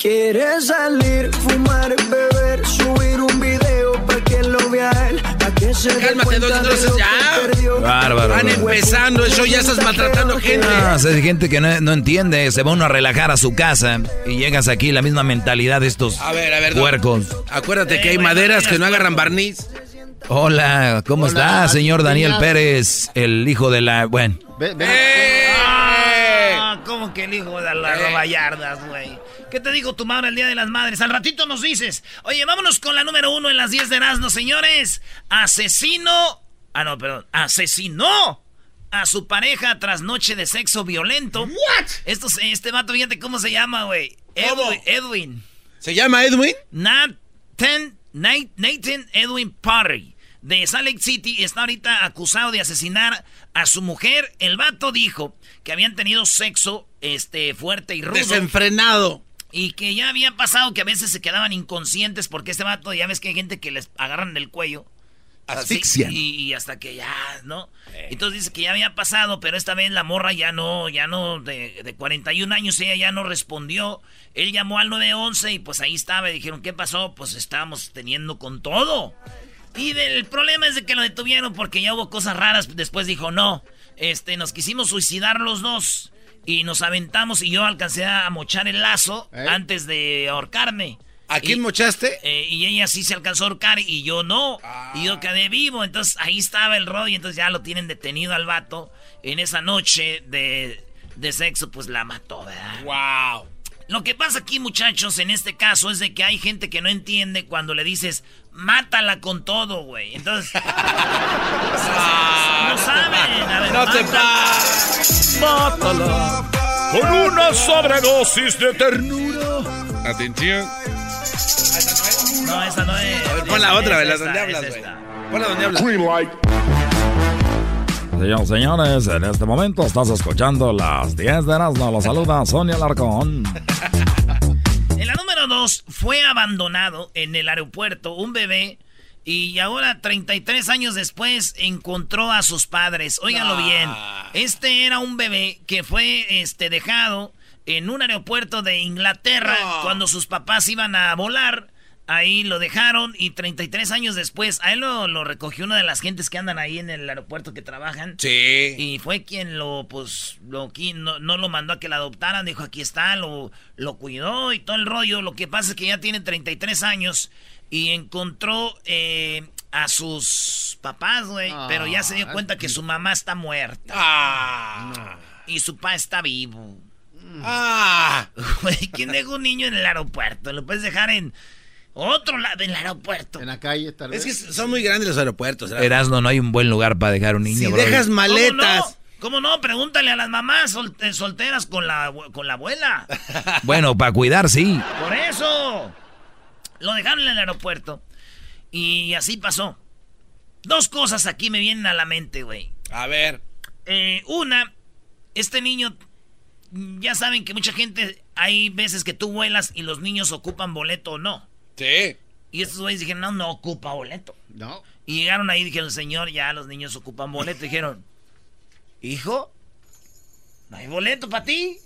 Quieres salir, fumar, beber, subir un video para que lo vea él, que se Cálmate, dos, lo ya. Bárbaro. Van empezando eso, ya estás maltratando gente. Ah, o sea, hay gente que no, no entiende, se va uno a relajar a su casa y llegas aquí la misma mentalidad de estos A ver, a ver, don. puercos. Acuérdate que hay maderas que no agarran barniz. Hola, ¿cómo Hola, está, señor Daniel. Pérez, el hijo de la... Bueno, Ve- ve- ¡Eh! Ah, ¿Cómo que el hijo de las Eh. yardas, güey? ¿Qué te dijo tu madre el Día de las Madres? Al ratito nos dices. Oye, vámonos con la número uno en las 10 de Erasmo, señores. Asesino... Ah, no, perdón. Asesinó a su pareja tras noche de sexo violento. ¿What? Esto, este vato, fíjate cómo se llama, güey. Edwin. Edwin. ¿Se llama Edwin? Nathan, Nat- Nathan Edwin Parry de Salt Lake City está ahorita acusado de asesinar a su mujer. El vato dijo que habían tenido sexo este fuerte y rudo Desenfrenado. Y que ya había pasado que a veces se quedaban inconscientes porque este vato ya ves que hay gente que les agarran del cuello. Asfixian. y, y hasta que ya, ¿no? Entonces dice que ya había pasado, pero esta vez la morra ya no, ya no, de, de 41 años ella ya no respondió. Él llamó al 911 y pues ahí estaba y dijeron, ¿qué pasó? Pues estábamos teniendo con todo. Y del problema es de que lo detuvieron porque ya hubo cosas raras. Después dijo, no, este, nos quisimos suicidar los dos. Y nos aventamos y yo alcancé a mochar el lazo ¿Eh? antes de ahorcarme. ¿A quién Y- mochaste? eh, y ella sí se alcanzó a ahorcar y yo no. Y yo quedé vivo. Entonces ahí estaba el rollo. Entonces ya lo tienen detenido al vato. En esa noche de, de sexo, pues la mató, ¿verdad? ¡Wow! Lo que pasa aquí, muchachos, en este caso es de que hay gente que no entiende cuando le dices, mátala con todo, güey. Entonces. no saben. A ver, ¡No te mátala. Con una sobredosis de ternura. Atención. No, esa no es. A ver, pon la otra, ¿verdad? ¿Dónde hablas, güey? Ponla donde hablas. señores, señores, en este momento estás escuchando las 10 de Erasmo. Los saluda Sonia Larcón. En la número dos, fue abandonado en el aeropuerto un bebé y ahora 33 años después encontró a sus padres. Óiganlo Ah. bien. Este era un bebé que fue este, dejado en un aeropuerto de Inglaterra cuando sus papás iban a volar. Ahí lo dejaron y 33 años después, a él lo, lo recogió una de las gentes que andan ahí en el aeropuerto que trabajan. Sí. Y fue quien lo, pues, lo, no, no lo mandó a que la adoptaran, dijo, aquí está, lo, lo cuidó y todo el rollo. Lo que pasa es que ya tiene 33 años y encontró eh, a sus papás, güey, pero ya se dio cuenta que su mamá está muerta ¡Ah! y su papá está vivo. ¡Ah! Güey, ¿quién deja un niño en el aeropuerto? Lo puedes dejar en otro lado del aeropuerto. En la calle, tal Es vez. que son muy grandes los aeropuertos. ¿verdad? Erasmo, no hay un buen lugar para dejar un niño. Si bro. dejas ¿Cómo maletas. no? ¿Cómo no? Pregúntale a las mamás sol- solteras con la, con la abuela. Bueno, para cuidar, sí. Por eso. Lo dejaron en el aeropuerto. Y así pasó. Dos cosas aquí me vienen a la mente, güey. A ver. Eh, una, este niño, ya saben que mucha gente hay veces que tú vuelas y los niños ocupan boleto o no. Sí. Y estos güeyes dijeron, no, no ocupa boleto. No. Y llegaron ahí y dijeron, señor, ya los niños ocupan boleto. dijeron, hijo, no hay boleto para ti.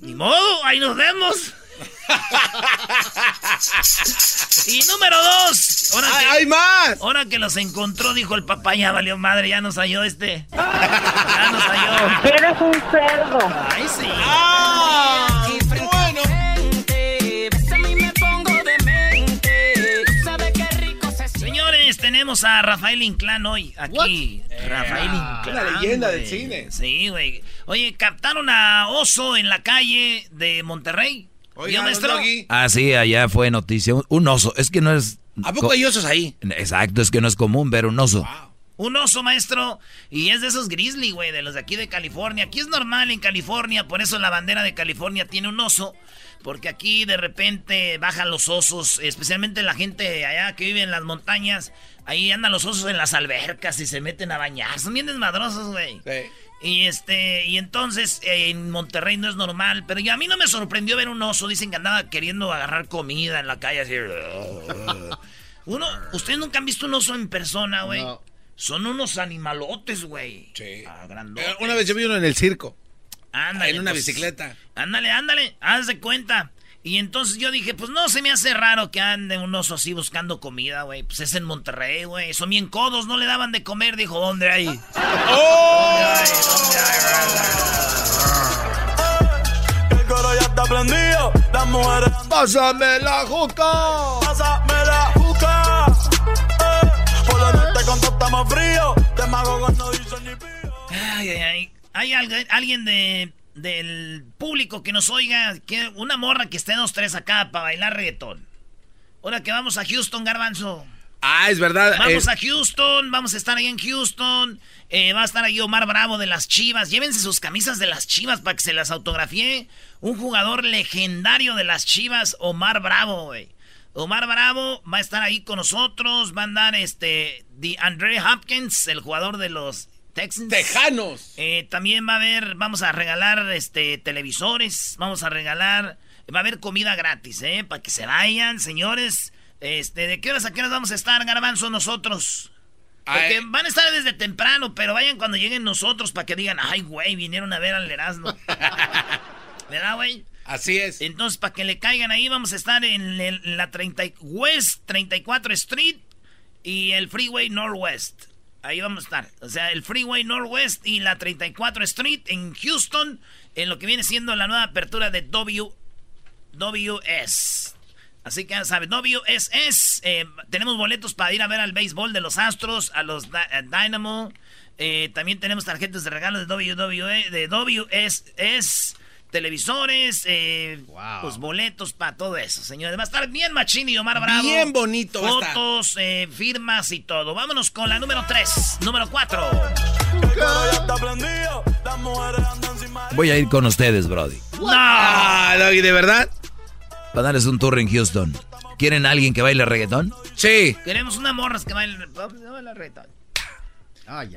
Ni modo, ahí nos vemos. y número dos. Ahora que, ¡Hay más! Ahora que los encontró, dijo el papá, ya valió madre, ya nos halló este. Ya nos halló. Eres un cerdo. Ay, sí. ¡Ah! Señores, tenemos a Rafael Inclán hoy aquí. Rafael Inclán. Una leyenda del cine. Sí, güey. Oye, captaron a Oso en la calle de Monterrey. Oiga, ¿Vio, don maestro? Ah, sí, allá fue noticia. Un, un oso. Es que no es. ¿A poco hay osos ahí? Exacto, es que no es común ver un oso. Un oso, maestro. Y es de esos grizzly, güey, de los de aquí de California. Aquí es normal en California, por eso la bandera de California tiene un oso. Porque aquí de repente bajan los osos, especialmente la gente allá que vive en las montañas. Ahí andan los osos en las albercas y se meten a bañar. Son bien desmadrosos, güey. Sí. Y este, y entonces eh, en Monterrey no es normal, pero a mí no me sorprendió ver un oso. Dicen que andaba queriendo agarrar comida en la calle así. Uno, ustedes nunca han visto un oso en persona, güey. No. Son unos animalotes, güey. Sí. Ah. Eh, Una vez yo vi uno en el circo. Ándale, en una pues, bicicleta. Ándale, ándale, haz de cuenta. Y entonces yo dije, pues no se me hace raro que ande un oso así buscando comida, güey. Pues es en Monterrey, güey. Son bien codos, no le daban de comer. Dijo, ¿dónde hay? ¡Oh! El coro ya está prendido. Las mujeres ¡Pásame la juca! Pásame la juca. Eh, por la noche cuando estamos fríos. Demagogos no dicen ni pío. Ay, ay, ay. Hay algu- alguien de, del público que nos oiga, que una morra que esté dos, tres acá para bailar reggaetón. Ahora que vamos a Houston, Garbanzo. Ah, es verdad. Vamos eh, a Houston, vamos a estar ahí en Houston. eh, va a estar ahí Omar Bravo de las Chivas. Llévense sus camisas de las Chivas para que se las autografíe. Un jugador legendario de las Chivas, Omar Bravo, güey. Omar Bravo va a estar ahí con nosotros. Va a andar este. The Andre Hopkins, el jugador de los Texans. Tejanos. Eh, también va a haber, vamos a regalar este televisores, vamos a regalar, va a haber comida gratis, ¿eh? Para que se vayan, señores. Este, ¿de qué horas a qué horas vamos a estar, Garbanzo, nosotros? Porque Ay. van a estar desde temprano, pero vayan cuando lleguen nosotros para que digan, ay, güey, vinieron a ver al Erasmo. ¿Verdad, güey? Así es. Entonces, para que le caigan ahí, vamos a estar en, el- en la 30 y- West 34 Street y el Freeway Northwest. Ahí vamos a estar. O sea, el Freeway Northwest y la 34 Street en Houston, en lo que viene siendo la nueva apertura de WS. Así que ya saben, WSS. eh, tenemos boletos para ir a ver al béisbol de los Astros, a los Dy- Dynamo. Eh, también tenemos tarjetas de regalo de WWE, de WSS, televisores, eh, Wow. pues boletos para todo eso, señores. Va a estar bien Machín y Omar Bravo. Bien bonito. Fotos, eh, firmas y todo. Vámonos con la número 3. Número 4. El coro ya está prendido. Las mujeres andan sin marido. Voy a ir con ustedes, Brody. ¡No! Ah, Doggy, ¿de verdad? Para darles un tour en Houston. ¿Quieren a alguien que baile reggaetón? Sí. Queremos unas morras que bailen bailen reggaetón.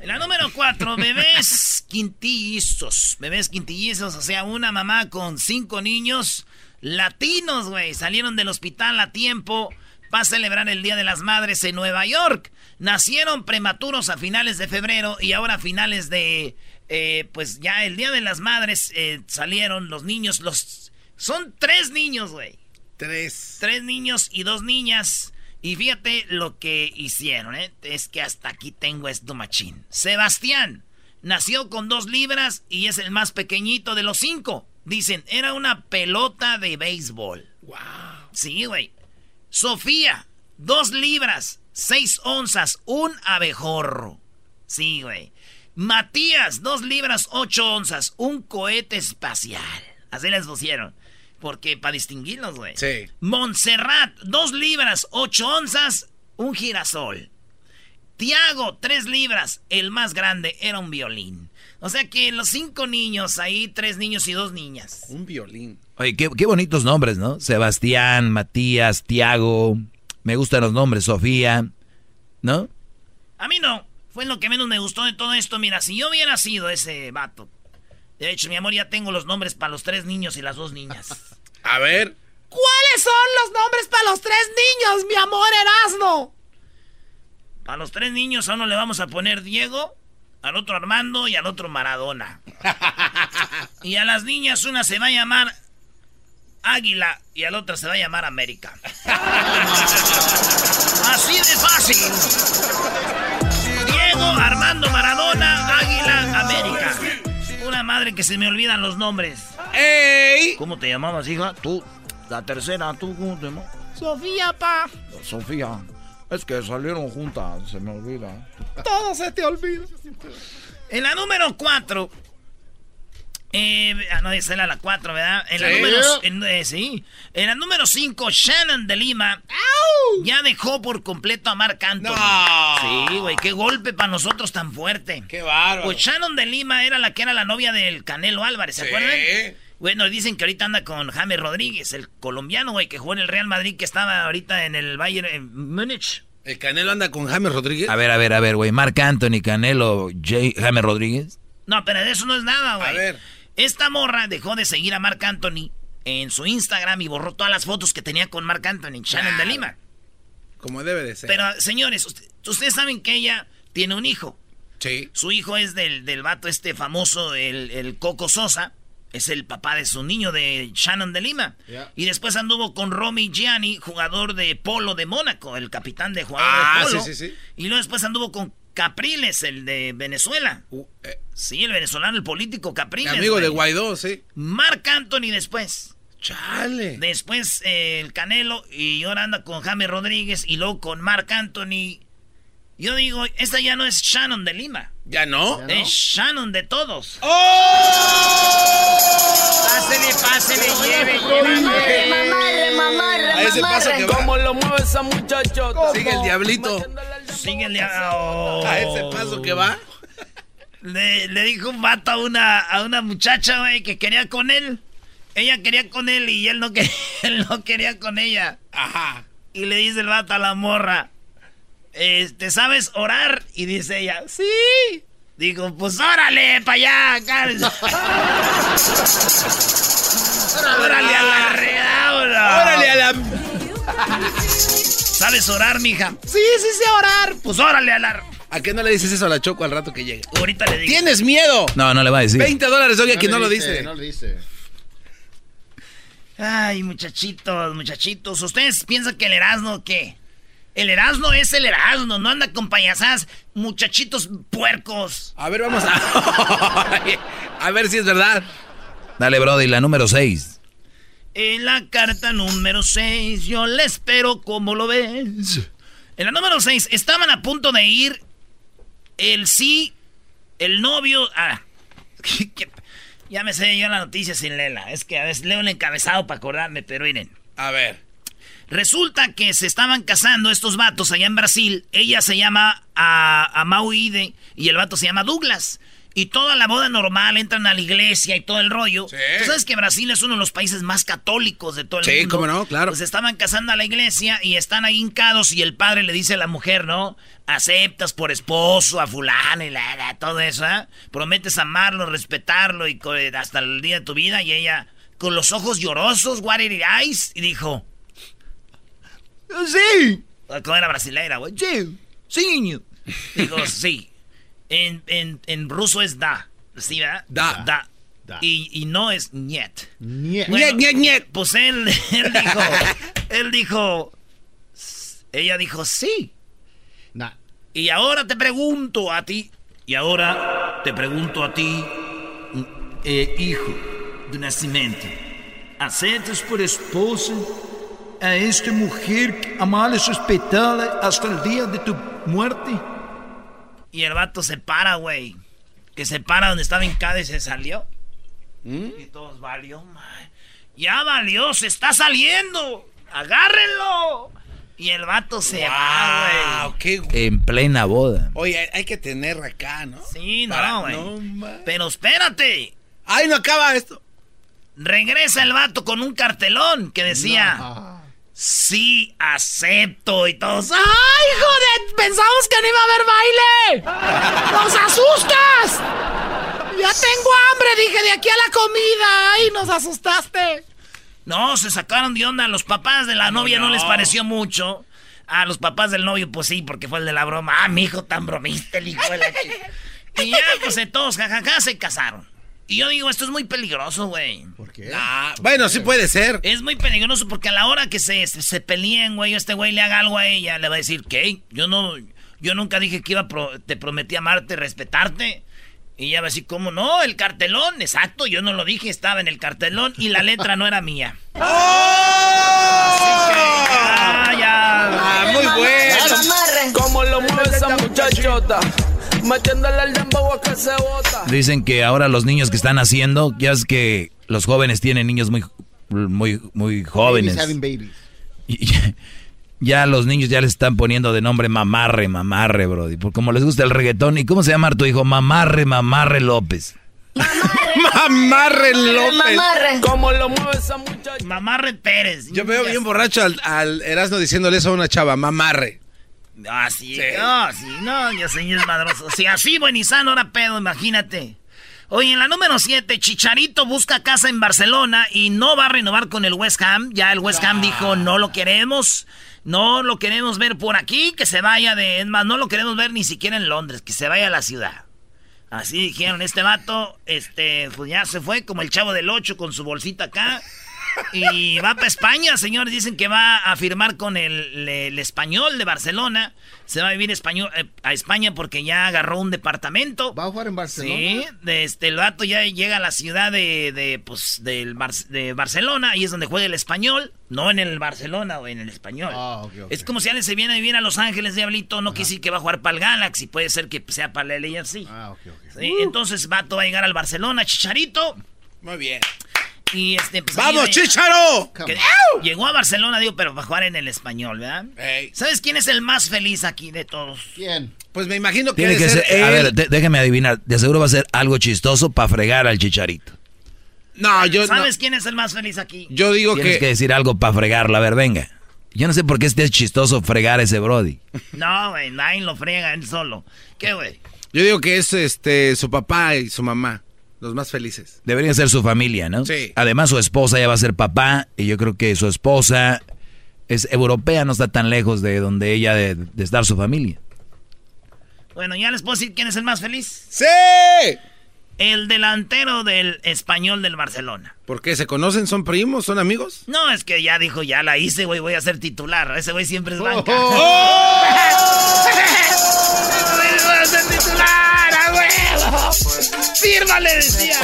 La número 4, bebés quintillizos. Bebés quintillizos, o sea, una mamá con cinco niños latinos, güey. Salieron del hospital a tiempo para celebrar el Día de las Madres en Nueva York. Nacieron prematuros a finales de febrero y ahora a finales de... eh, pues ya el Día de las Madres eh, salieron los niños, los... Son tres niños, güey. Tres. Tres niños y dos niñas. Y fíjate lo que hicieron, ¿eh? Es que hasta aquí tengo esto machín. Sebastián nació con dos libras y es el más pequeñito de los cinco. Dicen, era una pelota de béisbol. Wow. Sí, güey. Sofía, dos libras, seis onzas, un abejorro. Sí, güey. Matías, dos libras, ocho onzas, un cohete espacial. Así les pusieron. Porque para distinguirlos, güey. Sí. Montserrat, dos libras, ocho onzas, un girasol. Tiago, tres libras, el más grande, era un violín. O sea que los cinco niños, ahí tres niños y dos niñas. Un violín. Oye, qué, qué bonitos nombres, ¿no? Sebastián, Matías, Tiago. Me gustan los nombres, Sofía. ¿No? A mí no. Fue lo que menos me gustó de todo esto. Mira, si yo hubiera sido ese vato, De hecho, mi amor, ya tengo los nombres para los tres niños y las dos niñas. A ver. ¿Cuáles son los nombres para los tres niños, mi amor Erasmo? A los tres niños a uno le vamos a poner Diego, al otro Armando y al otro Maradona. y a las niñas una se va a llamar Águila y a la otra se va a llamar América. Así de fácil. Diego, Armando, Maradona, Águila, América. Madre que se me olvidan los nombres. ¡Ey! ¿Cómo te llamabas, hija? Tú, la tercera, ¿tú cómo te llamas? Sofía, pa. Sofía, es que salieron juntas, se me olvida. Todo se te olvida. En la número 4. Eh, ah, no, esa era la 4, ¿verdad? En la Sí. número. En, eh, sí. En la número 5, Shannon de Lima. Ya dejó por completo a Marc Anthony. No. Sí, güey, qué golpe para nosotros tan fuerte. ¡Qué bárbaro! Pues Shannon de Lima era la que era la novia del Canelo Álvarez, ¿se Sí. acuerdan? Bueno, dicen que ahorita anda con James Rodríguez, el colombiano, güey, que jugó en el Real Madrid, que estaba ahorita en el Bayern en Múnich. ¿El Canelo anda con James Rodríguez? A ver, a ver, a ver, güey. Marc Anthony, Canelo, Jay, Jaime Rodríguez. No, pero de eso no es nada, güey. A ver. Esta morra dejó de seguir a Marc Anthony en su Instagram y borró todas las fotos que tenía con Marc Anthony, Shannon de Lima. Como debe de ser. Pero, señores, usted- ustedes saben que ella tiene un hijo. Sí. Su hijo es del, del vato este famoso, el, el Coco Sosa. Es el papá de su niño, de Shannon de Lima. Y después anduvo con Romy Gianni, jugador de polo de Mónaco, el capitán de jugador Ah, de polo. sí, sí, sí. Y luego después anduvo con Capriles, el de Venezuela. Uh, eh, Sí, el venezolano, el político Capriles. amigo de. Guaidó, sí. Marc Anthony después. Chale. Después eh, el Canelo y ahora anda con James Rodríguez y luego con Marc Anthony. Yo digo, esta ya no es Shannon de Lima. ¿Ya no? Es Shannon de todos. ¡Oh! Pásele, pásele, lleve, lleve. Mamarre, mamarre, A ese paso que va. ¿Cómo lo mueve esa muchachota? Sigue el diablito. Síguele a... oh. A ese paso que va. Le, le dijo un vato a una, a una muchacha, güey, que quería con él. Ella quería con él y él no, quería, él no quería con ella. Ajá. Y le dice el vato a la morra, este, ¿sabes orar? Y dice ella, sí. Digo, pues órale, para allá, órale a la redaura. ¡Órale a la... ¿Sabes orar, mija? Sí, sí sé orar. Pues órale a la... ¿A qué no le dices eso a la Choco al rato que llegue? Ahorita le digo. ¿Tienes miedo? No, no le va a decir. 20 dólares, no lo dice. No lo dice. Ay, muchachitos, muchachitos. ¿Ustedes piensan que el Erasmo qué? El Erasmo es el Erasmo, no anda con payasadas, muchachitos puercos. A ver, vamos a... a ver si es verdad. Dale, Brody, la número 6. En la carta número 6, yo le espero como lo ves. En la número 6, estaban a punto de ir el sí, el novio. Ah, ya me sé yo la noticia sin leerla. Es que a veces leo el encabezado para acordarme, pero miren. A ver. Resulta que se estaban casando estos vatos allá en Brasil. Ella se llama a, a Mauide y el vato se llama Douglas. Y toda la boda normal, entran a la iglesia y todo el rollo. Sí. Tú sabes que Brasil es uno de los países más católicos de todo el Sí, mundo. cómo no, claro. Pues estaban casando a la iglesia y están ahí hincados y el padre le dice a la mujer, ¿no? Aceptas por esposo a fulano y la, la, todo eso, ¿eh? Prometes amarlo, respetarlo y hasta el día de tu vida. Y ella, con los ojos llorosos, watery eyes, y dijo... Sí. ¿Cómo era brasileira, güey? Sí. Sí, niño. Digo, sí. En, en, en ruso es da. ¿Sí, verdad? Da. Da. Da. Y, y no es niet. Niet. Bueno, ñec, ñec. Pues él, él dijo, él dijo, ella dijo sí. Nah. Y ahora te pregunto a ti, y ahora te pregunto a ti, eh, hijo de nacimiento, ¿aceptas por esposa A esta mujer amada y respetada hasta el día de tu muerte. Y el vato se para, güey. Que se para donde estaba hincado y se salió. Y todos valió, ma. Ya valió, se está saliendo. Agárrenlo. Y el vato se va, güey. qué... En plena boda. Oye, hay- que tener acá, ¿no? Sí, Para- no, güey. no, ma- Pero espérate. ¡Ay, no acaba esto! Regresa el vato con un cartelón que decía... Sí, acepto y todos. ¡Ay, joder! ¡Pensamos que no iba a haber baile! ¡Nos asustas! Ya tengo hambre, dije, de aquí a la comida. ¡Ay, nos asustaste! No, se sacaron de onda. A los papás de la novia no, les pareció mucho. A los papás del novio, pues sí, porque fue el de la broma. Ah, mi hijo tan bromista, el hijo de la chica. Y ya, pues todos, jajaja, se casaron. Y yo digo, esto es muy peligroso, güey. ¿Por qué? Ah, bueno, sí puede ser. Es muy peligroso porque a la hora que se, se peleen, güey, este güey le haga algo a ella, le va a decir, ¿qué? Yo no, yo nunca dije que iba te prometí amarte, respetarte. Y ella va a decir, ¿cómo no? El cartelón, exacto, yo no lo dije, estaba en el cartelón y la letra no era mía. ¡Oh! ah, ya. Ah, muy bueno. ¿Cómo lo mueve esa muchachota? Dicen que ahora los niños que están haciendo, ya es que los jóvenes tienen niños muy, muy, muy jóvenes. Y ya, ya, los niños ya les están poniendo de nombre Mamarre, Mamarre, Brody. Porque como les gusta el reggaetón. ¿Y cómo se llama tu hijo? Mamarre, Mamarre López. Mamarre López. Mamarre. ¿Cómo lo mueve esa muchacha? Mamarre Pérez. Yo veo bien borracho al, al Erasmo diciéndole eso a una chava. Mamarre. Ah, sí, no, sí, no, yo soy madroso. Si así buenizano ahora pedo, imagínate. Oye, en la número 7, Chicharito busca casa en Barcelona y no va a renovar con el West Ham. Ya el West Ham dijo, no lo queremos, no lo queremos ver por aquí, que se vaya de... Es más, no lo queremos ver ni siquiera en Londres, que se vaya a la ciudad. Así dijeron, este vato, este, pues ya se fue como el chavo del 8 con su bolsita acá. Y va para España, señores. Dicen que va a firmar con el, español de Barcelona. Se va a vivir español, eh, a España porque ya agarró un departamento. ¿Va a jugar en Barcelona? Sí, este, el vato ya llega a la ciudad de, de, pues, del de Barcelona. Y es donde juega el español. No en el Barcelona o en el español. Ah, es como si alguien se viene a vivir a Los Ángeles, Diablito. No quise que va a jugar para el Galaxy. Puede ser que sea para el LAFC. Ah, ok, ok. Entonces, vato va a llegar al Barcelona. Chicharito. Muy bien. Y este, pues, ¡Vamos, Chicharo! llegó a Barcelona, digo, pero para jugar en el español, ¿verdad? ¿Sabes quién es el más feliz aquí de todos? ¿Quién? Pues me imagino que, Tiene que ser, A ver, déjeme adivinar. De seguro va a ser algo chistoso para fregar al chicharito. No, yo ¿Sabes quién es el más feliz aquí? Yo digo Tienes que... que decir algo para fregarla. A ver, venga. Yo no sé por qué este es chistoso fregar a ese Brody. No, güey, nadie lo frega él solo. ¿Qué, güey? Yo digo que es este su papá y su mamá. Los más felices. Debería ser su familia, ¿no? Sí. Además, su esposa ya va a ser papá y yo creo que su esposa es europea, no está tan lejos de donde ella de, estar su familia. Bueno, ¿ya les puedo decir quién es el más feliz? ¡Sí! El delantero del español del Barcelona. ¿Por qué? ¿Se conocen? ¿Son primos? ¿Son amigos? No, es que ya dijo, ya la hice, güey, voy a ser titular. Ese güey siempre es banca. ¡Oh! ¡Oh! voy a ser titular, huevo! ¡Fírmale, decía!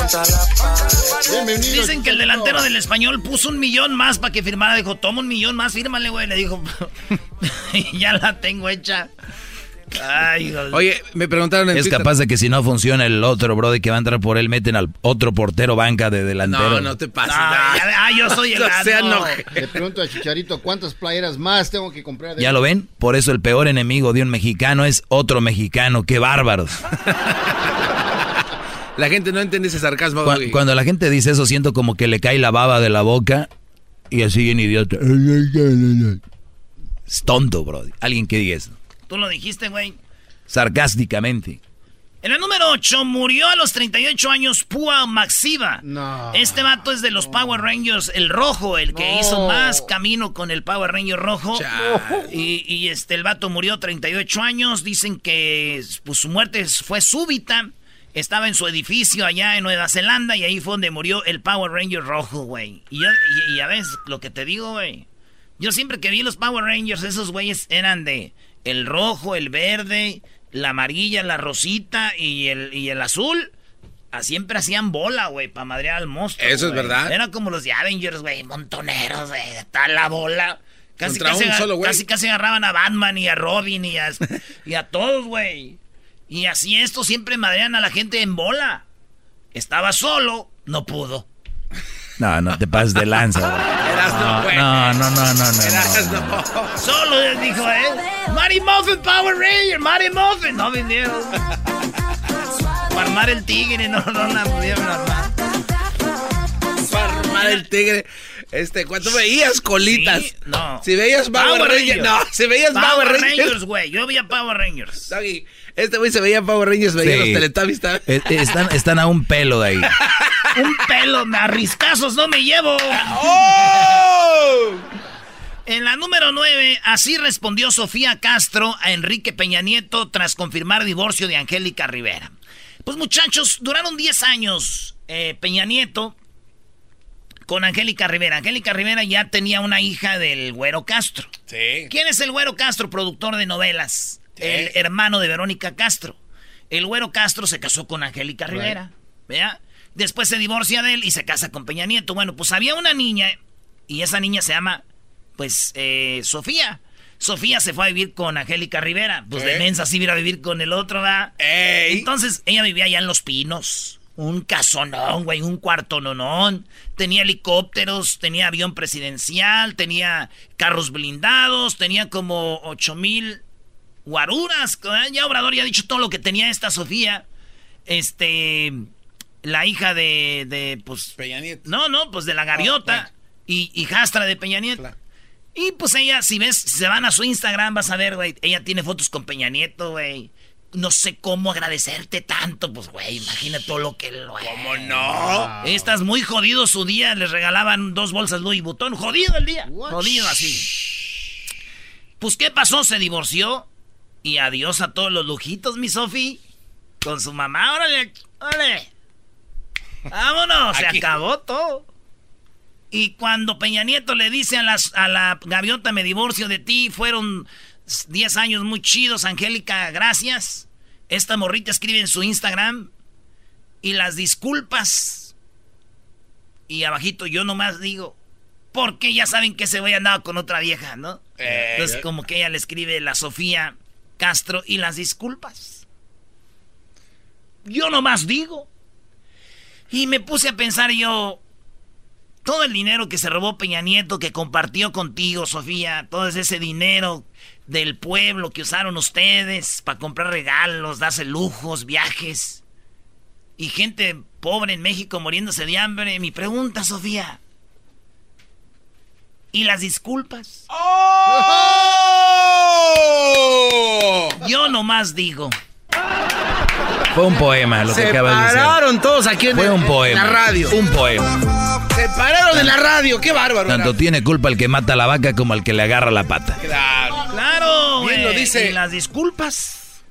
Dicen que el delantero del español puso un millón más para que firmara. Dijo, toma un millón más, fírmale, güey. Le dijo, ya la tengo hecha. Ay, Oye, me preguntaron en Es capaz de que si no funciona el otro, bro, de que va a entrar por él, meten al otro portero banca de delantero. No, no te pases. ah, yo soy el no Le pregunto a Chicharito, ¿cuántas playeras más tengo que comprar? ¿Ya lo ven? Por eso el peor enemigo de un mexicano es otro mexicano. ¡Qué bárbaros! la gente no entiende ese sarcasmo. Cuando, la gente dice eso, siento como que le cae la baba de la boca y así bien idiota. Es tonto, bro. Alguien que diga eso. Tú lo dijiste, güey. Sarcásticamente. En el número 8 murió a los 38 años Pua Maxiva. No. Este vato es de los Power Rangers, el rojo, el que hizo más camino con el Power Ranger rojo. Y, y, este, el vato murió 38 años. Dicen que pues, su muerte fue súbita. Estaba en su edificio allá en Nueva Zelanda y ahí fue donde murió el Power Ranger rojo, güey. Y, y, y, a veces lo que te digo, güey. Yo siempre que vi los Power Rangers, esos güeyes eran de el rojo, el verde, la amarilla, la rosita y el, y el azul. Siempre hacían bola, güey, para madrear al monstruo. Eso es verdad. Era como los de Avengers, güey, montoneros, güey, tal la bola. Casi casi, casi casi agarraban a Batman y a Robin y a, y a todos, güey. Y así esto siempre madrean a la gente en bola. Estaba solo, no pudo. No, no te pases de lanza. No, no, no, no, no, Solo dijo él. Mary Muffin Power Ranger, Mary Muffin. No vinieron. Para armar el tigre, no, no la pudieron armar. Para armar el tigre. Este, ¿cuánto veías colitas? no. Si veías Power, Rangers. No, si veías Power, Power Rangers. güey. Yo veía Power Rangers. este güey se veía Power Rangers, veía los Teletubbies. Eh, eh, están, están a un pelo de ahí. un pelo, a riscazos no me llevo. ¡Oh! En la número 9, así respondió Sofía Castro a Enrique Peña Nieto tras confirmar divorcio de Angélica Rivera. Pues muchachos, duraron 10 años eh, Peña Nieto con Angélica Rivera. Angélica Rivera ya tenía una hija del Güero Castro. Sí. ¿Quién es el Güero Castro, productor de novelas? El hermano de Verónica Castro. El Güero Castro se casó con Angélica Rivera. ¿Vea? Después se divorcia de él y se casa con Peña Nieto. Bueno, pues había una niña y esa niña se llama pues eh, Sofía. Sofía se fue a vivir con Angélica Rivera. Pues de mensa sí iba a vivir con el otro, ¿verdad? Entonces ella vivía allá en Los Pinos. Un casonón, güey, un cuarto nonón. Tenía helicópteros, tenía avión presidencial, tenía carros blindados, tenía como ocho mil guaruras. Ya Obrador ya ha dicho todo lo que tenía esta Sofía. Este, la hija de, de pues... Peña Nieto. No, no, pues de la gaviota. y hijastra de Peña Nieto. Y pues ella, si ves, si se van a su Instagram, vas a ver, güey, ella tiene fotos con Peña Nieto, güey. No sé cómo agradecerte tanto, pues, güey, imagina todo lo que lo ¿Cómo no? Estás muy jodido su día, les regalaban dos bolsas Louis Vuitton, jodido el día, jodido así. Pues, ¿qué pasó? Se divorció y adiós a todos los lujitos, mi Sofi. Con su mamá, órale, órale. Vámonos, se acabó todo. Y cuando Peña Nieto le dice a, las, a la gaviota, me divorcio de ti, fueron 10 años muy chidos, Angélica, gracias. Esta morrita escribe en su Instagram y las disculpas. Y abajito yo nomás digo, porque ya saben que se voy andado con otra vieja, ¿no? Eh, Entonces como que ella le escribe la Sofía Castro y las disculpas. Yo nomás digo. Y me puse a pensar yo, todo el dinero que se robó Peña Nieto, que compartió contigo, Sofía, todo ese dinero del pueblo que usaron ustedes para comprar regalos, darse lujos, viajes, y gente pobre en México muriéndose de hambre. Mi pregunta, Sofía, ¿y las disculpas? ¡Oh! Yo nomás digo. Fue un poema lo que acabas de decir. Se pararon todos aquí en, Fue un poema. la radio. Un poema. Se pararon en la radio, qué bárbaro. Tanto tiene culpa el que mata a la vaca como el que le agarra la pata. Claro. Claro. Bien lo dice. las disculpas.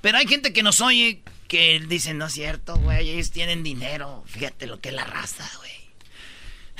Pero hay gente que nos oye que dice, no es cierto, güey, ellos tienen dinero. Fíjate lo que es la raza, güey.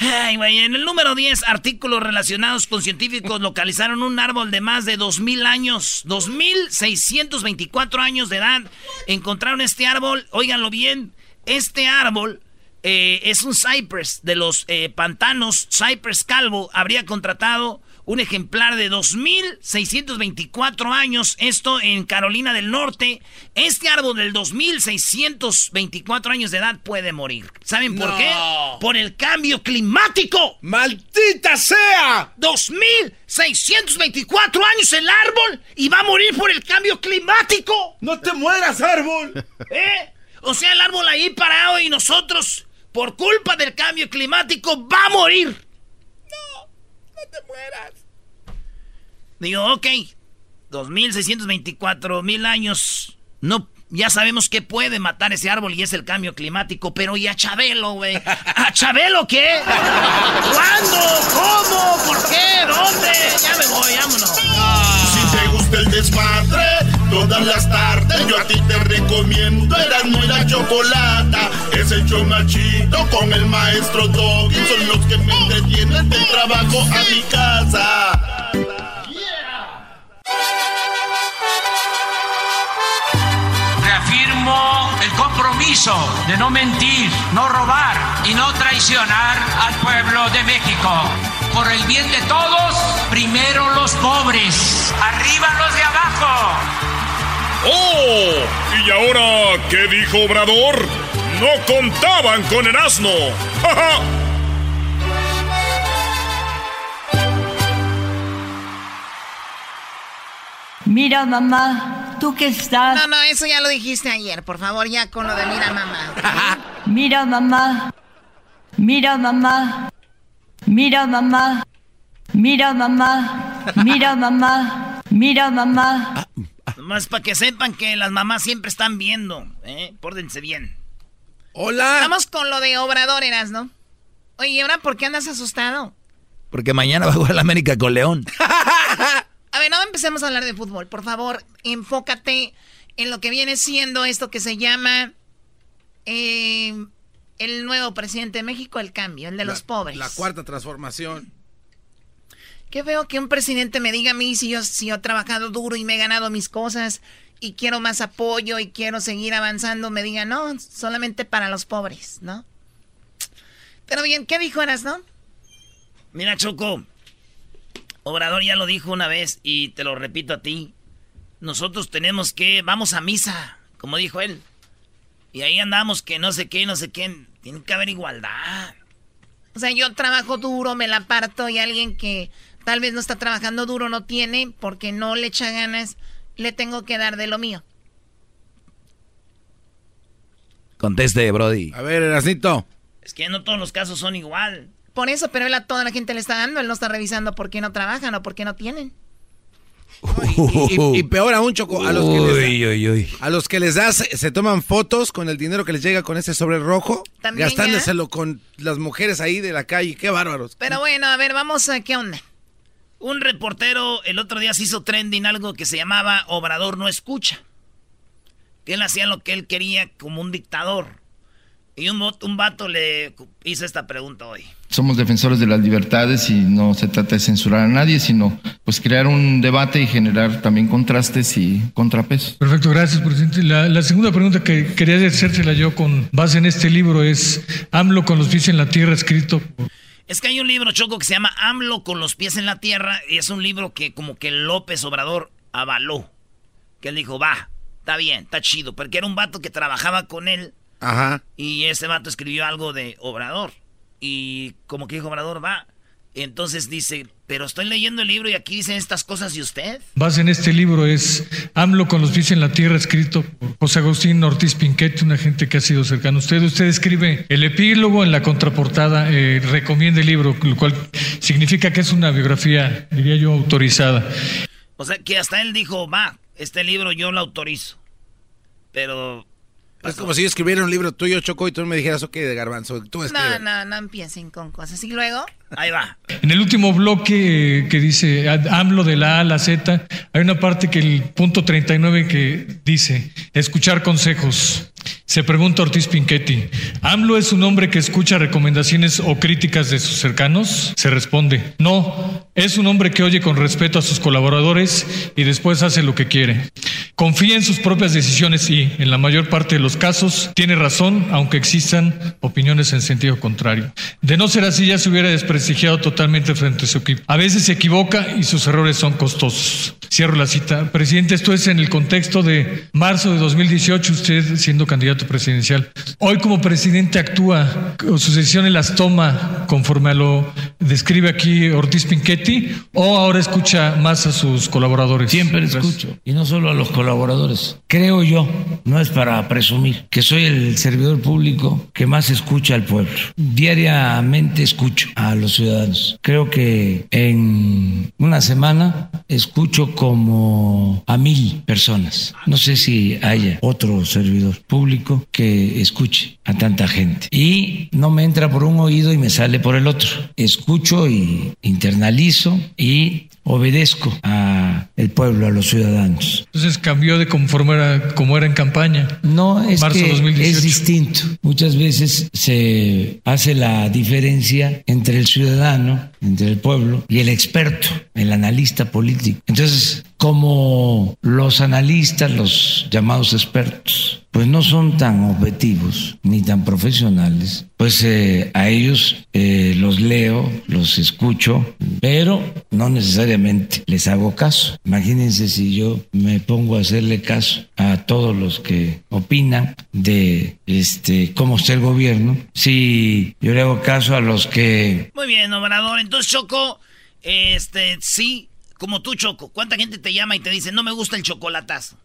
Ay, güey, en el número 10, artículos relacionados con científicos localizaron un árbol de más de 2.000 años, 2.624 años de edad. Encontraron este árbol, óiganlo bien, este árbol eh, es un cypress de los eh, pantanos, cypress calvo, habría contratado un ejemplar de 2.624 años, esto en Carolina del Norte. Este árbol del 2.624 años de edad puede morir. ¿Saben por qué? Por el cambio climático. ¡Maldita sea! 2.624 años el árbol y va a morir por el cambio climático. ¡No te mueras, árbol! ¿Eh? O sea, el árbol ahí parado y nosotros, por culpa del cambio climático, va a morir. No, no te mueras. Digo, ok, 2624 mil años. No, ya sabemos que puede matar ese árbol y es el cambio climático, pero ¿y a Chabelo, güey? ¿A Chabelo qué? ¿Cuándo? ¿Cómo? ¿Por qué? ¿Dónde? Ya me voy, vámonos. Te el desmadre, todas las tardes yo a ti te recomiendo Eran muy la chocolata. Es el chomachito con el maestro Doggy. Son los que me entretienen del trabajo a mi casa. Reafirmo el compromiso de no mentir, no robar y no traicionar al pueblo de México. Por el bien de todos, primero los pobres, arriba los de abajo. ¡Oh! ¿Y ahora qué dijo Obrador? No contaban con el asno. ¡Ja, Mira, mamá, tú que estás. No, no, eso ya lo dijiste ayer. Por favor, ya con lo de mira, mamá. mira, mamá. Mira, mamá. Mira mamá, mira mamá, mira mamá, mira mamá. Más para que sepan que las mamás siempre están viendo, ¿eh? Pórdense bien. Hola. Vamos con lo de Obrador, Eras, ¿no? Oye, ahora por qué andas asustado? Porque mañana va a jugar la América con León. a ver, no empecemos a hablar de fútbol. Por favor, enfócate en lo que viene siendo esto que se llama eh, el nuevo presidente de México, el cambio, el de los pobres. La cuarta transformación. Qué veo que un presidente me diga a mí si yo, si yo he trabajado duro y me he ganado mis cosas y quiero más apoyo y quiero seguir avanzando, me diga, no, solamente para los pobres, ¿no? Pero bien, ¿qué dijo Eras, no? Mira, Choco, Obrador ya lo dijo una vez y te lo repito a ti. Nosotros tenemos que, vamos a misa, como dijo él. Y ahí andamos que no sé qué, no sé qué. Tiene que haber igualdad. O sea, yo trabajo duro, me la parto y alguien que tal vez no está trabajando duro no tiene porque no le echa ganas, le tengo que dar de lo mío. Conteste, Brody. A ver, Erasnito. Es que no todos los casos son igual. Por eso, pero él a toda la gente le está dando, él no está revisando por qué no trabajan o por qué no tienen. Y, peor aún, Choco, a los que les, da, a los que les das, se, toman fotos con el dinero que les llega con ese sobre rojo, gastándoselo con las mujeres ahí de la calle, qué bárbaros. Pero bueno, a ver, vamos a qué onda. Un reportero el otro día se hizo trending algo que se llamaba Obrador no escucha. Que él hacía lo que él quería como un dictador. Y un, un vato le hizo esta pregunta hoy. Somos defensores de las libertades y no se trata de censurar a nadie, sino pues crear un debate y generar también contrastes y contrapesos. Perfecto, gracias, presidente. La, segunda pregunta que quería hacérsela yo con base en este libro es AMLO con los pies en la tierra, escrito Es que hay un libro, Choco, que se llama AMLO con los pies en la tierra y es un libro que como que López Obrador avaló. Que él dijo, va, está bien, está chido, porque era un vato que trabajaba con él Ajá. Y ese vato escribió algo de Obrador. Y como que dijo Obrador, va. Entonces dice, pero estoy leyendo el libro y aquí dicen estas cosas y usted. Base en este libro es AMLO con los pies en la tierra, escrito por José Agustín Ortiz Pinquete, una gente que ha sido cercano a usted. Usted escribe el epílogo en la contraportada, eh, recomienda el libro, lo cual significa que es una biografía, diría yo, autorizada. O sea, que hasta él dijo, va, este libro yo lo autorizo. Pero es como si yo escribiera un libro tuyo, Choco, y tú me dijeras, ok, de garbanzo. Tú no, no, no empiecen con cosas. Y luego. Ahí va. En el último bloque que dice AMLO de la A a la Z, hay una parte que el punto 39 que dice, escuchar consejos. Se pregunta Ortiz Pinchetti, ¿AMLO es un hombre que escucha recomendaciones o críticas de sus cercanos? Se responde, no, es un hombre que oye con respeto a sus colaboradores y después hace lo que quiere. Confía en sus propias decisiones y, en la mayor parte de los casos, tiene razón, aunque existan opiniones en sentido contrario. De no ser así, ya se hubiera desprestigiado totalmente frente a su equipo. A veces se equivoca y sus errores son costosos. Cierro la cita. Presidente, esto es en el contexto de marzo de 2018, usted siendo candidato presidencial. Hoy como presidente actúa, sus decisiones las toma conforme a lo describe aquí Ortiz Pinchetti o ahora escucha más a sus colaboradores. Siempre escucho y no solo a los colaboradores. Creo yo, no es para presumir, que soy el servidor público que más escucha al pueblo. Diariamente escucho a los ciudadanos. Creo que en una semana escucho como a mil personas. No sé si haya otro servidor público que escuche a tanta gente. Y no me entra por un oído y me sale por el otro. Escucho y internalizo y obedezco a el pueblo, a los ciudadanos. Entonces cambió de conforme era, como era en campaña. No, es que es distinto. Muchas veces se hace la diferencia entre el ciudadano, entre el pueblo y el experto, el analista político. Entonces, como los analistas, los llamados expertos, pues no son tan objetivos ni tan profesionales, pues eh, a ellos eh, los leo, los escucho, pero no necesariamente les hago caso. Imagínense si yo me pongo a hacerle caso a todos los que opinan de este cómo está el gobierno, si yo le hago caso a los que... Muy bien, Obrador, entonces Choco, este, sí como tú, Choco, ¿cuánta gente te llama y te dice, no me gusta el chocolatazo?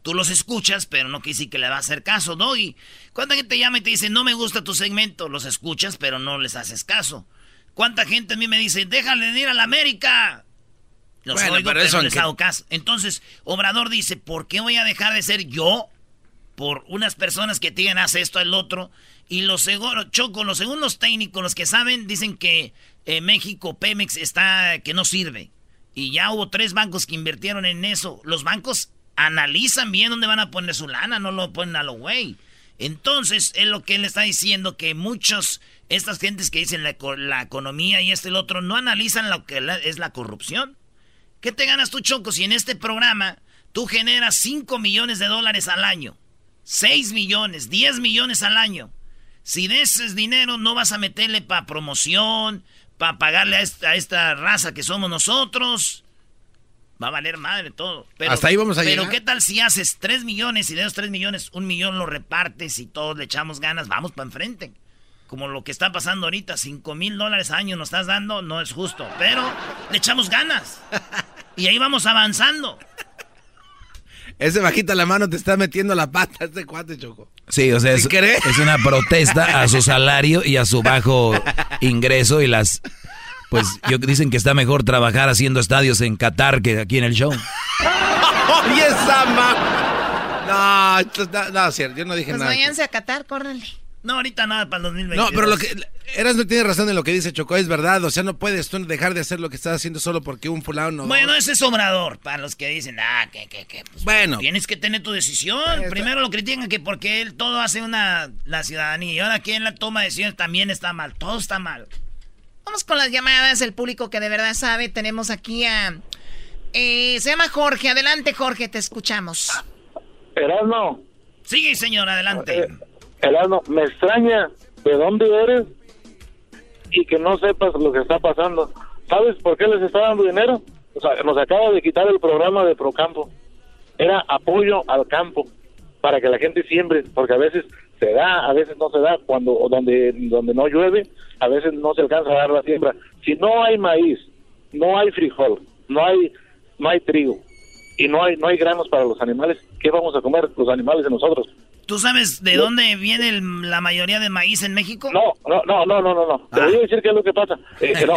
Tú los escuchas, pero no decir que le va a hacer caso, Doggy. ¿Cuánta gente te llama y te dice, no me gusta tu segmento? Los escuchas, pero no les haces caso. ¿Cuánta gente a mí me dice, déjale de ir a la América? Los bueno, oigo, pero, eso no caso. Entonces, Obrador dice, ¿por qué voy a dejar de ser yo por unas personas que tienen hace esto el otro? Y los Choco, los segundos técnicos, los que saben, dicen que eh, México, Pemex, está que no sirve. Y ya hubo tres bancos que invirtieron en eso. Los bancos analizan bien dónde van a poner su lana, no lo ponen a lo güey. Entonces, es lo que él está diciendo, que muchos, estas gentes que dicen la, la economía y este y el otro, no analizan lo que es la corrupción. ¿Qué te ganas tú, Choco, si en este programa tú generas 5 millones de dólares al año? 6 millones, 10 millones al año. Si de ese dinero no vas a meterle para promoción, para pagarle a esta, raza que somos nosotros, va a valer madre todo. Pero, Hasta ahí vamos a Pero ¿qué tal si haces 3 millones y de esos 3 millones, un millón lo repartes y todos le echamos ganas? Vamos para enfrente como lo que está pasando ahorita, 5 mil dólares al año nos estás dando, no es justo, pero le echamos ganas. Y ahí vamos avanzando. Ese bajita la mano te está metiendo la pata, este cuate, Choco. Sí, o sea, es, es una protesta a su salario y a su bajo ingreso y las... Pues yo dicen que está mejor trabajar haciendo estadios en Qatar que aquí en el show. ¡Oye, esa No, no, no, cierto, yo no dije pues nada. Pues váyanse a Qatar, córrenle. No, ahorita nada para el 2020. No, pero lo que. Eras no tiene razón en lo que dice Chocó, es verdad. O sea, no puedes tú dejar de hacer lo que estás haciendo solo porque un fulano no. Bueno, ese es sobrador. Para los que dicen, ah, que, que, que. Pues, bueno. Tienes que tener tu decisión. Primero lo critican que porque él todo hace una. La ciudadanía. Y ahora quien la toma de decisiones también está mal. Todo está mal. Vamos con las llamadas del público que de verdad sabe. Tenemos aquí a. Eh, se llama Jorge. Adelante, Jorge, te escuchamos. Erasmo. Sigue, señor, adelante. Eh, Erasmo, me extraña de dónde eres y que no sepas lo que está pasando. ¿Sabes por qué les está dando dinero? O sea, nos acaba de quitar el programa de Procampo. Era apoyo al campo para que la gente siembre, porque a veces se da, a veces no se da, cuando donde donde no llueve, a veces no se alcanza a dar la siembra. Si no hay maíz, no hay frijol, no hay no hay trigo y no hay no hay granos para los animales, ¿qué vamos a comer los animales de nosotros? ¿Tú sabes de dónde viene la mayoría de maíz en México? No, no, no, no, no, no. Te voy a decir qué es lo que pasa. Eh, no,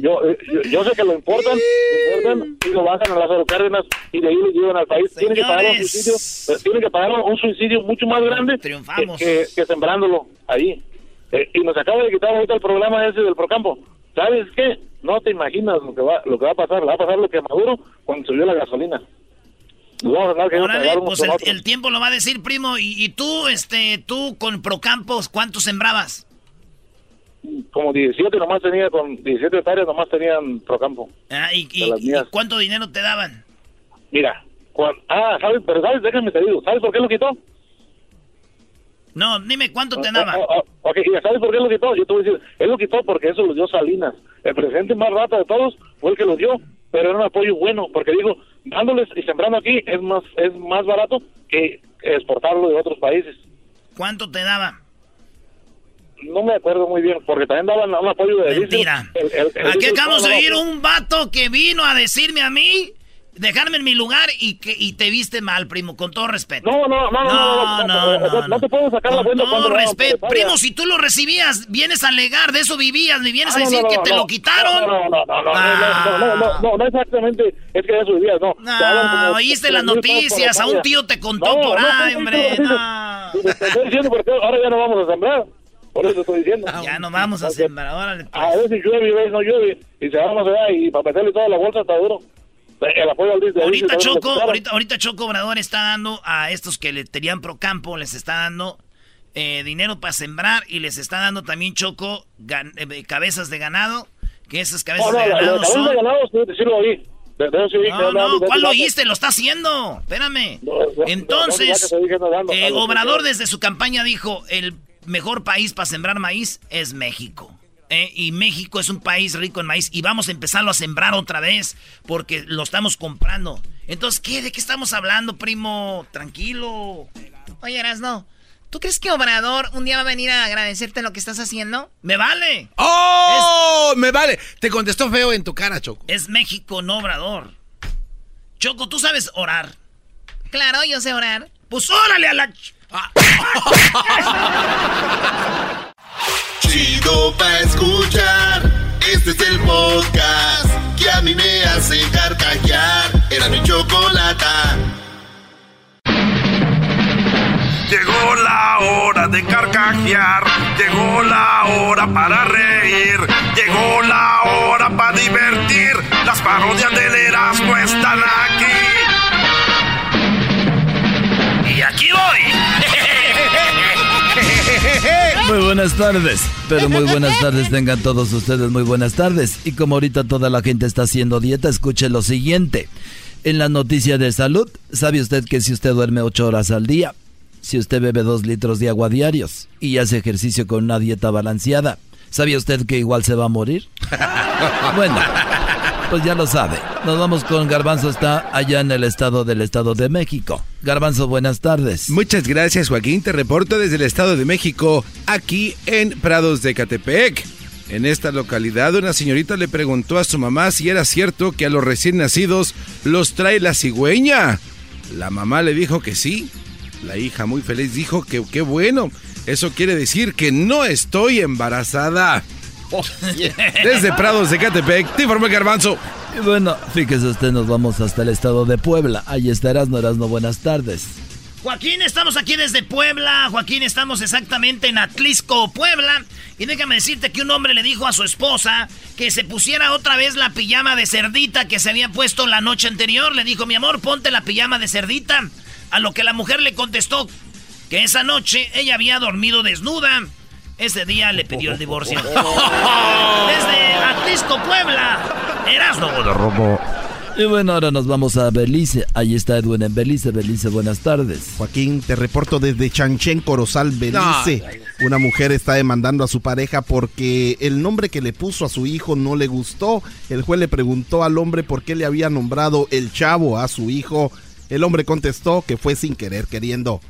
yo, yo, sé que lo importan, lo importan y lo bajan a las Cárdenas y de ahí lo llevan al país. Tienen que pagar un suicidio, eh, tienen que pagar un suicidio mucho más grande que, que, sembrándolo ahí. Eh, y nos acaba de quitar ahorita el programa ese del Procampo. ¿Sabes qué? No te imaginas lo que va, lo que va a pasar. Va a pasar lo que Maduro cuando subió la gasolina. Órale, pues el, tiempo lo va a decir, primo. Y, tú, este, tú con Procampos, ¿cuántos sembrabas? Como 17 nomás tenía, con 17 hectáreas nomás tenían Procampo. Ah, ¿y, cuánto dinero te daban? Mira, ah, ¿sabes? Pero ¿sabes? Déjame te digo, ¿sabes por qué lo quitó? No, dime cuánto te daban. Ah, ah, ok, ¿sabes por qué lo quitó? Yo te voy a decir, él lo quitó porque eso lo dio Salinas. El presidente más rata de todos fue el que lo dio, pero era un apoyo bueno, porque dijo, dándoles y sembrando aquí es más es más barato que exportarlo de otros países. ¿Cuánto te daba? No me acuerdo muy bien, porque también daban un apoyo de... Mentira. Aquí acabamos de oír un vato que vino a decirme a mí dejarme en mi lugar y que y te viste mal, primo, con todo respeto. No, no, no, no, no, no, no, te puedo sacar la cuenta con todo respeto, primo, si tú lo recibías, vienes a alegar, de eso vivías, me vienes a decir que te lo quitaron. No, no, no, no, no, no, no, no, exactamente, es que de eso vivías, no. No, oíste las noticias, a un tío te contó por ahí, hombre, no. Te estoy diciendo porque ahora ya no vamos a sembrar. Por eso estoy diciendo. Ya no vamos a sembrar, órale. A veces llueve y a veces no llueve. Y se vamos a ver y para meterle toda la bolsa está duro. El apoyo al ahorita Choco, ahorita, ahorita Choco Obrador está dando a estos que le tenían pro campo, les está dando eh, dinero para sembrar y les está dando también Choco eh, cabezas de ganado, que esas cabezas de ganado son... de ganado, sí, lo oí. No, no, ¿cuál lo oíste? Lo está haciendo. Espérame. Entonces, eh, Obrador desde su campaña dijo, el mejor país para sembrar maíz es México. ¿Eh? y México es un país rico en maíz y vamos a empezarlo a sembrar otra vez porque lo estamos comprando. Entonces, ¿qué? ¿De qué estamos hablando, primo? Tranquilo. Oye, no. ¿Tú crees que Obrador un día va a venir a agradecerte lo que estás haciendo? ¡Me vale! ¡Oh! ¡Me vale! Te contestó feo en tu cara, Choco. Es México, no Obrador. Choco, ¿tú sabes orar? Claro, yo sé orar. Pues órale a la... Ah. Chido pa' escuchar. Este es el podcast que a mí me hace carcajear. Era mi chocolata. Llegó la hora de carcajear. Llegó la hora para reír. Llegó la hora para divertir. Las parodias del Erasmo están aquí. Y aquí voy. Muy buenas tardes, pero muy buenas tardes tengan todos ustedes, muy buenas tardes. Y como ahorita toda la gente está haciendo dieta, escuche lo siguiente. En la noticia de salud, ¿sabe usted que si usted duerme ocho horas al día, si usted bebe dos litros de agua diarios y hace ejercicio con una dieta balanceada, ¿sabía usted que igual se va a morir? bueno, pues ya lo sabe. Nos vamos con Garbanzo, está allá en el estado del Estado de México. Garbanzo, buenas tardes. Muchas gracias, Joaquín. Te reporto desde el Estado de México, aquí en Prados de Catepec. En esta localidad, una señorita le preguntó a su mamá si era cierto que a los recién nacidos los trae la cigüeña. La mamá le dijo que sí. La hija muy feliz dijo que qué bueno. Eso quiere decir que no estoy embarazada. Desde Prados de Catepec, te informé Garbanzo. Y bueno, fíjese usted, nos vamos hasta el estado de Puebla. Ahí estarás, no no buenas tardes. Joaquín, estamos aquí desde Puebla. Joaquín, estamos exactamente en Atlisco, Puebla. Y déjame decirte que un hombre le dijo a su esposa que se pusiera otra vez la pijama de cerdita que se había puesto la noche anterior. Le dijo, mi amor, ponte la pijama de cerdita. A lo que la mujer le contestó que esa noche ella había dormido desnuda ese día le pidió el divorcio. Desde Atlisco, Puebla, Erasmo. Robo. Y bueno, ahora nos vamos a Belice. Ahí está Edwin en Belice. Belice, buenas tardes. Joaquín, te reporto desde Chanchen, Corozal, Belice. Una mujer está demandando a su pareja porque el nombre que le puso a su hijo no le gustó. El juez le preguntó al hombre por qué le había nombrado el chavo a su hijo. El hombre contestó que fue sin querer queriendo.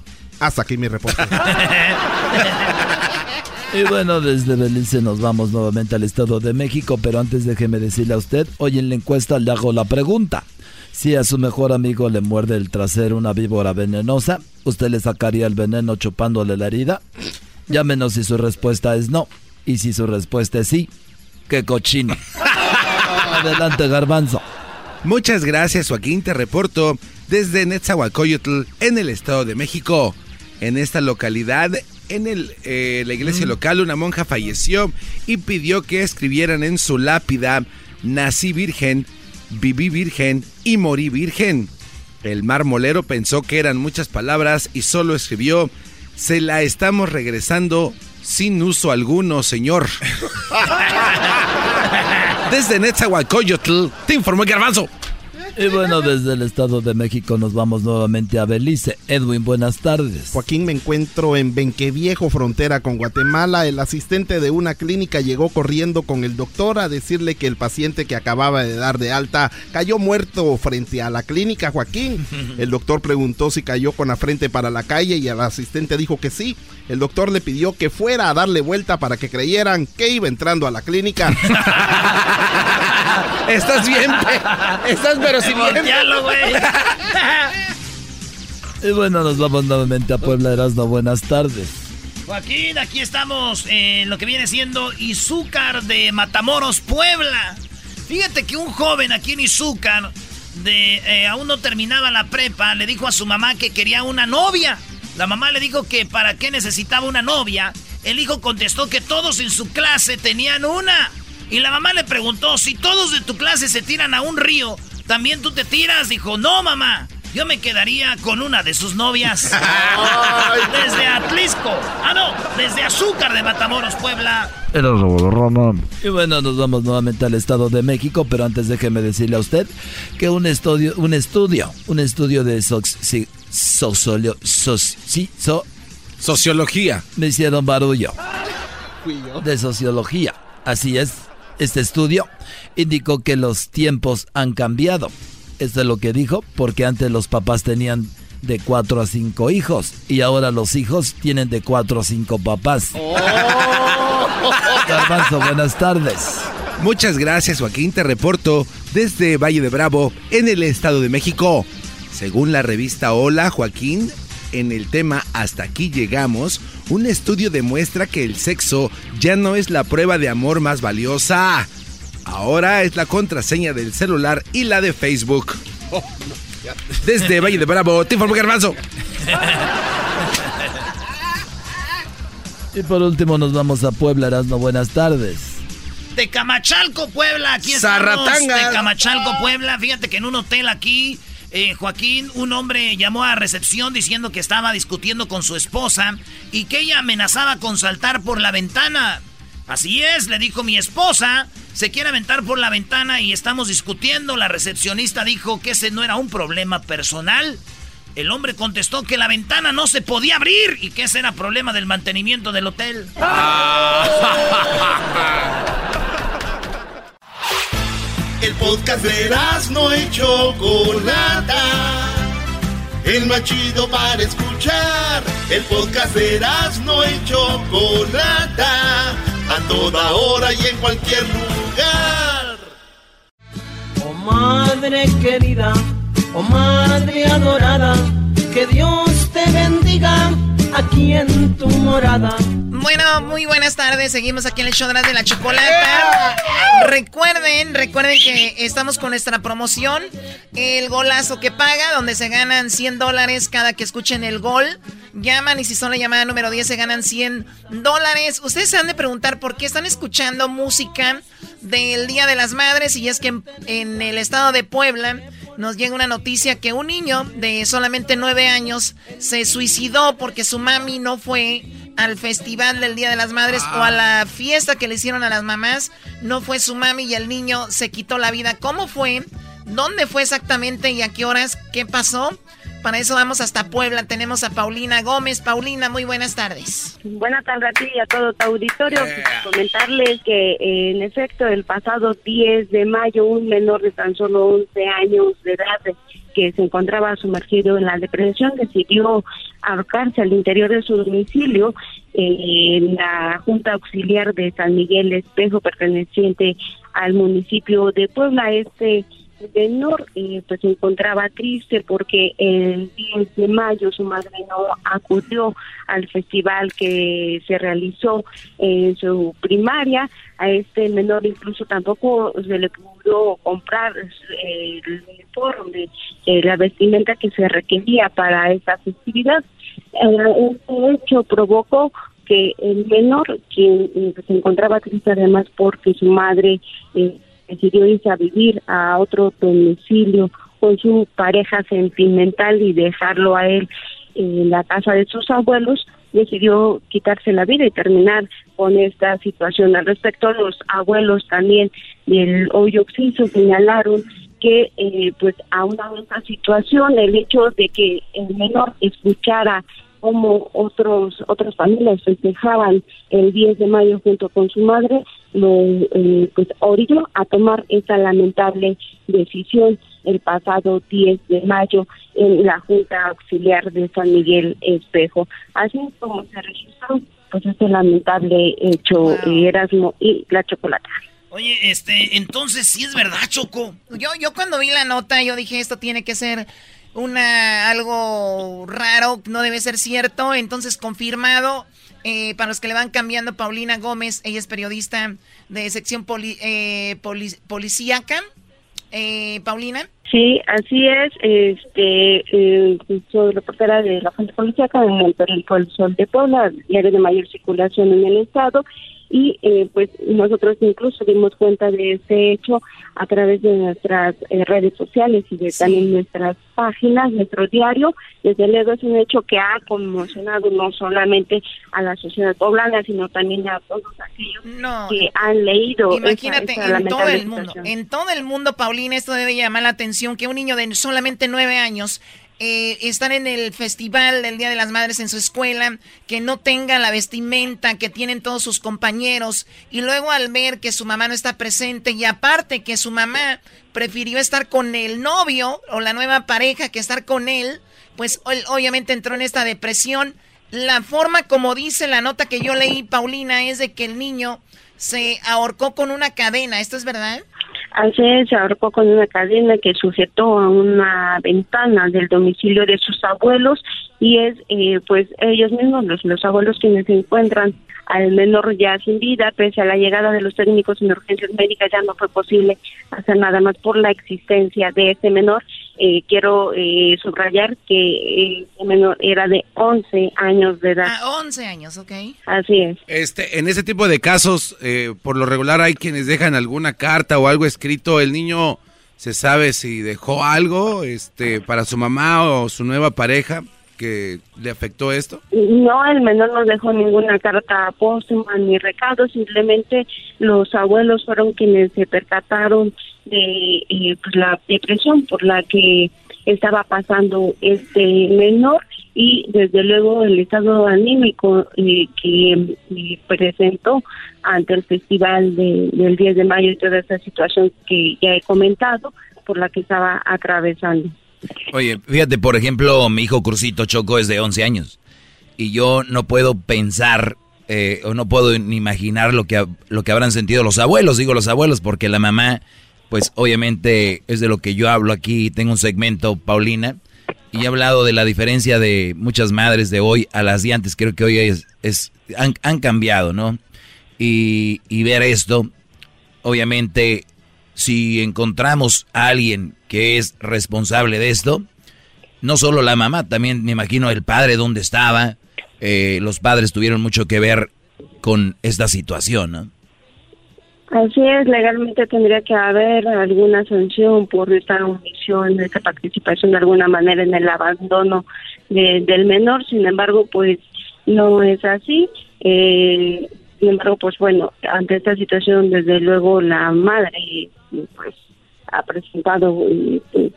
Hasta aquí mi reporte. Y bueno, desde Belice nos vamos nuevamente al Estado de México, pero antes déjeme decirle a usted, hoy en la encuesta le hago la pregunta. Si a su mejor amigo le muerde el trasero una víbora venenosa, ¿usted le sacaría el veneno chupándole la herida? Llámenos si su respuesta es no. Y si su respuesta es sí, ¡qué cochino! Adelante, garbanzo. Muchas gracias, Joaquín. Te reporto desde Netzahualcoyotl, en el Estado de México. En esta localidad en el, eh, la iglesia mm. local una monja falleció y pidió que escribieran en su lápida, nací virgen, viví virgen y morí virgen. El marmolero pensó que eran muchas palabras y solo escribió, se la estamos regresando sin uso alguno, señor. Desde Netzahualcoyotl, te informó Garbanzo. Y bueno, desde el Estado de México nos vamos nuevamente a Belice. Edwin, buenas tardes. Joaquín, me encuentro en Benqueviejo, frontera con Guatemala. El asistente de una clínica llegó corriendo con el doctor a decirle que el paciente que acababa de dar de alta cayó muerto frente a la clínica, Joaquín. El doctor preguntó si cayó con la frente para la calle y el asistente dijo que sí. El doctor le pidió que fuera a darle vuelta para que creyeran que iba entrando a la clínica. Estás bien, estás pero si bien. güey. y bueno, nos vamos nuevamente a Puebla Erasmo. Buenas tardes. Joaquín, aquí estamos en lo que viene siendo Izúcar de Matamoros, Puebla. Fíjate que un joven aquí en Izúcar, de, eh, aún no terminaba la prepa, le dijo a su mamá que quería una novia. La mamá le dijo que para qué necesitaba una novia. El hijo contestó que todos en su clase tenían una. Y la mamá le preguntó, si todos de tu clase se tiran a un río, ¿también tú te tiras? Dijo, no, mamá. Yo me quedaría con una de sus novias. desde Atlisco. Ah, no, desde Azúcar de Matamoros, Puebla. Era Y bueno, nos vamos nuevamente al Estado de México, pero antes déjeme decirle a usted que un estudio, un estudio, un estudio de sociología. Me hicieron barullo. De sociología. Así es. Este estudio indicó que los tiempos han cambiado. Esto es lo que dijo, porque antes los papás tenían de cuatro a cinco hijos y ahora los hijos tienen de cuatro a cinco papás. Oh. buenas tardes. Muchas gracias, Joaquín. Te reporto desde Valle de Bravo, en el Estado de México. Según la revista Hola, Joaquín, en el tema Hasta aquí llegamos, un estudio demuestra que el sexo ya no es la prueba de amor más valiosa. ahora es la contraseña del celular y la de Facebook. Desde Valle de Bravo, te informo Garbanzo. Y por último nos vamos a Puebla, Erasmo, buenas tardes. De Camachalco, Puebla, aquí estamos. De Camachalco, Puebla, fíjate que en un hotel aquí, eh, Joaquín, un hombre llamó a recepción diciendo que estaba discutiendo con su esposa y que ella amenazaba con saltar por la ventana. Así es, le dijo mi esposa, se quiere aventar por la ventana y estamos discutiendo. La recepcionista dijo que ese no era un problema personal. El hombre contestó que la ventana no se podía abrir y que ese era problema del mantenimiento del hotel. El podcast de no hecho Chocolata. El más chido para escuchar. El podcast de no hecho Chocolata. A toda hora y en cualquier lugar. Oh madre querida Oh Madre adorada, que Dios te bendiga aquí en tu morada. Bueno, muy buenas tardes. Seguimos aquí en el show de la chocolata. Recuerden, recuerden que estamos con nuestra promoción, el golazo que paga, donde se ganan 100 dólares cada que escuchen el gol. Llaman y si son la llamada número 10 se ganan 100 dólares. Ustedes se han de preguntar por qué están escuchando música del Día de las Madres y es que en el estado de Puebla nos llega una noticia que un niño de solamente nueve años se suicidó porque su mami no fue al festival del Día de las Madres o a la fiesta que le hicieron a las mamás. No fue su mami y el niño se quitó la vida. ¿Cómo fue? ¿Dónde fue exactamente y a qué horas? ¿Qué pasó? Para eso vamos hasta Puebla. Tenemos a Paulina Gómez. Paulina, muy buenas tardes. Buenas tardes a ti y a todo tu auditorio. Comentarles que, en efecto, el pasado 10 de mayo, un menor de tan solo 11 años de edad que se encontraba sumergido en la depresión decidió ahorcarse al interior de su domicilio en la Junta Auxiliar de San Miguel Espejo, perteneciente al municipio de Puebla. Este menor eh, pues se encontraba triste porque el 10 de mayo su madre no acudió al festival que se realizó en su primaria. A este menor incluso tampoco se le pudo comprar eh, el uniforme, eh, la vestimenta que se requería para esa festividad. este hecho provocó que el menor, quien se encontraba triste además porque su madre decidió irse a vivir a otro domicilio con su pareja sentimental y dejarlo a él en la casa de sus abuelos, decidió quitarse la vida y terminar con esta situación. Al respecto, los abuelos también del hoyo oxiso señalaron que eh, pues a una esta situación el hecho de que el menor escuchara como otros otras familias festejaban el 10 de mayo junto con su madre, lo eh, pues orilló a tomar esa lamentable decisión el pasado 10 de mayo en la Junta Auxiliar de San Miguel Espejo. Así como se registró pues este lamentable hecho Erasmo y la chocolate. Oye, este, entonces sí es verdad, Choco. Yo, yo cuando vi la nota, yo dije esto tiene que ser una algo raro, no debe ser cierto. Entonces, confirmado, eh, para los que le van cambiando, Paulina Gómez, ella es periodista de sección eh, policíaca. Eh, Paulina. Sí, así es. Este, soy reportera de la fuente policíaca en el periódico El Sol de Puebla, diario de mayor circulación en el estado y eh, pues nosotros incluso dimos cuenta de ese hecho a través de nuestras eh, redes sociales y de también nuestras páginas, nuestro diario. Desde luego es un hecho que ha conmocionado no solamente a la sociedad poblana, sino también a todos aquellos que han leído. Imagínate, en todo el mundo, en todo el mundo, Paulina, esto debe llamar la atención que un niño de solamente nueve años eh, están en el festival del Día de las Madres en su escuela, que no tenga la vestimenta que tienen todos sus compañeros, y luego al ver que su mamá no está presente, y aparte que su mamá prefirió estar con el novio o la nueva pareja que estar con él, pues obviamente entró en esta depresión. La forma como dice la nota que yo leí, Paulina, es de que el niño se ahorcó con una cadena. ¿Esto es verdad? Así se ahorcó con una cadena que sujetó a una ventana del domicilio de sus abuelos y es eh, pues ellos mismos, los, los abuelos quienes se encuentran al menor ya sin vida, pese a la llegada de los técnicos en urgencias médicas ya no fue posible hacer nada más por la existencia de este menor. Eh, quiero eh, subrayar que el menor era de 11 años de edad. Ah, 11 años, ok. Así es. Este, en ese tipo de casos, eh, por lo regular hay quienes dejan alguna carta o algo escrito. El niño se sabe si dejó algo este, para su mamá o su nueva pareja que le afectó esto? No, el menor no dejó ninguna carta póstuma ni recado, simplemente los abuelos fueron quienes se percataron de eh, pues, la depresión por la que estaba pasando este menor y desde luego el estado anímico eh, que eh, presentó ante el festival del 10 de mayo y toda esa situación que ya he comentado por la que estaba atravesando. Oye, fíjate, por ejemplo, mi hijo Crucito Choco es de 11 años y yo no puedo pensar eh, o no puedo ni imaginar lo que, lo que habrán sentido los abuelos, digo los abuelos, porque la mamá, pues obviamente es de lo que yo hablo aquí, tengo un segmento, Paulina, y he hablado de la diferencia de muchas madres de hoy a las de antes, creo que hoy es, es han, han cambiado, ¿no? Y, y ver esto, obviamente si encontramos a alguien que es responsable de esto, no solo la mamá, también me imagino el padre dónde estaba, eh, los padres tuvieron mucho que ver con esta situación, ¿no? Así es, legalmente tendría que haber alguna sanción por esta omisión, esta participación de alguna manera en el abandono del menor, sin embargo, pues no es así. Eh, sin embargo, pues bueno, ante esta situación, desde luego la madre pues ha presentado pues,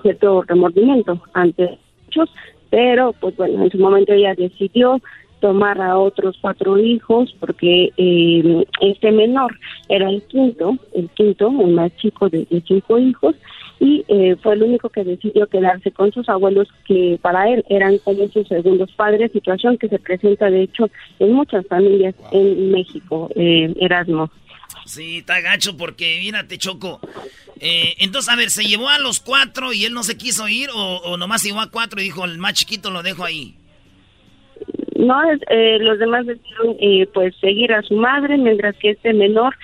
cierto remordimiento ante muchos, pero pues bueno, en su momento ella decidió tomar a otros cuatro hijos porque eh, este menor era el quinto, el quinto, el más chico de, cinco hijos y eh, fue el único que decidió quedarse con sus abuelos que para él eran como sus segundos padres, situación que se presenta de hecho en muchas familias en México, eh, Erasmo. Sí, está gacho porque, mírate, Choco. Eh, entonces, a ver, ¿se llevó a los cuatro y él no se quiso ir o, o nomás llevó a cuatro y dijo, el más chiquito lo dejo ahí? No, eh, los demás decidieron eh, pues seguir a su madre, mientras que este menor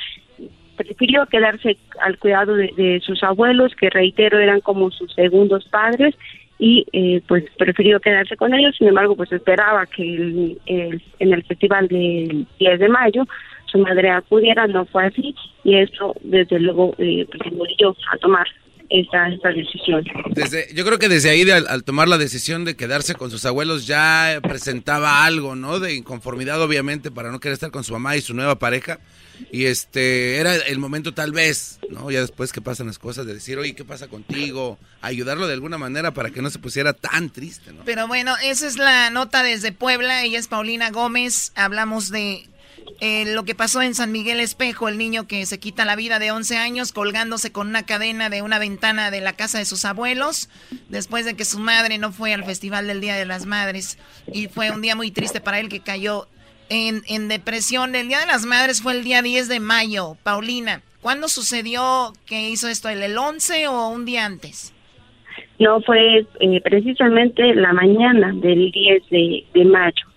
prefirió quedarse al cuidado de, sus abuelos, que reitero eran como sus segundos padres, y eh, pues prefirió quedarse con ellos. Sin embargo, pues esperaba que en el festival del 10 de mayo su madre acudiera, no fue así y esto desde luego eh, pues, a tomar esta, esta decisión. Desde, yo creo que desde ahí, al, tomar la decisión de quedarse con sus abuelos, ya presentaba algo, ¿no? De inconformidad, obviamente, para no querer estar con su mamá y su nueva pareja. Y este, era el momento tal vez, ¿no? Ya después que pasan las cosas, de decir, oye, ¿qué pasa contigo? Ayudarlo de alguna manera para que no se pusiera tan triste, ¿no? Pero bueno, esa es la nota desde Puebla. Ella es Paulina Gómez. Hablamos de eh, lo que pasó en San Miguel Espejo, el niño que se quita la vida de 11 años colgándose con una cadena de una ventana de la casa de sus abuelos, después de que su madre no fue al Festival del Día de las Madres. Y fue un día muy triste para él que cayó en, en depresión. El Día de las Madres fue el día 10 de mayo. Paulina, ¿cuándo sucedió que hizo esto? ¿El, 11 o un día antes? No, fue eh, precisamente la mañana del 10 de mayo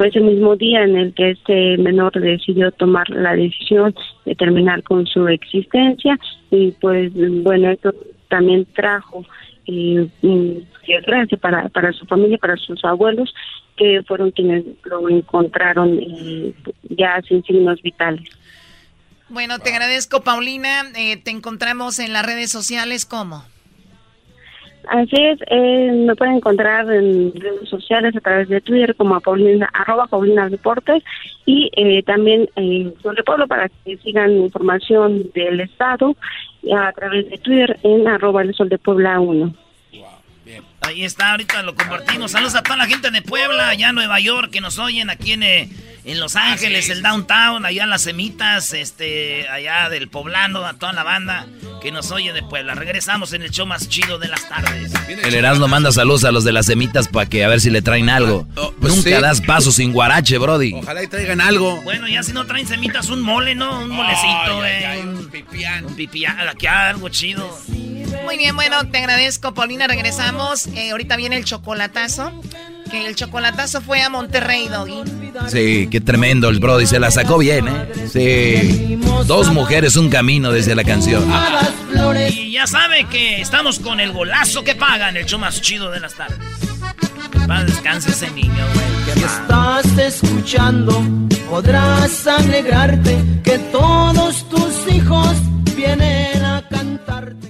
fue ese mismo día en el que este menor decidió tomar la decisión de terminar con su existencia y pues bueno, esto también trajo eh, desgracia para, para su familia, para sus abuelos, que fueron quienes lo encontraron eh, ya sin signos vitales. Bueno, te agradezco, Paulina. Eh, te encontramos en las redes sociales, ¿cómo? Así es, eh, me pueden encontrar en redes sociales a través de Twitter como a arroba Paulina Deportes y eh, también en Sobre Pueblo para que sigan información del Estado a través de Twitter en arroba el Sol de Puebla 1. Ahí está, ahorita lo compartimos. Saludos a toda la gente de Puebla, allá en Nueva York, que nos oyen aquí en, eh, en Los Ángeles, el downtown, allá las semitas, este, allá del poblano, a toda la banda que nos oye de Puebla. Regresamos en el show más chido de las tardes. El Erasmo manda saludos a los de las semitas para que a ver si le traen algo. Oh, pues Nunca das paso sin guarache, Brody. Ojalá y traigan algo. Bueno, ya si no traen semitas, un mole, ¿no? Un molecito, eh. un pipián. Un pipián, aquí algo chido. Muy bien, bueno, te agradezco, Paulina. Regresamos. Eh, ahorita viene el chocolatazo. Que el chocolatazo fue a Monterrey, Doggy. Sí, qué tremendo el Brody, se la sacó bien, ¿eh? Sí. Dos mujeres, un camino desde la canción. Y ya sabe que estamos con el golazo que pagan, el show más chido de las tardes. Para descanse ese niño, güey. Si estás escuchando, podrás alegrarte que todos tus hijos vienen a cantarte.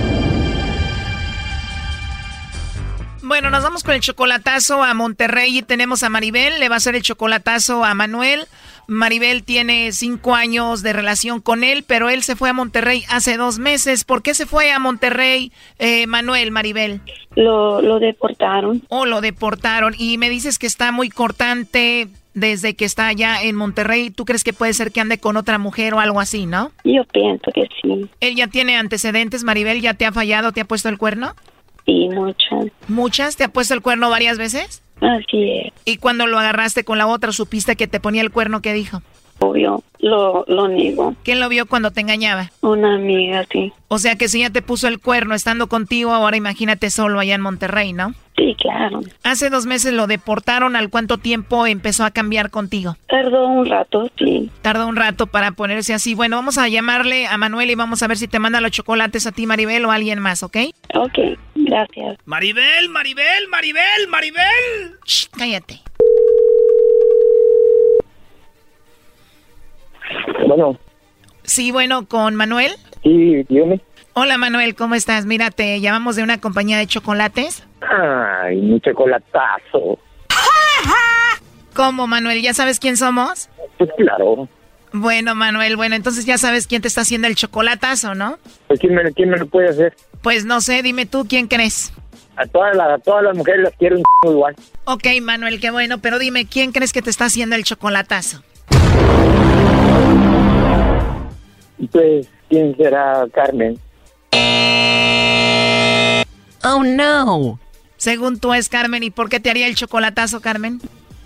Bueno, nos vamos con el chocolatazo a Monterrey y tenemos a Maribel, le va a hacer el chocolatazo a Manuel. Maribel tiene cinco años de relación con él, pero él se fue a Monterrey hace dos meses. ¿Por qué se fue a Monterrey, eh, Manuel, Maribel? Lo, lo deportaron. Oh, lo deportaron. Y me dices que está muy cortante desde que está allá en Monterrey. ¿Tú crees que puede ser que ande con otra mujer o algo así, no? Yo pienso que sí. ¿Él ya tiene antecedentes, Maribel? ¿Ya te ha fallado? ¿Te ha puesto el cuerno? Sí, muchas. ¿Muchas? ¿Te ha puesto el cuerno varias veces? Así es. ¿Y cuando lo agarraste con la otra, supiste que te ponía el cuerno? ¿Qué dijo? Obvio, lo, lo niego. ¿Quién lo vio cuando te engañaba? Una amiga, sí. O sea que si ya te puso el cuerno estando contigo, ahora imagínate solo allá en Monterrey, ¿no? Sí, claro. Hace dos meses lo deportaron. ¿Al cuánto tiempo empezó a cambiar contigo? Tardó un rato, sí. Tardó un rato para ponerse así. Bueno, vamos a llamarle a Manuel y vamos a ver si te manda los chocolates a ti, Maribel, o a alguien más, ¿ok? Ok, gracias. Maribel, Maribel, Maribel, Maribel. Shh, cállate. Bueno. Sí, bueno, ¿con Manuel? Sí, dígame. Hola Manuel, ¿cómo estás? Mira, te llamamos de una compañía de chocolates. Ay, mi chocolatazo. ¿Cómo, Manuel? ¿Ya sabes quién somos? Pues claro. Bueno, Manuel, bueno, entonces ya sabes quién te está haciendo el chocolatazo, ¿no? Pues ¿quién me, quién me lo puede hacer? Pues no sé, dime tú, ¿quién crees? A todas, las, a todas las mujeres las quiero un igual. Ok, Manuel, qué bueno, pero dime, ¿quién crees que te está haciendo el chocolatazo? Pues, ¿quién será Carmen? Oh, no. Según tú es Carmen, ¿y por qué te haría el chocolatazo, Carmen?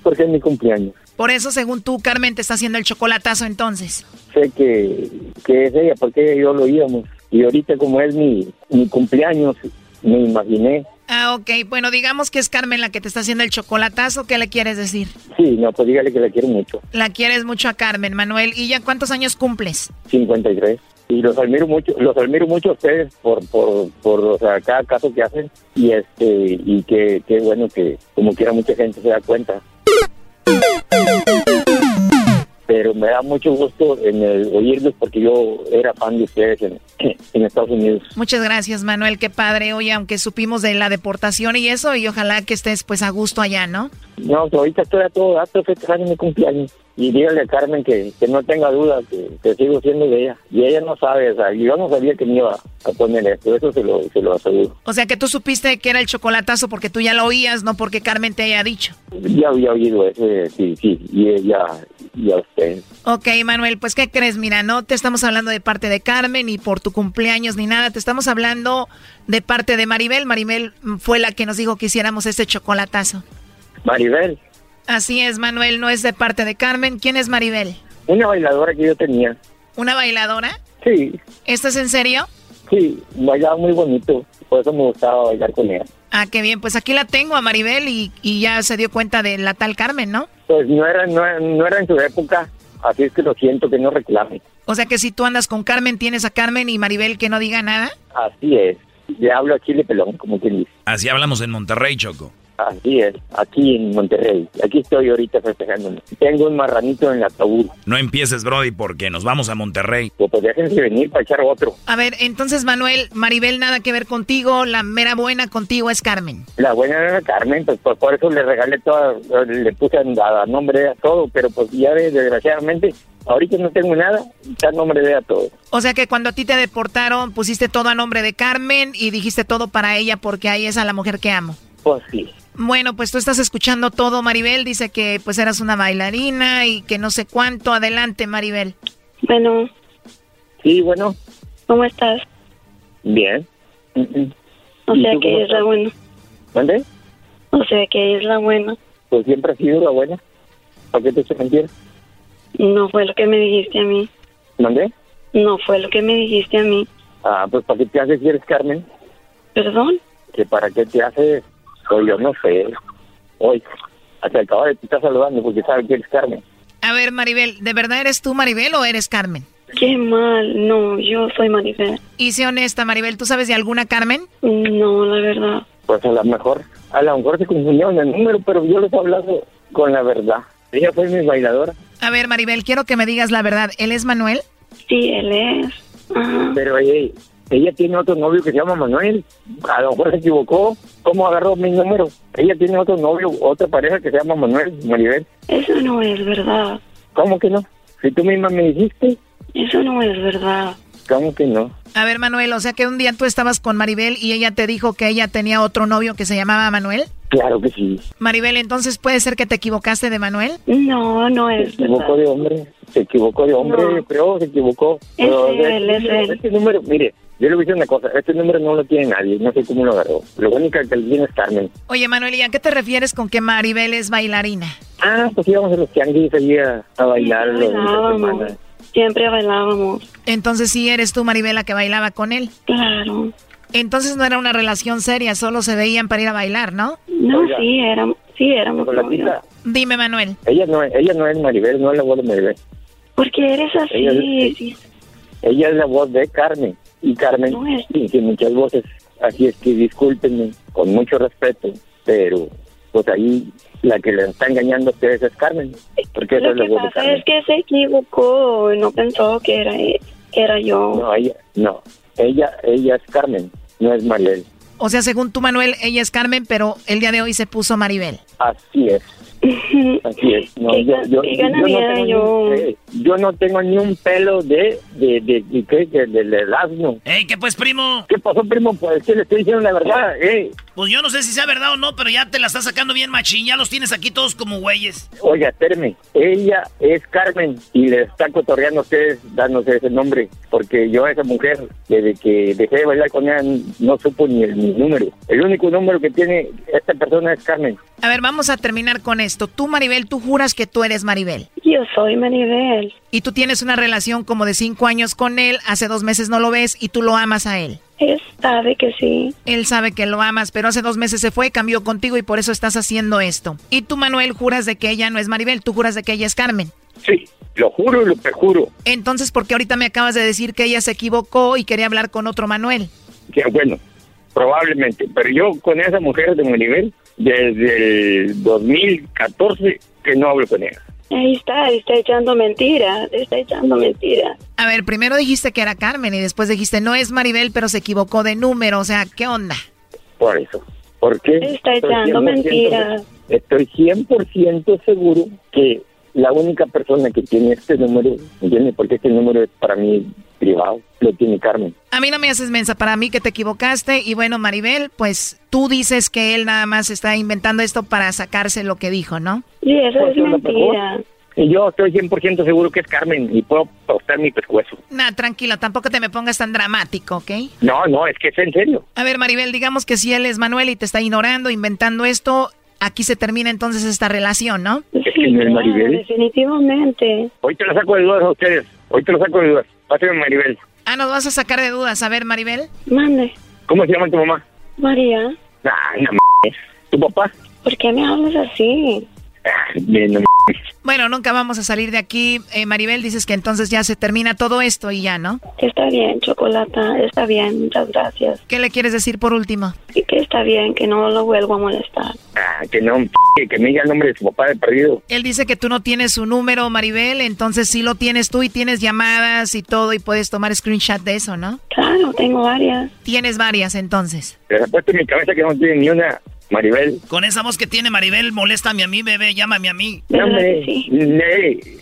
Porque es mi cumpleaños. Por eso, según tú, Carmen, te está haciendo el chocolatazo entonces. Sé que, que es ella, porque yo lo oíamos. Y ahorita como es mi, mi cumpleaños, me imaginé. Ah, ok. Bueno, digamos que es Carmen la que te está haciendo el chocolatazo. ¿Qué le quieres decir? Sí, no, pues dígale que la quiero mucho. La quieres mucho a Carmen, Manuel. ¿Y ya cuántos años cumples? 53 y los admiro mucho los admiro mucho a ustedes por por, por o sea, cada caso que hacen y este y que, qué bueno que como quiera mucha gente se da cuenta pero me da mucho gusto en el oírlos porque yo era fan de ustedes en, en, Estados Unidos. Muchas gracias, Manuel, qué padre. Oye, aunque supimos de la deportación y eso, y ojalá que estés pues a gusto allá, ¿no? No, ahorita estoy a todo dato festejando mi cumpleaños. Y dígale a Carmen que, que no tenga duda, que, sigo siendo de ella. Y ella no sabe, o sea, yo no sabía que me iba a poner esto, eso se lo, se lo aseguro. O sea, que tú supiste que era el chocolatazo porque tú ya lo oías, no porque Carmen te haya dicho. Ya había oído eso, sí, sí, y ella, ya usted. Ok, Manuel, pues ¿qué crees? Mira, no te estamos hablando de parte de Carmen, ni por tu cumpleaños, ni nada, te estamos hablando de parte de Maribel. Maribel fue la que nos dijo que hiciéramos este chocolatazo. Maribel. Así es, Manuel, no es de parte de Carmen. ¿Quién es Maribel? Una bailadora que yo tenía. ¿Una bailadora? Sí. ¿Esto es en serio? Sí, bailaba muy bonito, por eso me gustaba bailar con ella. Ah, qué bien, pues aquí la tengo a Maribel y, ya se dio cuenta de la tal Carmen, ¿no? Pues no era, no, no era en su época, así es que lo siento que no reclame. O sea que si tú andas con Carmen, tienes a Carmen y Maribel que no diga nada. Así es, le hablo a Chile Pelón, como quien dice. Así hablamos en Monterrey, Choco. Así es, aquí en Monterrey. Aquí estoy ahorita festejándome. Tengo un marranito en la ataúd. No empieces, Brody, porque nos vamos a Monterrey. Pues, pues déjense venir para echar otro. A ver, entonces, Manuel, Maribel, nada que ver contigo. La mera buena contigo es Carmen. La buena era Carmen, pues, por eso le regalé toda, le puse a, nombre a todo, pero pues ya desgraciadamente Ahorita no tengo nada, está a nombre de ella todo. O sea que cuando a ti te deportaron, pusiste todo a nombre de Carmen y dijiste todo para ella porque ahí es a la mujer que amo. Pues sí. Bueno, pues tú estás escuchando todo, Maribel. Dice que pues eras una bailarina y que no sé cuánto. Adelante, Maribel. Bueno. Sí, bueno. ¿Cómo estás? Bien. O sea que es la buena. ¿Dónde? O sea que es la buena. Pues siempre ha sido la buena. ¿Por qué te eché mentir? No fue lo que me dijiste a mí. ¿Dónde? No fue lo que me dijiste a mí. Ah, pues ¿para qué te haces si eres Carmen? ¿Perdón? ¿Que para qué te haces? Pues yo no sé. Hoy, hasta acaba de te está saludando porque sabe que eres Carmen. A ver, Maribel, ¿de verdad eres tú Maribel o eres Carmen? Qué mal, no, yo soy Maribel. Y sé honesta, Maribel, ¿tú sabes de alguna Carmen? No, la verdad. Pues a lo mejor, a lo mejor se confundió en el número, pero yo les he hablado con la verdad. Ella fue mi bailadora. A ver, Maribel, quiero que me digas la verdad. ¿Él es Manuel? Sí, él es. Ajá. Pero ella, ella tiene otro novio que se llama Manuel. A lo mejor se equivocó. ¿Cómo agarró mi número? Ella tiene otro novio, otra pareja que se llama Manuel, Maribel. Eso no es verdad. ¿Cómo que no? Si tú misma me dijiste. Eso no es verdad. ¿Cómo que no? A ver, Manuel, o sea que un día tú estabas con Maribel y ella te dijo que ella tenía otro novio que se llamaba Manuel. Claro que sí. Maribel, entonces puede ser que te equivocaste de Manuel. No, no es Se equivocó de hombre. Se equivocó de hombre, No. creo, se equivocó. Es Pero él, este, es número- él. este número, mire, yo le voy a decir una cosa. Este número no lo tiene nadie. No sé cómo lo agarró. Lo único que le tiene es Carmen. Oye, Manuel, ¿y a qué te refieres con que Maribel es bailarina? Ah, pues íbamos a los tianguis allí a, a bailar los fines de Bailábamos. semana. Siempre bailábamos. Entonces sí eres tú, Maribel, la que bailaba con él. Claro. Entonces no era una relación seria, solo se veían para ir a bailar, ¿no? No, Oiga. sí, éramos, sí, éramos novios. Dime, Manuel. Ella no, ella no es Maribel, no es la voz de Maribel. ¿Por qué eres así? Ella es- Sí. Ella es la voz de Carmen. Y Carmen tiene muchas voces. Así es que discúlpenme, con mucho respeto, pero pues ahí la que le está engañando a ustedes es Carmen. Porque esa Lo que pasa Carmen. es que se equivocó y no pensó que era, él, que era yo. No, ella, no. Ella, ella es Carmen, no es Maribel. O sea, según tú, Manuel, ella es Carmen, pero el día de hoy se puso Maribel. Así es. Así es. No, yo, yo, yo no tengo yo. Ni, eh, yo no tengo ni un pelo de, de, de, de, ¿qué? de- de- del asno. ¡Ey, qué pues, primo! ¿Qué pasó, primo? Pues que le estoy diciendo la verdad, eh. Pues yo no sé si sea verdad o no, pero ya te la estás sacando bien machín. Ya los tienes aquí todos como güeyes. Oiga, espérame, ella es Carmen y le está cotorreando a ustedes dándose ese nombre, porque yo a esa mujer, desde que dejé de bailar con ella, no supo ni el mi número. El único número que tiene esta persona es Carmen. A ver, vamos a terminar con esto. Tú, Maribel, tú juras que tú eres Maribel. Yo soy Maribel. Y tú tienes una relación como de cinco años con él, hace dos meses no lo ves y tú lo amas a él. Él sabe que sí. Él sabe que lo amas, pero hace dos meses se fue, cambió contigo y por eso estás haciendo esto. Y tú, Manuel, juras de que ella no es Maribel, tú juras de que ella es Carmen. Sí, lo juro y lo perjuro. Entonces, ¿por qué ahorita me acabas de decir que ella se equivocó y quería hablar con otro Manuel? Que bueno, probablemente, pero yo con esa mujer de mi nivel, desde el 2014 que no hablo con ella. Ahí está, está echando mentiras, está echando mentiras. A ver, primero dijiste que era Carmen y después dijiste no es Maribel, pero se equivocó de número. O sea, ¿qué onda? Por eso. ¿Por qué? Está echando 100% mentiras. Estoy 100% seguro que la única persona que tiene este número, ¿entiendes? Porque este número es para mí privado, lo tiene Carmen. A mí no me haces mensa, para mí que te equivocaste. Y bueno, Maribel, pues tú dices que él nada más está inventando esto para sacarse lo que dijo, ¿no? Sí, eso Pues es mentira. Y yo estoy 100% seguro que es Carmen y puedo apostar mi pescuezo. Nah, tranquilo, tampoco te me pongas tan dramático, ¿ok? No, no, es que es en serio. A ver, Maribel, digamos que si él es Manuel y te está ignorando, inventando esto, aquí se termina entonces esta relación, ¿no? Es que no es Maribel. Definitivamente. Hoy te lo saco de dudas a ustedes. Hoy te lo saco de dudas. Pásame Maribel. Ah, nos vas a sacar de dudas. A ver, Maribel. Mande. ¿Cómo se llama tu mamá? María, Ah, no. ¿Tu papá? ¿por qué me hablas así? Bien, no mames. Bueno, nunca vamos a salir de aquí. Eh, Maribel, dices que entonces ya se termina todo esto y ya, ¿no? Está bien, Chocolata, está bien, muchas gracias. ¿Qué le quieres decir por último? Y que está bien, que no lo vuelvo a molestar. Ah, que no, que me diga el nombre de su papá de perdido. Él dice que tú no tienes su número, Maribel, entonces sí lo tienes tú y tienes llamadas y todo y puedes tomar screenshot de eso, ¿no? Claro, tengo varias. Tienes varias entonces. Les apuesto en mi cabeza que no tiene ni una Maribel. Con esa voz que tiene Maribel, moléstame a mí, bebé, llámame a mí.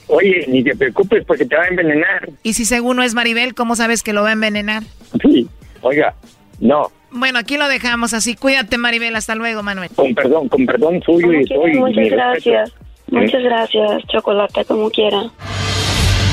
oye, ni te preocupes porque te va a envenenar. Y si según no es Maribel, ¿cómo sabes que lo va a envenenar? Sí, oiga, no. Bueno, aquí lo dejamos así. Cuídate, Maribel. Hasta luego, Manuel. Con perdón, con perdón suyo y soy. Muchas gracias. Muchas gracias, Chocolate, como quiera.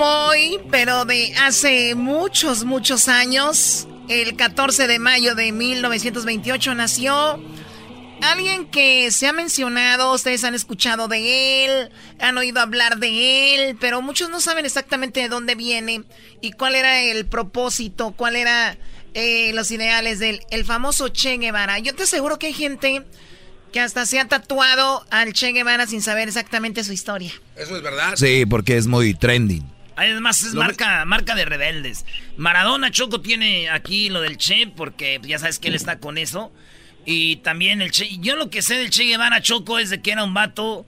como hoy, pero de hace muchos, muchos años, el 14 de mayo de 1928 nació alguien que se ha mencionado, ustedes han escuchado de él, han oído hablar de él, pero muchos no saben exactamente de dónde viene y cuál era el propósito, cuál era eh, los ideales del el famoso Che Guevara. Yo te aseguro que hay gente que hasta se ha tatuado al Che Guevara sin saber exactamente su historia. Eso es verdad. Sí, porque es muy trending. Además es marca, marca de rebeldes. Maradona Choco tiene aquí lo del Che, porque ya sabes que él está con eso. Y también el Che. Yo lo que sé del Che Guevara Choco es de que era un vato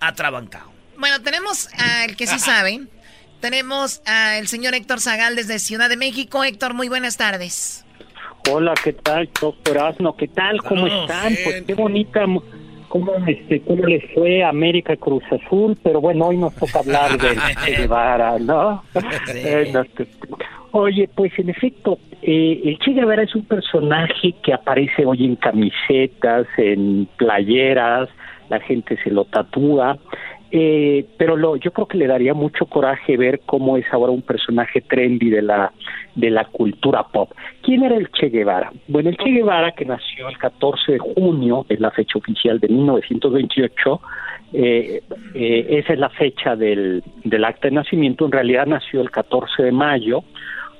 atrabancado. Bueno, tenemos al que sí sabe. Tenemos al señor Héctor Zagal desde Ciudad de México. Héctor, muy buenas tardes. Hola, ¿qué tal, doctor Asno? ¿Qué tal? ¿Cómo están? Pues qué bonita, cómo, este, cómo les fue América Cruz Azul, pero bueno, hoy nos toca hablar de Guevara, ¿no? Eh, oye, pues en efecto, eh, el Che Guevara es un personaje que aparece hoy en camisetas, en playeras, la gente se lo tatúa. Eh, pero lo, yo creo que le daría mucho coraje ver cómo es ahora un personaje trendy de la de la cultura pop. ¿Quién era el Che Guevara? Bueno, el Che Guevara, que nació el 14 de junio, es la fecha oficial de 1928, eh, eh, esa es la fecha del, del acta de nacimiento, en realidad nació el 14 de mayo,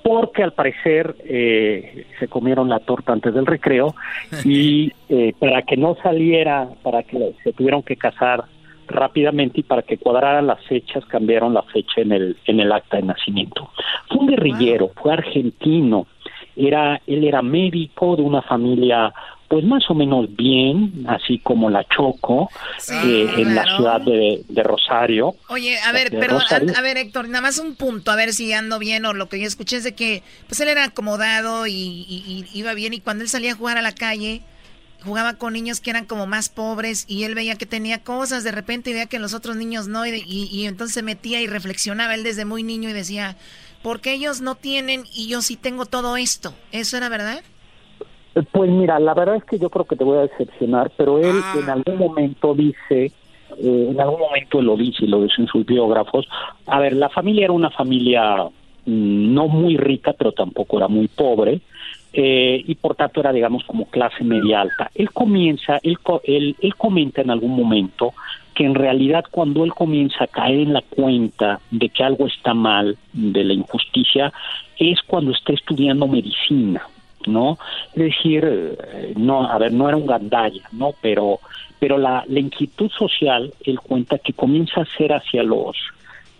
porque al parecer eh, se comieron la torta antes del recreo y eh, para que no saliera, para que se tuvieron que casar rápidamente y para que cuadraran las fechas cambiaron la fecha en el en el acta de nacimiento. Fue un guerrillero, fue argentino, era él era médico de una familia pues más o menos bien, así como la Choco, eh, en la ciudad de, Rosario. Oye, a ver, perdón, a, ver Héctor, nada más un punto, a ver si ando bien o lo que yo escuché es de que pues él era acomodado y iba bien y cuando él salía a jugar a la calle, jugaba con niños que eran como más pobres y él veía que tenía cosas de repente y veía que los otros niños no y, y, entonces se metía y reflexionaba él desde muy niño y decía, ¿por qué ellos no tienen y yo sí tengo todo esto? ¿Eso era verdad? Pues mira, la verdad es que yo creo que te voy a decepcionar, pero él ah. en algún momento dice, eh, en algún momento lo dice y lo dice en sus biógrafos, a ver, la familia era una familia mm, no muy rica, pero tampoco era muy pobre, eh, y por tanto era, digamos, como clase media alta. Él comienza, él, él, él comenta en algún momento que en realidad cuando él comienza a caer en la cuenta de que algo está mal, de la injusticia, es cuando está estudiando medicina, ¿no? Es decir, eh, no, a ver, no era un gandalla, ¿no? Pero, pero la, la inquietud social, él cuenta que comienza a ser hacia los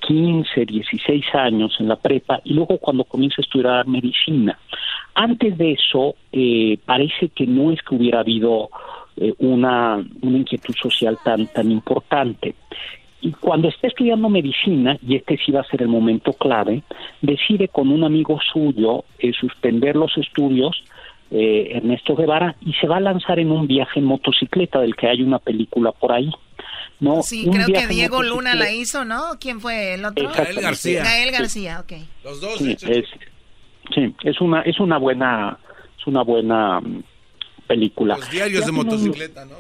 15, 16 años en la prepa y luego cuando comienza a estudiar medicina. Antes de eso, eh, parece que no es que hubiera habido eh, una, una inquietud social tan, tan importante. Y cuando está estudiando medicina, y este sí va a ser el momento clave, decide con un amigo suyo eh, suspender los estudios, Ernesto Guevara, y se va a lanzar en un viaje en motocicleta, del que hay una película por ahí. No, sí, creo que Diego Luna la hizo, ¿no? ¿Quién fue el otro? Gael García. Gael García, ok. Los dos. Sí, es, sí, es una es una buena es una buena mm, película. Los diarios de motocicleta, ¿no?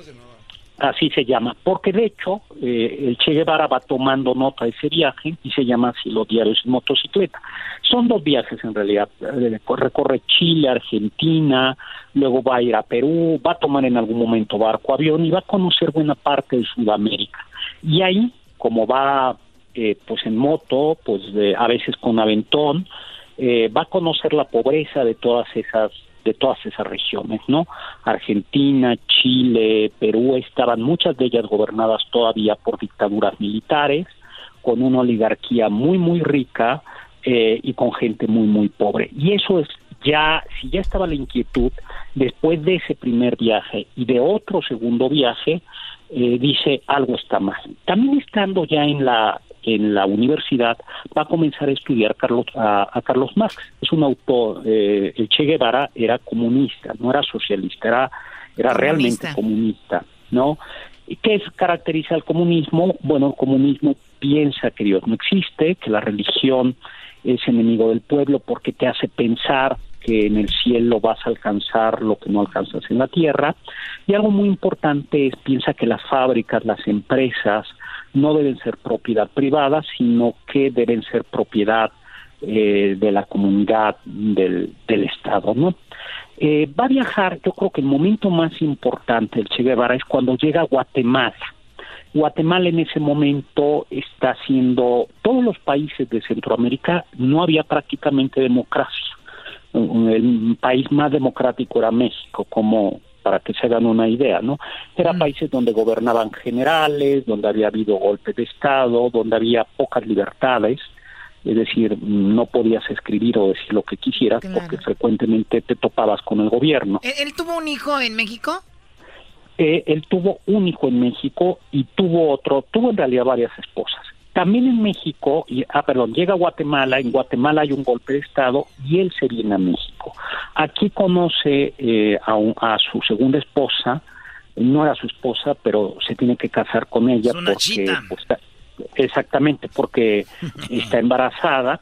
Así se llama, porque de hecho eh, el Che Guevara va tomando nota de ese viaje y se llama así los diarios de motocicleta. Son dos viajes en realidad, eh, recorre Chile, Argentina, luego va a ir a Perú, va a tomar en algún momento barco, avión y va a conocer buena parte de Sudamérica. Y ahí, como va eh, pues en moto, pues a veces con aventón, eh, va a conocer la pobreza de todas esas de todas esas regiones, ¿no? Argentina, Chile, Perú estaban muchas de ellas gobernadas todavía por dictaduras militares, con una oligarquía muy muy rica eh, y con gente muy muy pobre. Y eso es ya, si ya estaba la inquietud, después de ese primer viaje y de otro segundo viaje, eh, dice algo está mal. También estando ya en la en la universidad va a comenzar a estudiar Carlos, a, Carlos Marx. Es un autor, eh, el Che Guevara era comunista, no era socialista, era, era realmente comunista, ¿no? ¿Qué caracteriza al comunismo? Bueno, el comunismo piensa que Dios no existe, que la religión es enemigo del pueblo porque te hace pensar que en el cielo vas a alcanzar lo que no alcanzas en la tierra. Y algo muy importante es, piensa que las fábricas, las empresas, no deben ser propiedad privada, sino que deben ser propiedad eh, de la comunidad del, del Estado, ¿no? Eh, va a viajar, yo creo que el momento más importante del Che Guevara es cuando llega a Guatemala. Guatemala en ese momento está siendo, todos los países de Centroamérica no había prácticamente democracia el país más democrático era México, como para que se hagan una idea, ¿no? Era países donde gobernaban generales, donde había habido golpe de Estado, donde había pocas libertades, es decir, no podías escribir o decir lo que quisieras porque frecuentemente te topabas con el gobierno. ¿Él, tuvo un hijo en México? Eh, él tuvo un hijo en México y tuvo otro, tuvo en realidad varias esposas. También en México, y, ah, perdón, llega a Guatemala, en Guatemala hay un golpe de Estado y él se viene a México. Aquí conoce eh, a, a, su segunda esposa, no era su esposa, pero se tiene que casar con ella porque pues, exactamente porque está embarazada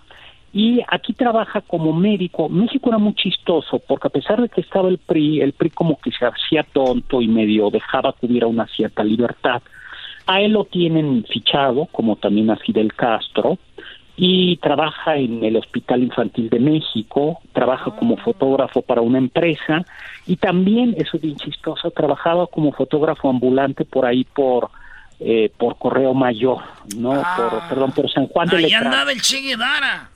y aquí trabaja como médico. México era muy chistoso porque a pesar de que estaba el PRI, el PRI como que se hacía tonto y medio dejaba que hubiera una cierta libertad a él lo tienen fichado, como también a Fidel Castro, y trabaja en el Hospital Infantil de México, trabaja como fotógrafo para una empresa y también, eso es bien chistoso, trabajaba como fotógrafo ambulante por ahí por eh, por Correo Mayor, no, por, ah. perdón, por San Juan de Ahí andaba el Che Guevara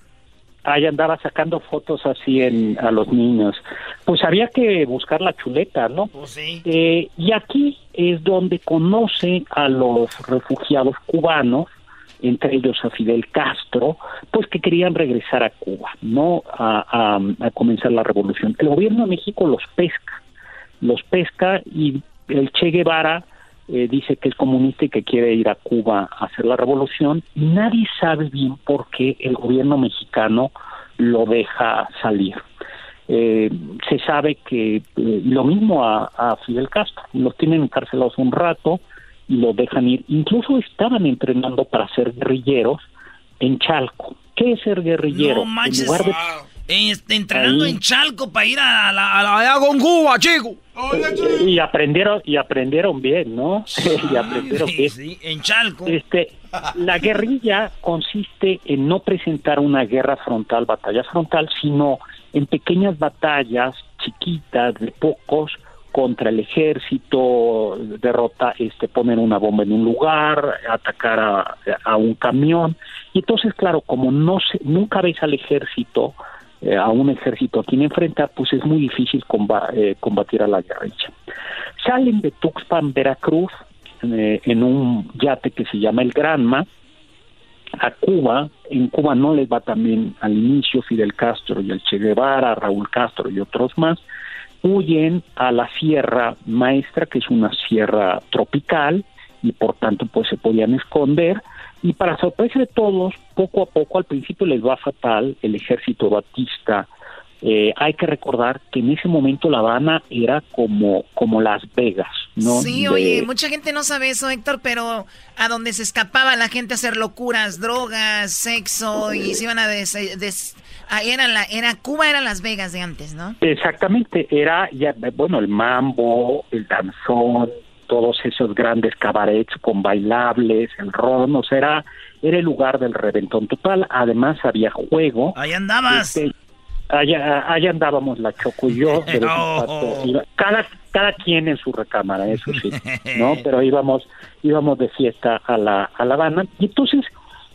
ahí andaba sacando fotos así en, a los niños. Pues había que buscar la chuleta, ¿no? Pues sí. Eh, y aquí es donde conoce a los refugiados cubanos, entre ellos a Fidel Castro, pues que querían regresar a Cuba, ¿no? A, a comenzar la revolución. El gobierno de México los pesca, los pesca y el Che Guevara eh, dice que es comunista y que quiere ir a Cuba a hacer la revolución. Nadie sabe bien por qué el gobierno mexicano lo deja salir. Eh, se sabe que eh, lo mismo a, Fidel Castro, los tienen encarcelados un rato y los dejan ir. Incluso estaban entrenando para ser guerrilleros en Chalco. ¿Qué es ser guerrillero? No en lugar de, este, entrenando en Chalco para ir a la, a la, con Cuba, chico. Y aprendieron, y aprendieron bien, ¿no? y aprendieron bien. Sí, en Chalco. Este, la guerrilla consiste en no presentar una guerra frontal, batalla frontal, sino en pequeñas batallas chiquitas de pocos contra el ejército, derrota, este, poner una bomba en un lugar, atacar a, a un camión. Y entonces, claro, como no se, nunca ves al ejército, eh, a un ejército a quien enfrentar, pues es muy difícil eh, combatir a la guerrilla. Salen de Tuxpan, Veracruz, eh, en un yate que se llama el Granma, a Cuba. En Cuba no les va también al inicio Fidel Castro y el Che Guevara, Raúl Castro y otros más. Huyen a la Sierra Maestra, que es una sierra tropical, y por tanto pues se podían esconder y para sorpresa de todos, poco a poco, al principio les va fatal el ejército batista. Eh, hay que recordar que en ese momento La Habana era como, como Las Vegas, ¿no? Sí, oye, mucha gente no sabe eso, Héctor, pero a donde se escapaba la gente a hacer locuras, drogas, sexo, y se iban a des... era, la, era Cuba era Las Vegas de antes, ¿no? Exactamente, era, ya, bueno, el mambo, el danzón, todos esos grandes cabarets con bailables, el ron, o sea, era, era el lugar del reventón total. Además había juego. Ahí andabas. Este, allá, allá andábamos la Choco y yo. cada, cada quien en su recámara, eso sí, ¿no? Pero íbamos, íbamos de fiesta a la, a La Habana. Y entonces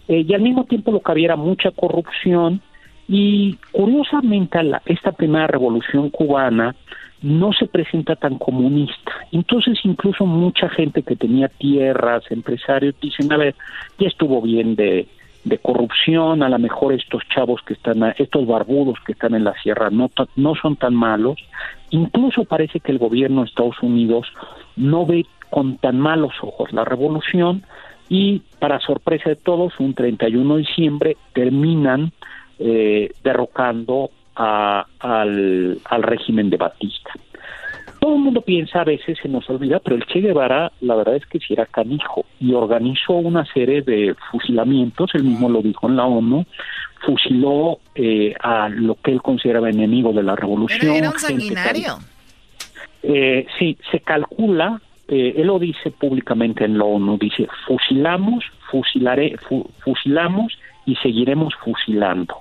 eh, y al mismo tiempo lo que había era mucha corrupción y curiosamente esta primera revolución cubana no se presenta tan comunista. Entonces incluso mucha gente que tenía tierras, empresarios, dicen, a ver, ya estuvo bien de, de corrupción, a lo mejor estos chavos que están, estos barbudos que están en la sierra no, no son tan malos. Incluso parece que el gobierno de Estados Unidos no ve con tan malos ojos la revolución y para sorpresa de todos, un 31 de diciembre terminan eh, derrocando a, al, al régimen de Batista. Todo el mundo piensa, a veces se nos olvida, pero el Che Guevara, la verdad es que sí era canijo y organizó una serie de fusilamientos, él mismo lo dijo en la ONU, fusiló eh, a lo que él consideraba enemigo de la revolución. era un sanguinario. Eh, sí, se calcula, eh, él lo dice públicamente en la ONU, dice, fusilamos, fusilaré, fusilamos y seguiremos fusilando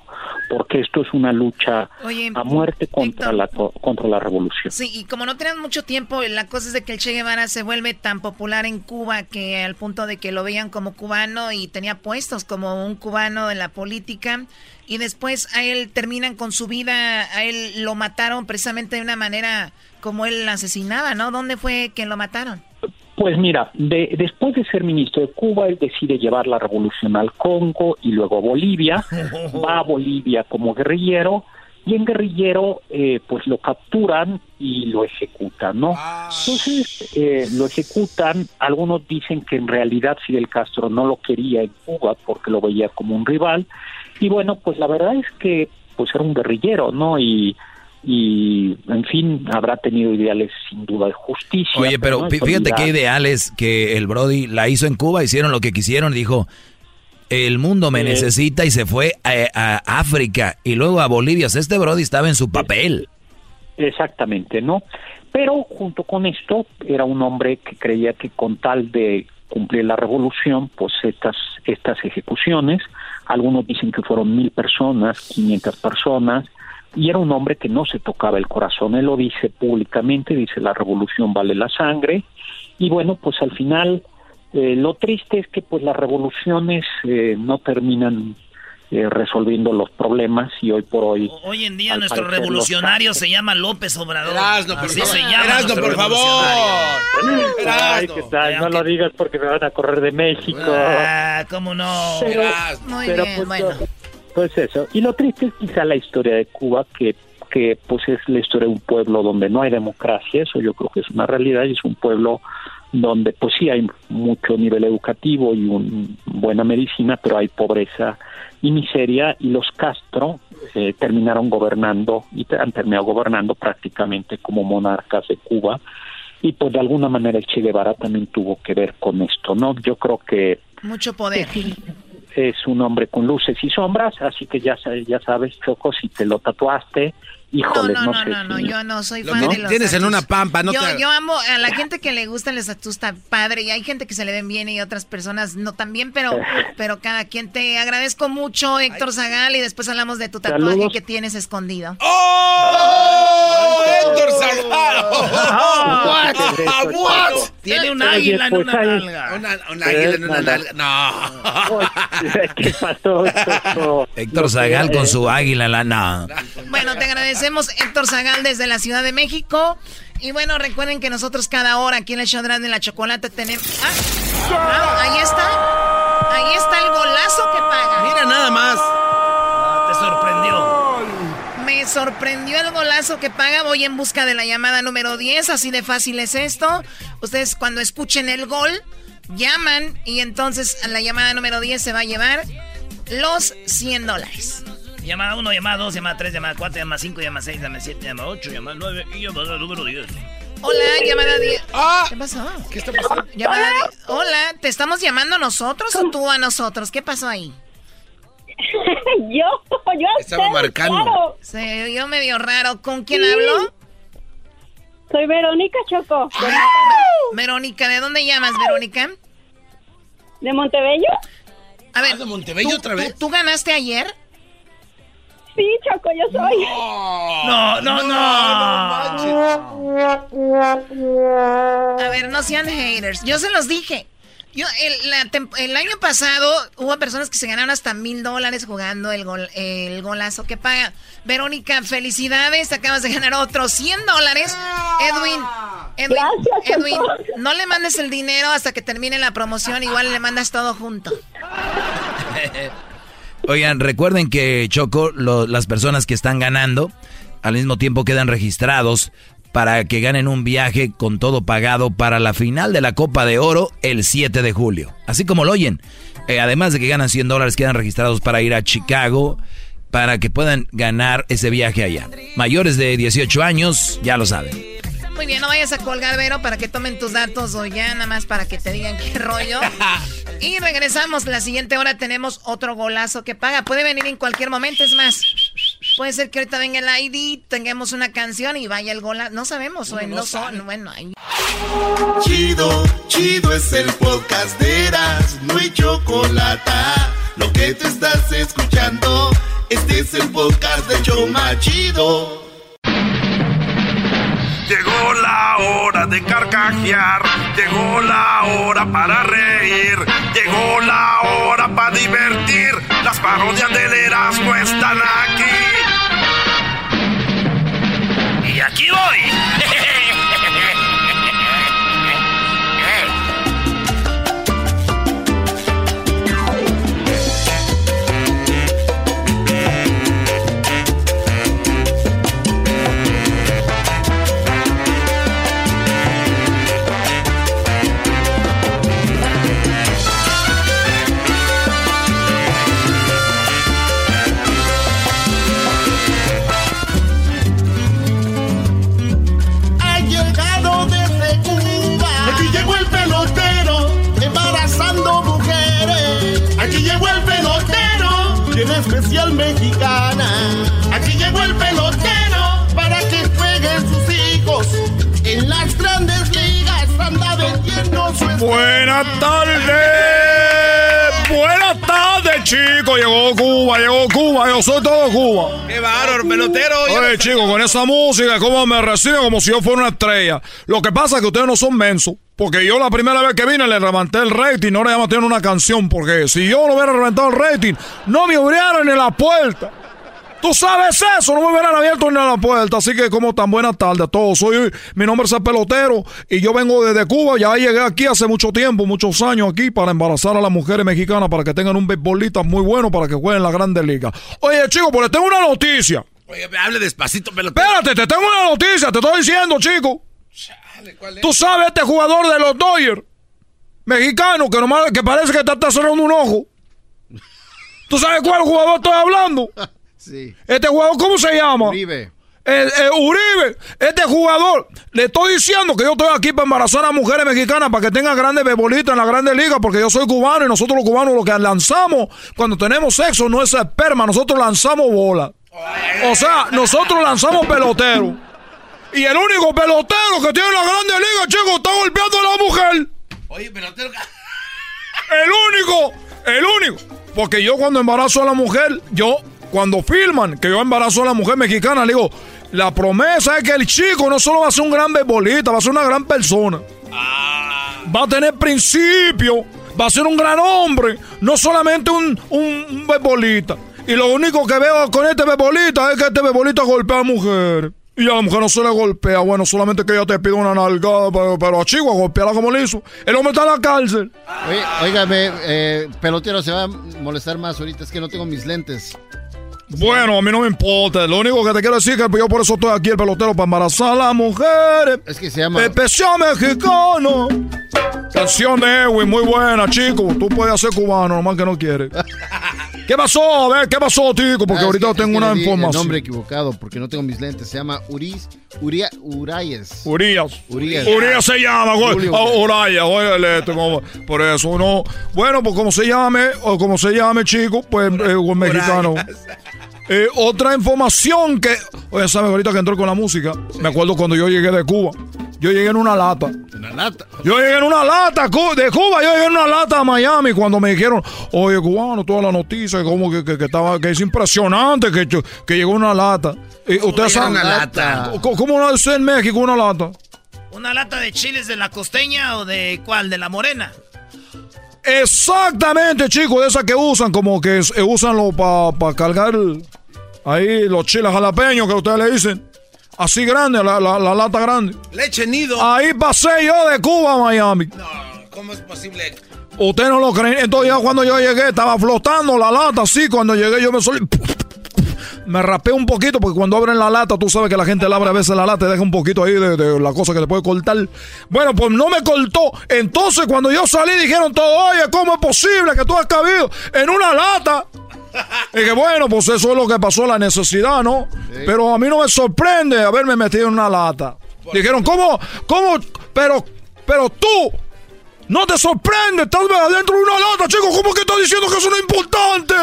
porque esto es una lucha a muerte contra la contra la revolución. Sí, y como no tenemos mucho tiempo, la cosa es de que el Che Guevara se vuelve tan popular en Cuba que al punto de que lo veían como cubano y tenía puestos como un cubano en la política y después a él terminan con su vida, a él lo mataron precisamente de una manera como él asesinaba, ¿no? ¿Dónde fue que lo mataron? Pues mira, después de ser ministro de Cuba, él decide llevar la revolución al Congo y luego a Bolivia. Va a Bolivia como guerrillero y en guerrillero eh, pues lo capturan y lo ejecutan, ¿no? Ah. Entonces eh, lo ejecutan, algunos dicen que en realidad Fidel Castro no lo quería en Cuba porque lo veía como un rival y bueno, pues la verdad es que pues era un guerrillero, ¿no? Y y en fin habrá tenido ideales sin duda de justicia. Oye, pero, fíjate qué ideales que el Brody la hizo en Cuba, hicieron lo que quisieron, dijo el mundo me necesita y se fue a, África y luego a Bolivia. este Brody estaba en su papel. Exactamente, ¿no? Pero junto con esto era un hombre que creía que con tal de cumplir la revolución, pues estas, estas ejecuciones, algunos dicen que fueron mil personas, quinientas personas, y era un hombre que no se tocaba el corazón, él lo dice públicamente, dice la revolución vale la sangre, y bueno, pues al final eh, lo triste es que pues las revoluciones eh, no terminan eh, resolviendo los problemas y hoy por hoy... Hoy en día nuestro revolucionario se llama López Obrador. Erasno, por favor. Se llama por favor. Ay, ¿qué tal? No lo digas porque me van a correr de México. Ah, ¿cómo no? Muy bien, pues, bueno. Pues eso. Y lo triste es quizá la historia de Cuba, que, que pues es la historia de un pueblo donde no hay democracia, eso yo creo que es una realidad, y es un pueblo donde pues sí hay mucho nivel educativo y una buena medicina, pero hay pobreza y miseria, y los Castro eh, terminaron gobernando y han terminado gobernando prácticamente como monarcas de Cuba, y pues de alguna manera el Che Guevara también tuvo que ver con esto, ¿no? Yo creo que... Mucho poder es un hombre con luces y sombras, así que ya, ya sabes, Choco, si te lo tatuaste, híjole, no, no, no, sé. No, no, yo no soy fan de los Tienes en una pampa, no yo, te... yo amo a la gente que le gustan los tatuajes está padre y hay gente que se le ven bien y otras personas no tan bien, pero, pero cada quien te agradezco mucho, Héctor Zagal, y después hablamos de tu tatuaje que tienes escondido. ¡Oh! ¡Héctor Zagal! ¿What? ¿What? Tiene un águila en una nalga. Un águila en una nalga. No. ¿Qué pasó? Héctor Zagal con su águila en la... No. Bueno, te agradecemos, Héctor Zagal, desde la Ciudad de México. Y bueno, recuerden que nosotros cada hora aquí en el show de la chocolate tenemos... Ah, ahí está. Ahí está el golazo que paga. Mira nada más. te sorprendió. Me sorprendió el golazo que paga. Voy en busca de la llamada número 10. Así de fácil es esto. Ustedes cuando escuchen el gol, llaman y entonces la llamada número 10 se va a llevar los 100 dólares. Llamada 1, llamada 2, llamada 3, llamada 4, llamada 5, llamada 6, llamada 7, llamada 8, llamada 9 y llamada número 10. Hola, llamada 10. Ah, ¿Qué pasó? ¿Qué está pasando? Llamada Hola, ¿te estamos llamando a nosotros o tú a nosotros? ¿Qué pasó ahí? yo, yo Estaba marcando. Claro. Se oyó medio raro. ¿Con quién hablo? Soy Verónica Choco. Verónica, ¿de dónde llamas, Verónica? ¿De Montebello? A ver, ¿de Montebello ¿tú, otra vez? ¿tú, ¿tú ganaste ayer? Sí, Choco, yo soy. No, no, no. A ver, no sean haters. Yo se los dije. Yo, el, año pasado hubo personas que se ganaron hasta mil dólares jugando el, gol, el golazo que paga. Verónica, felicidades, acabas de ganar otros 100 dólares. Edwin, Edwin, Edwin, no le mandes el dinero hasta que termine la promoción, igual le mandas todo junto. Oigan, recuerden que Choco, las personas que están ganando, al mismo tiempo quedan registrados para que ganen un viaje con todo pagado para la final de la Copa de Oro el 7 de julio. Así como lo oyen. Eh, además de que ganan 100 dólares, quedan registrados para ir a Chicago para que puedan ganar ese viaje allá. Mayores de 18 años, ya lo saben. Muy bien, no vayas a colgar, Vero, para que tomen tus datos o ya nada más para que te digan qué rollo. y regresamos. La siguiente hora tenemos otro golazo que paga. Puede venir en cualquier momento, es más. Puede ser que ahorita venga el ID, tengamos una canción y vaya el golazo. No sabemos, o no, son. Bueno, ahí. Chido, chido es el podcast de Eras, no hay chocolate. Lo que te estás escuchando, este es el podcast de Choma Chido. Llegó la hora de carcajear, llegó la hora para reír, llegó la hora para divertir. Las parodias del Erasmo están aquí. Esa música, ¿cómo me reciben? Como si yo fuera una estrella. Lo que pasa es que ustedes no son mensos. Porque yo la primera vez que vine le levanté el rating, no le llamo tener una canción. Porque si yo no hubiera levantado el rating, no me abrieran en la puerta. Tú sabes eso, no me hubieran abierto ni la puerta. Así que, como tan buenas tardes a todos. Soy, mi nombre es el pelotero y yo vengo desde Cuba. Ya llegué aquí hace mucho tiempo, muchos años aquí, para embarazar a las mujeres mexicanas para que tengan un beisbolista muy bueno para que jueguen en la Grande Liga. Oye, chico, pues les tengo una noticia. Oye, hable despacito, pelotero. Espérate, te tengo una noticia, te estoy diciendo, chico. Tú sabes este jugador de los Dodgers, mexicano, que nomás que parece que te está cerrando un ojo. ¿Tú sabes cuál jugador estoy hablando? Este jugador, ¿cómo se llama? Uribe. Uribe, este jugador, le estoy diciendo que yo estoy aquí para embarazar a mujeres mexicanas para que tengan grandes bebolitas en la grande liga, porque yo soy cubano y nosotros los cubanos lo que lanzamos cuando tenemos sexo no es esperma, nosotros lanzamos bola. O sea, nosotros lanzamos pelotero. Y el único pelotero que tiene la grande liga, chico, está golpeando a la mujer. Oye, pelotero. El único, el único. Porque yo cuando embarazo a la mujer, yo cuando filman que yo embarazo a la mujer mexicana, le digo, la promesa es que el chico no solo va a ser un gran bebolita, va a ser una gran persona. Ah. Va a tener principio, va a ser un gran hombre, no solamente un, un, bebolita. Y lo único que veo con este bebolita es que este bebolita golpea a mujeres. Y a la mujer no se le golpea, bueno, solamente que ella te pide una nalgada, pero, a Chihuahua golpearla como le hizo. El hombre está en la cárcel. Oye, óigame, eh, pelotero, se va a molestar más ahorita, es que no tengo mis lentes. Bueno, a mí no me importa. Lo único que te quiero decir es que yo por eso estoy aquí el pelotero para embarazar a las mujeres. Es que se llama. Especial mexicano. Canción de Edwin, muy buena, chico. Tú puedes ser cubano, nomás que no quieres. ¿Qué pasó? A ver, ¿qué pasó, chico? Porque ah, ahorita tengo una información. Nombre equivocado, porque no tengo mis lentes. Se llama Uris, Uria, Urias. Urias. Urias. se llama, güey. Oh, Urias, güey. Por eso, no. Bueno, pues como se llame, o como se llame, chico, pues eh, mexicano. Eh, otra información que. Oye, ¿sabes? Ahorita que entró con la música, me acuerdo cuando yo llegué de Cuba. Yo llegué en una lata. ¿Una lata? Yo llegué en una lata de Cuba. Yo llegué en una lata a Miami cuando me dijeron, oye, cubano, toda la noticia, como que, que, estaba, que es impresionante que, que llegó una lata. Y ustedes saben. Una lata. ¿Cómo no es en México una lata? ¿Una lata de chiles de la costeña o de cuál? ¿De la morena? Exactamente, chicos, de esas que usan, como que eh, usan para cargar ahí los chiles jalapeños que ustedes le dicen. Así grande, la, la, lata grande. Leche nido. Ahí pasé yo de Cuba a Miami. No, ¿cómo es posible? Usted no lo cree. Entonces ya cuando yo llegué estaba flotando la lata así. Cuando llegué yo me solí... Me rapé un poquito porque cuando abren la lata, tú sabes que la gente la abre a veces la lata y deja un poquito ahí de, la cosa que te puede cortar. Bueno, pues no me cortó. Entonces cuando yo salí dijeron todo, oye, ¿cómo es posible que tú has cabido en una lata? Y que bueno, pues eso es lo que pasó, la necesidad, ¿no? Pero a mí no me sorprende haberme metido en una lata. Dijeron, ¿cómo? ¿Cómo? Pero, pero tú, no te sorprende, estás adentro de una lata, chico. ¿Cómo que estás diciendo que eso no es importante?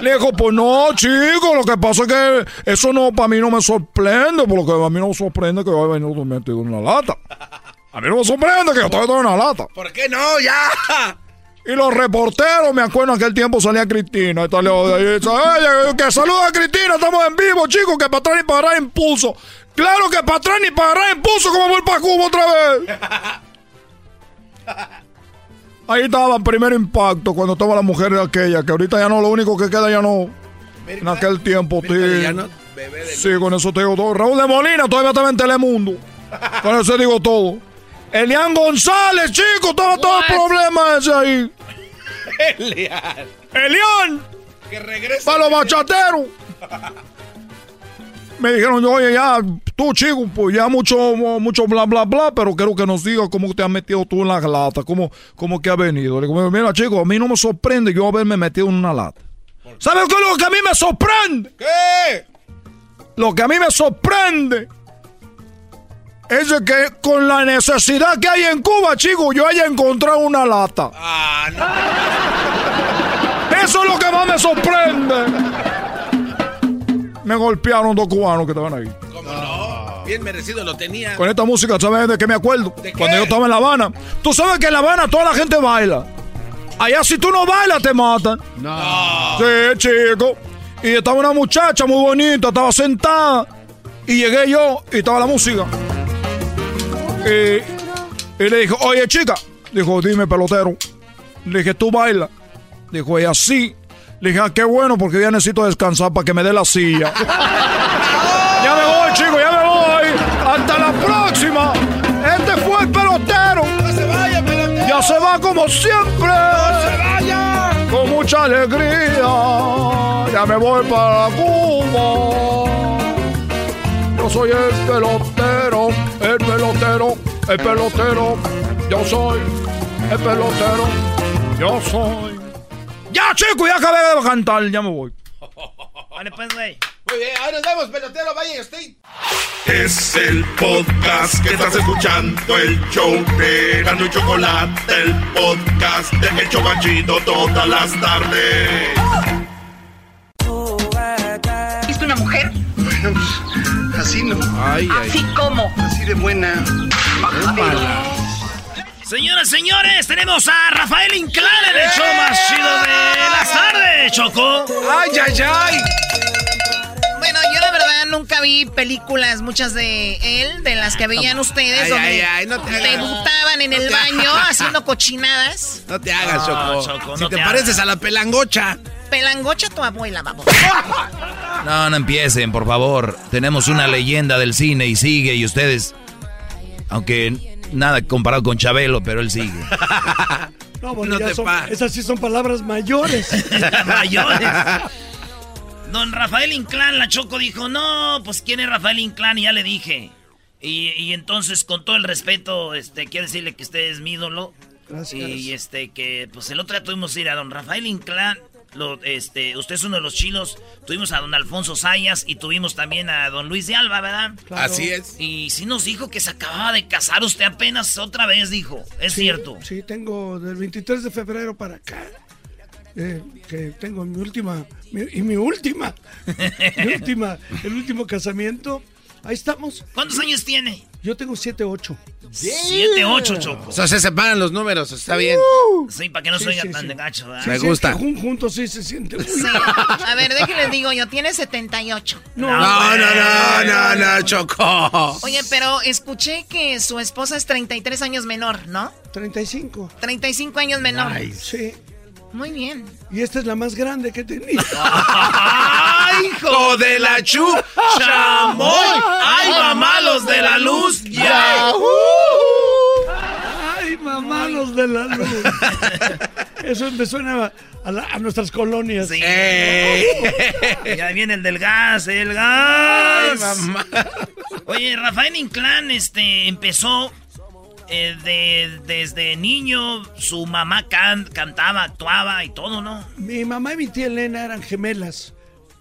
Le dijo, pues no, chico, lo que pasa es que eso no, para mí no me sorprende, porque a mí no me sorprende que yo haya venido metido en una lata. A mí no me sorprende que yo esté en una lata. ¿Por qué no? Ya. Y los reporteros, me acuerdo en aquel tiempo salía Cristina. Y Oye, que saluda a Cristina, estamos en vivo, chicos, que para atrás ni para agarrar impulso. Claro que para atrás ni para agarrar impulso, como voy para Cuba otra vez. Ahí estaba el primer impacto cuando estaba la mujer de aquella, que ahorita ya no, lo único que queda ya no. En aquel tiempo, tío. Sí, con eso te digo todo. Raúl de Molina todavía estaba en Telemundo. con eso digo todo. Elian González, chico, todo el problema ese ahí. Elian. Elian. Que regrese. Para los bachateros me dijeron, oye, ya, tú, chico, pues ya mucho, mucho bla, bla, bla, pero quiero que nos digas cómo te has metido tú en la lata, cómo, cómo que ha venido. Le digo, mira, chico, a mí no me sorprende yo haberme metido en una lata. ¿Sabes qué es lo que a mí me sorprende? ¿Qué? Lo que a mí me sorprende es que con la necesidad que hay en Cuba, chico, yo haya encontrado una lata. Ah, no. Eso es lo que más me sorprende me golpearon dos cubanos que estaban ahí. ¿Cómo no? Bien merecido lo tenía. Con esta música, ¿sabes de qué me acuerdo? Cuando yo estaba en La Habana. Tú sabes que en La Habana toda la gente baila. Allá si tú no bailas te matan. No. Sí, chico. Y estaba una muchacha muy bonita, estaba sentada. Y llegué yo y estaba la música. Y, y le dije, oye chica. Dijo, dime pelotero. Le dije, ¿tú bailas? Dijo, ella sí. Le dije, ah, qué bueno, porque ya necesito descansar para que me dé la silla. ya me voy, chicos, ya me voy. Hasta la próxima. Este fue el pelotero. No se vaya, pelotero. Ya se va como siempre. No se vaya. Con mucha alegría. Ya me voy para Cuba. Yo soy el pelotero, el pelotero, el pelotero. Yo soy el pelotero. Yo soy. Ya, chico, ya acabé de cantar, ya me voy. Vale, pues, güey. Muy bien, ahí nos vemos, pelotero, vaya State. Es el podcast que estás escuchando, el show de Gano y Chocolate, el podcast de Hecho Banchito todas las tardes. ¿Viste una mujer? Bueno, pues, así no. Ay, ¿Así como? Así de buena. Señoras, señores, tenemos a Rafael Inclán en el show más chido de las tardes, Choco. ¡Ay, ay, ay! Nunca vi películas, muchas de él, de las que veían ustedes, donde debutaban en el baño haciendo cochinadas. No te hagas, Choco. si te, pareces a la pelangocha. Pelangocha tu abuela, vamos. No, no empiecen, por favor. Tenemos una leyenda del cine y sigue, y ustedes, aunque nada comparado con Chabelo, pero él sigue. no, bueno, esas sí son palabras mayores. mayores. Don Rafael Inclán, la Choco dijo, no, pues quién es Rafael Inclán y ya le dije. Y, entonces, con todo el respeto, este, quiero decirle que usted es mi ídolo. Gracias. Y este, que pues el otro día tuvimos que ir a don Rafael Inclán este, usted es uno de los chilos. Tuvimos a don Alfonso Sayas y tuvimos también a don Luis de Alba, ¿verdad? Así es. Y sí nos dijo que se acababa de casar usted apenas otra vez, dijo. ¿Es cierto? Sí, tengo del 23 de febrero para acá. Eh, que tengo mi última y mi última mi última el último casamiento ahí estamos ¿cuántos años tiene? Yo tengo 7-8. 7-8, Choco. O sea, se separan los números, está bien. Sí, para que no Sí, se oiga sí, tan sí. de gacho. Me Sí, gusta. es que jun- juntos sí se siente. muy- Sí. A ver, déjenles digo yo, tiene 78. No, no, no, no, no, Choco. Oye, pero escuché que su esposa es 33 años menor, ¿no? 35. 35 años menor. Sí. Muy bien. Y esta es la más grande que. ¡Ay, hijo de la chu! ¡Chamoy! ¡Ay, mamá, los de la luz! ¡Ya! ¡Ay, mamá, los de la luz! Eso me suena a, la- a nuestras colonias. Sí. Ya viene el del gas, el gas. mamá. Oye, Rafael Inclán este, empezó eh, de- desde niño, su mamá can- cantaba, actuaba y todo, ¿no? Mi mamá y mi tía Elena eran gemelas.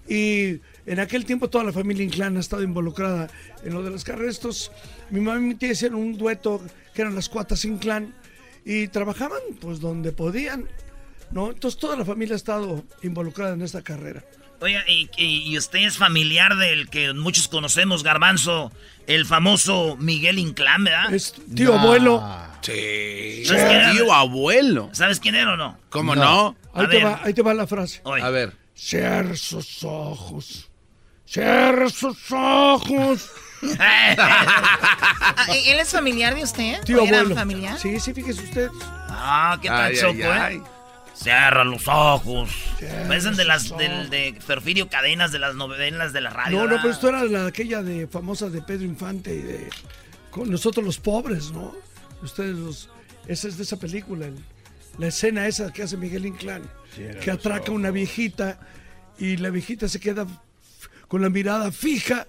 Y en aquel tiempo toda la familia Inclán ha estado involucrada en lo de los carrestos. Mi mamá y mi tía hicieron un dueto que eran las cuatas Inclán. Y trabajaban pues donde podían. ¿no? Entonces toda la familia ha estado involucrada en esta carrera. Oiga, y, y- y usted es familiar del que muchos conocemos, Garbanzo, el famoso Miguel Inclán, ¿verdad? Es tío abuelo. Sí. ¿Sabes quién era? Tío abuelo. ¿Sabes quién era o no? ¿Cómo no? Ahí te, va, ahí te va la frase. Oye. A ver. Cierra sus ojos. Cierra sus ojos. Ah, ¿Él es familiar de usted? Tío ¿O era abuelo. familiar? Sí, sí, fíjese usted. Ah, qué tal Ay, choco, ay, ¿eh? Cierra los ojos. Cierra Parecen de las del, de Ferfirio Cadenas de las novelas de la radio. No, no, pero esto era la, aquella de famosa de Pedro Infante y de con nosotros los pobres, ¿no? Ustedes los esa es de esa película, el- la escena esa que hace Miguel Inclán, que atraca a una viejita y la viejita se queda con la mirada fija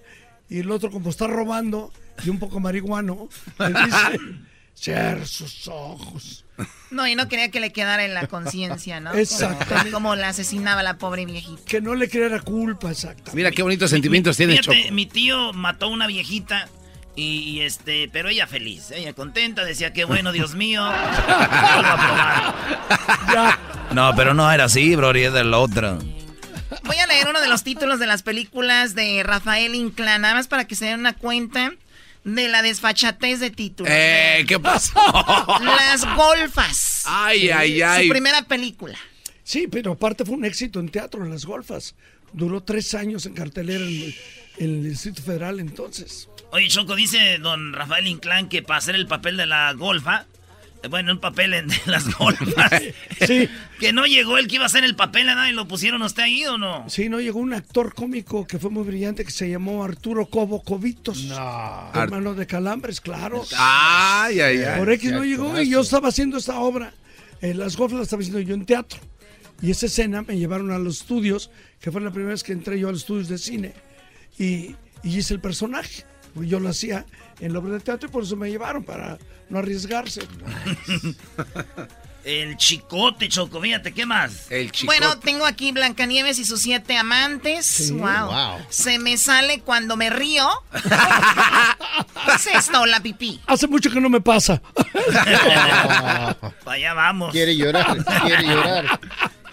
y el otro como está robando y un poco marihuano le dice cierra sus ojos. No, y no quería que le quedara en la conciencia, ¿no? Como- Exactamente. Como, la asesinaba la pobre viejita. Que no le creara culpa, exacto. Mira qué bonitos sentimientos tiene Fíjate, Choco. mi tío mató a una viejita y, y, este, pero ella feliz, ella contenta, decía que bueno, Dios mío. No, pero no era así, bro, y es del otro. Voy a leer uno de los títulos de las películas de Rafael Inclán, nada más para que se den una cuenta de la desfachatez de títulos. Eh, ¿qué pasó? Las golfas. Ay, ay, ay. Su primera película. Sí, pero aparte fue un éxito en teatro, en las golfas. Duró tres años en cartelera en, el- en el Distrito Federal entonces. Oye, Choco, dice don Rafael Inclán que para hacer el papel de la golfa, bueno, un papel en las golfas, Sí. que no llegó el que iba a hacer el papel, ¿verdad? ¿Y lo pusieron usted ahí o no? Sí, no, llegó un actor cómico que fue muy brillante que se llamó Arturo Cobo Covitos. Hermano de Calambres, claro. Ay, ay, ay. Por X no llegó y yo estaba haciendo esta obra. En las golfas la estaba haciendo yo en teatro. Y esa escena me llevaron a los estudios, que fue la primera vez que entré yo a los estudios de cine. Y, y hice el personaje. Yo lo hacía en la obra de teatro y por eso me llevaron, para no arriesgarse. El chicote, Choco, fíjate, ¿qué más? El Bueno, tengo aquí Blancanieves y sus siete amantes. Sí. wow. Wow. Se me sale cuando me río. ¿Qué es esto, la pipí? Hace mucho que no me pasa. Para allá vamos. Quiere llorar, quiere llorar.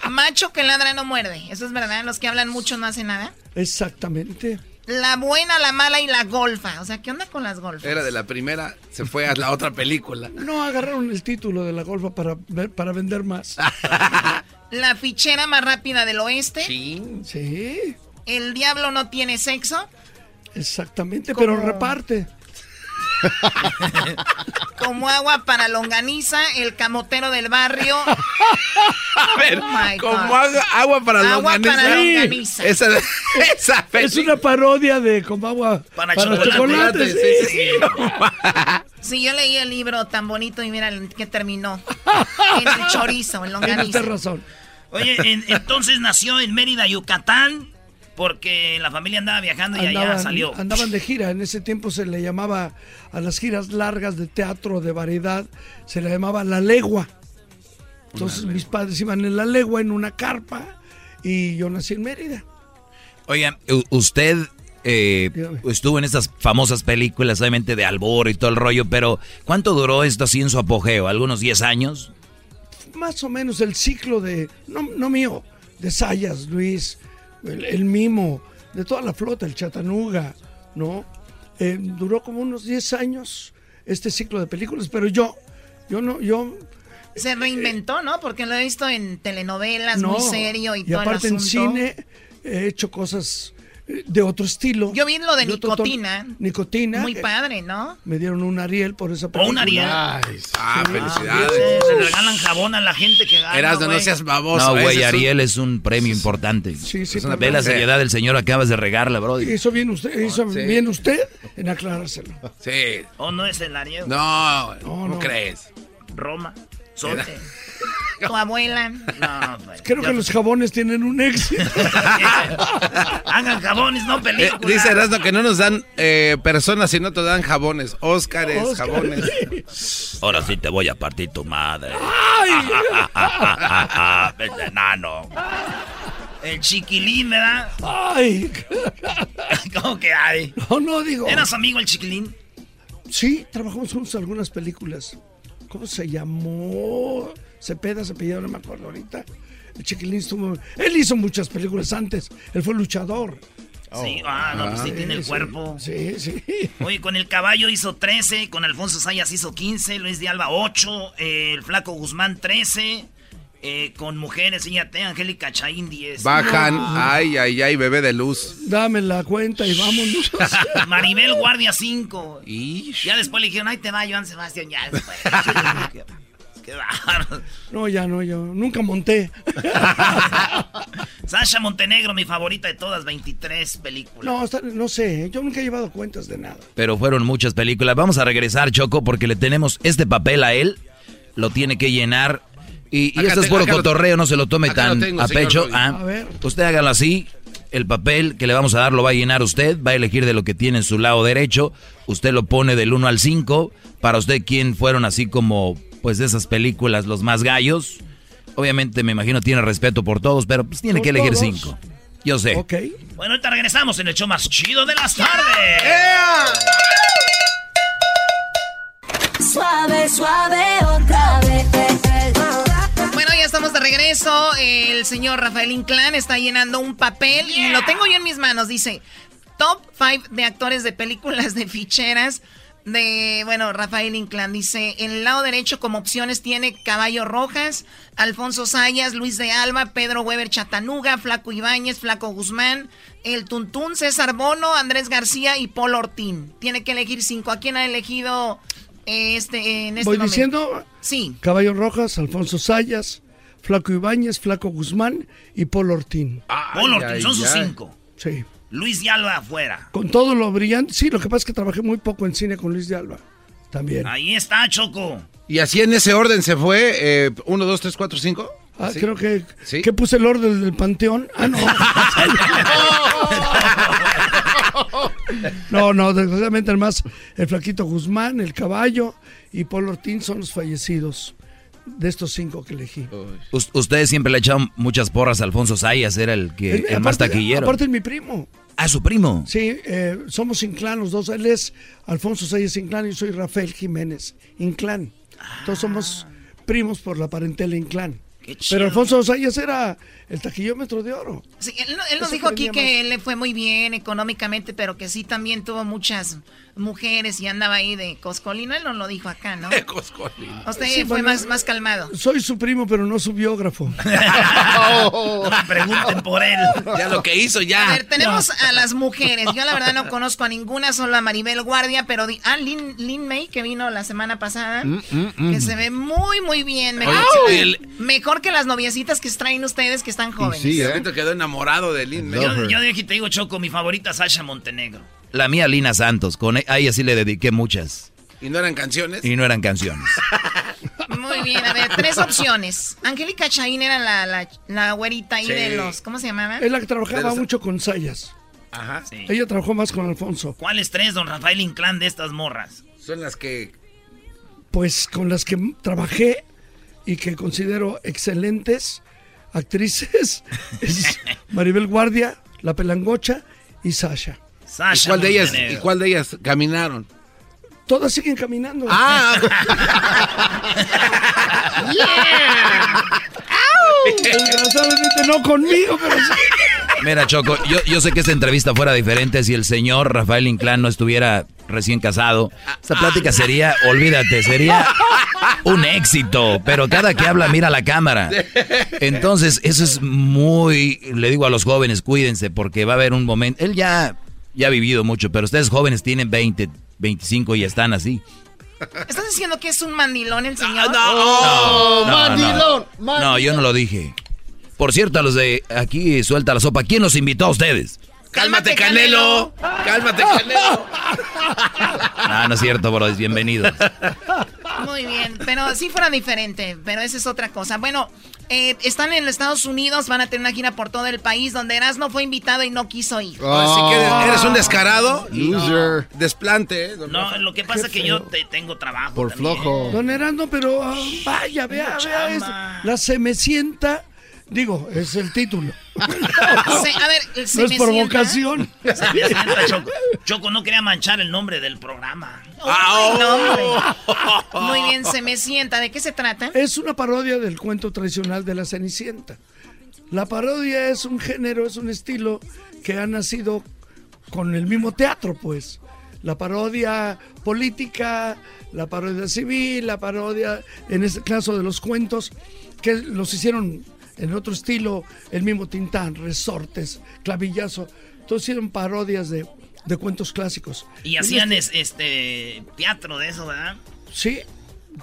Macho que ladra no muerde. Eso es verdad. Los que hablan mucho no hacen nada. Exactamente. La buena, la mala y la golfa. O sea, ¿qué onda con las golfas? Era de la primera, se fue a la otra película. No agarraron el título de la golfa para, ver- para vender más. La fichera más rápida del oeste. Sí. Sí, El diablo no tiene sexo. exactamente, pero reparte. Como agua para longaniza, el camotero del barrio. A ver, Oh my como God. agua, agua para Agua longaniza. para Sí. longaniza. Esa, esa Es una parodia de como agua Para para, chocolate. chocolate. Sí, sí. Sí, yo leí el libro tan bonito y mira en qué terminó. En el chorizo, en longaniza. Tienes razón. Oye, en- entonces nació en Mérida, Yucatán, porque la familia andaba viajando y allá Andaban, salió. andaban de gira. En ese tiempo se le llamaba a las giras largas de teatro de variedad, se le llamaba La Legua. Entonces mis padres iban en La Legua en una carpa y yo nací en Mérida. Oigan, usted eh, estuvo en estas famosas películas, obviamente de Albor y todo el rollo, pero ¿cuánto duró esto así en su apogeo? ¿Algunos 10 años? Más o menos el ciclo de, no, no mío, de Sayas, Luis, el, el Mimo, de toda la flota, el Chatanuga, ¿no? eh, duró como unos 10 años este ciclo de películas, pero yo, yo no, yo... Se reinventó, ¿no? Porque lo he visto en telenovelas, muy serio y, y todo aparte el en cine he hecho cosas eh, de otro estilo. Yo vi lo de, nicotina. Nicotina. Muy eh, padre, ¿no? Me dieron un Ariel por esa ¿O película. un Ariel? Nice. Ah, Sí. felicidades. Se regalan jabón a la gente que gana. Erasmo, no güey. seas baboso. No, ese güey, Ariel es un premio importante. Sí, sí, Es una- pero- Ve la seriedad del señor, acabas de regarla, bro. Hizo bien usted, hizo sí. bien usted en aclarárselo. Sí. ¿O no es el Ariel? No, ¿cómo no. crees? Roma. Sote. Tu abuela. No, pues. Creo que los jabones tienen un éxito. Hagan jabones, no Eh, películas. dice Erasmo que no nos dan eh, personas, sino te dan jabones. Óscares, Óscar. jabones. Ahora sí te voy a partir tu madre. Vete, enano. El chiquilín, ¿verdad? Ay, ¿Cómo que hay? no, no digo. ¿Eras amigo el chiquilín? Sí, trabajamos juntos en algunas películas. ¿Cómo se llamó? Cepeda, Cepeda, no me acuerdo ahorita. El Chiquilín estuvo... Él hizo muchas películas antes. Él fue luchador. Sí, ah, no, pues sí Ah, tiene el cuerpo. Sí, sí. Oye, con el caballo hizo 13, con Alfonso Sayas hizo 15, Luis de Alba 8, eh, el Flaco Guzmán 13, eh, con mujeres, fíjate, Angélica Chaín 10. Bajan. Ay, ay, ay, bebé de luz. Dame la cuenta y vámonos. Maribel Guardia 5. Ish. Ya después le dijeron, ahí te va Joan Sebastián, ya después. Qué. No, ya no, yo nunca monté. Sasha Montenegro, mi favorita de todas, 23 películas. No, está- no sé, yo nunca he llevado cuentas de nada. Pero fueron muchas películas. Vamos a regresar, Choco, porque le tenemos este papel a él. Lo tiene que llenar. Y, y esto es puro cotorreo, no se lo tome lo tan tengo, a pecho. Ah, A ver. Usted hágalo así. El papel que le vamos a dar lo va a llenar usted. Va a elegir de lo que tiene en su lado derecho. Usted lo pone del 1 al 5. Para usted, ¿quién fueron así como, pues, de esas películas, los más gallos? Obviamente, me imagino, tiene respeto por todos, pero pues tiene Por que elegir todos. 5. Yo sé. Ok. Bueno, ahorita regresamos en el show más chido de las tardes. Suave, suave otra regreso. El señor Rafael Inclán está llenando un papel y lo tengo yo en mis manos. Dice, top 5 de actores de películas de ficheras de, bueno, Rafael Inclán. Dice, en el lado derecho como opciones tiene Caballo Rojas, Alfonso Sayas, Luis de Alba, Pedro Weber Chatanuga, Flaco Ibáñez, Flaco Guzmán, El Tuntún, César Bono, Andrés García y Paul Ortín. Tiene que elegir cinco. ¿A quién ha elegido eh, este, en este Voy momento? diciendo Sí. Caballo Rojas, Alfonso Sayas, Flaco Ibáñez, Flaco Guzmán y Paul Ortín. Paul Ay, Ortiz, ay, son sus ay. cinco. Sí. Luis de Alba afuera. Con todo lo brillante. Sí, lo que pasa es que trabajé muy poco en cine con Luis de Alba. También. Ahí está, Choco. Y así en ese orden se fue. 1, 2, 3, 4, 5. Ah, creo que, que puse el orden del panteón. Ah, no. no, no, desgraciadamente además el flaquito Guzmán, el caballo y Paul Ortín son los fallecidos de estos cinco que elegí. Us- ustedes siempre le echaron muchas porras a Alfonso Sayas, era el que el más taquillero. Aparte es mi primo. Ah, su primo. Sí, eh, somos Inclán los dos. Él es Alfonso Sayas Inclán y yo soy Rafael Jiménez Inclán. Todos somos primos por la parentela Inclán. Qué chido. Pero Alfonso Sayas era el taquillómetro de oro. Sí, él, no- él nos dijo aquí que él le fue muy bien económicamente, pero que sí también tuvo muchas mujeres y andaba ahí de coscolino. Él nos lo dijo acá, ¿no? Usted Sí, fue bueno, más, más calmado. Soy su primo, pero no su biógrafo. No me pregunten por él. Ya lo que hizo, ya. A ver, tenemos a las mujeres. Yo la verdad no conozco a ninguna, solo a Maribel Guardia, pero di- ah, Lin, Lin May, que vino la semana pasada, Mm, mm, mm. que se ve muy, muy bien. Mejor, Oye, el- mejor que las noviecitas que traen ustedes que están jóvenes. Sí, ahorita quedó enamorado de Lin. Yo, yo de aquí te digo, Choco, mi favorita Sasha Montenegro. La mía, Lina Santos. Con e- a ella sí le dediqué muchas. ¿Y no eran canciones? Y no eran canciones. Muy bien, a ver, tres opciones. Angélica Chaín era la, la, la güerita ahí Sí. de los, ¿cómo se llamaba? Es la que trabajaba los- mucho con Sayas. Ajá. Ella trabajó más con Alfonso. ¿Cuáles tres, don Rafael Inclán, de estas morras? Son las que... Pues con las que trabajé y que considero excelentes actrices es Maribel Guardia, La Pelangocha y Sasha. ¿Y cuál de ellas, ¿Y cuál de ellas caminaron? Todas siguen caminando. Ah. Desgraciadamente no conmigo, pero sí. Mira, Choco, yo, yo sé que esta entrevista fuera diferente si el señor Rafael Inclán no estuviera recién casado. Esta plática sería, olvídate, sería un éxito. Pero cada que habla, mira la cámara. Entonces, eso es muy. Le digo a los jóvenes, cuídense, porque va a haber un momento. Él ya, ya ha vivido mucho, pero ustedes jóvenes tienen 20, 25 y están así. ¿Estás diciendo que es un mandilón el señor? No, no, mandilón, no. No, yo no lo dije. Por cierto, a los de aquí suelta la sopa, ¿quién los invitó a ustedes? ¡Cálmate, Canelo! ¡Cálmate, Canelo! Ah, no es cierto, bro, bienvenidos. Muy bien, pero si fuera diferente, pero esa es otra cosa. Bueno, eh, están en Estados Unidos, van a tener una gira por todo el país donde Erasmo fue invitado y no quiso ir. Así que Ah. eres un descarado. Loser. Desplante, ¿eh? No, Rafa. lo que pasa es que yo te- tengo trabajo. Por también. flojo. Don Herando, pero ah, vaya, vea, vea. es- la se me sienta. Digo, es el título. Se- a ver, se no me es por sienta. vocación. Se me sienta, Choco. Choco no quería manchar el nombre del programa. No, hombre. Muy bien, se me sienta. ¿De qué se trata? Es una parodia del cuento tradicional de la Cenicienta. La parodia es un género, es un estilo que ha nacido con el mismo teatro, pues. La parodia política, la parodia civil, la parodia, en este caso de los cuentos, que los hicieron en otro estilo, el mismo Tintán, Resortes, Clavillazo, todos hicieron parodias de, de cuentos clásicos. Y hacían este- es- este teatro de eso, ¿verdad? Sí,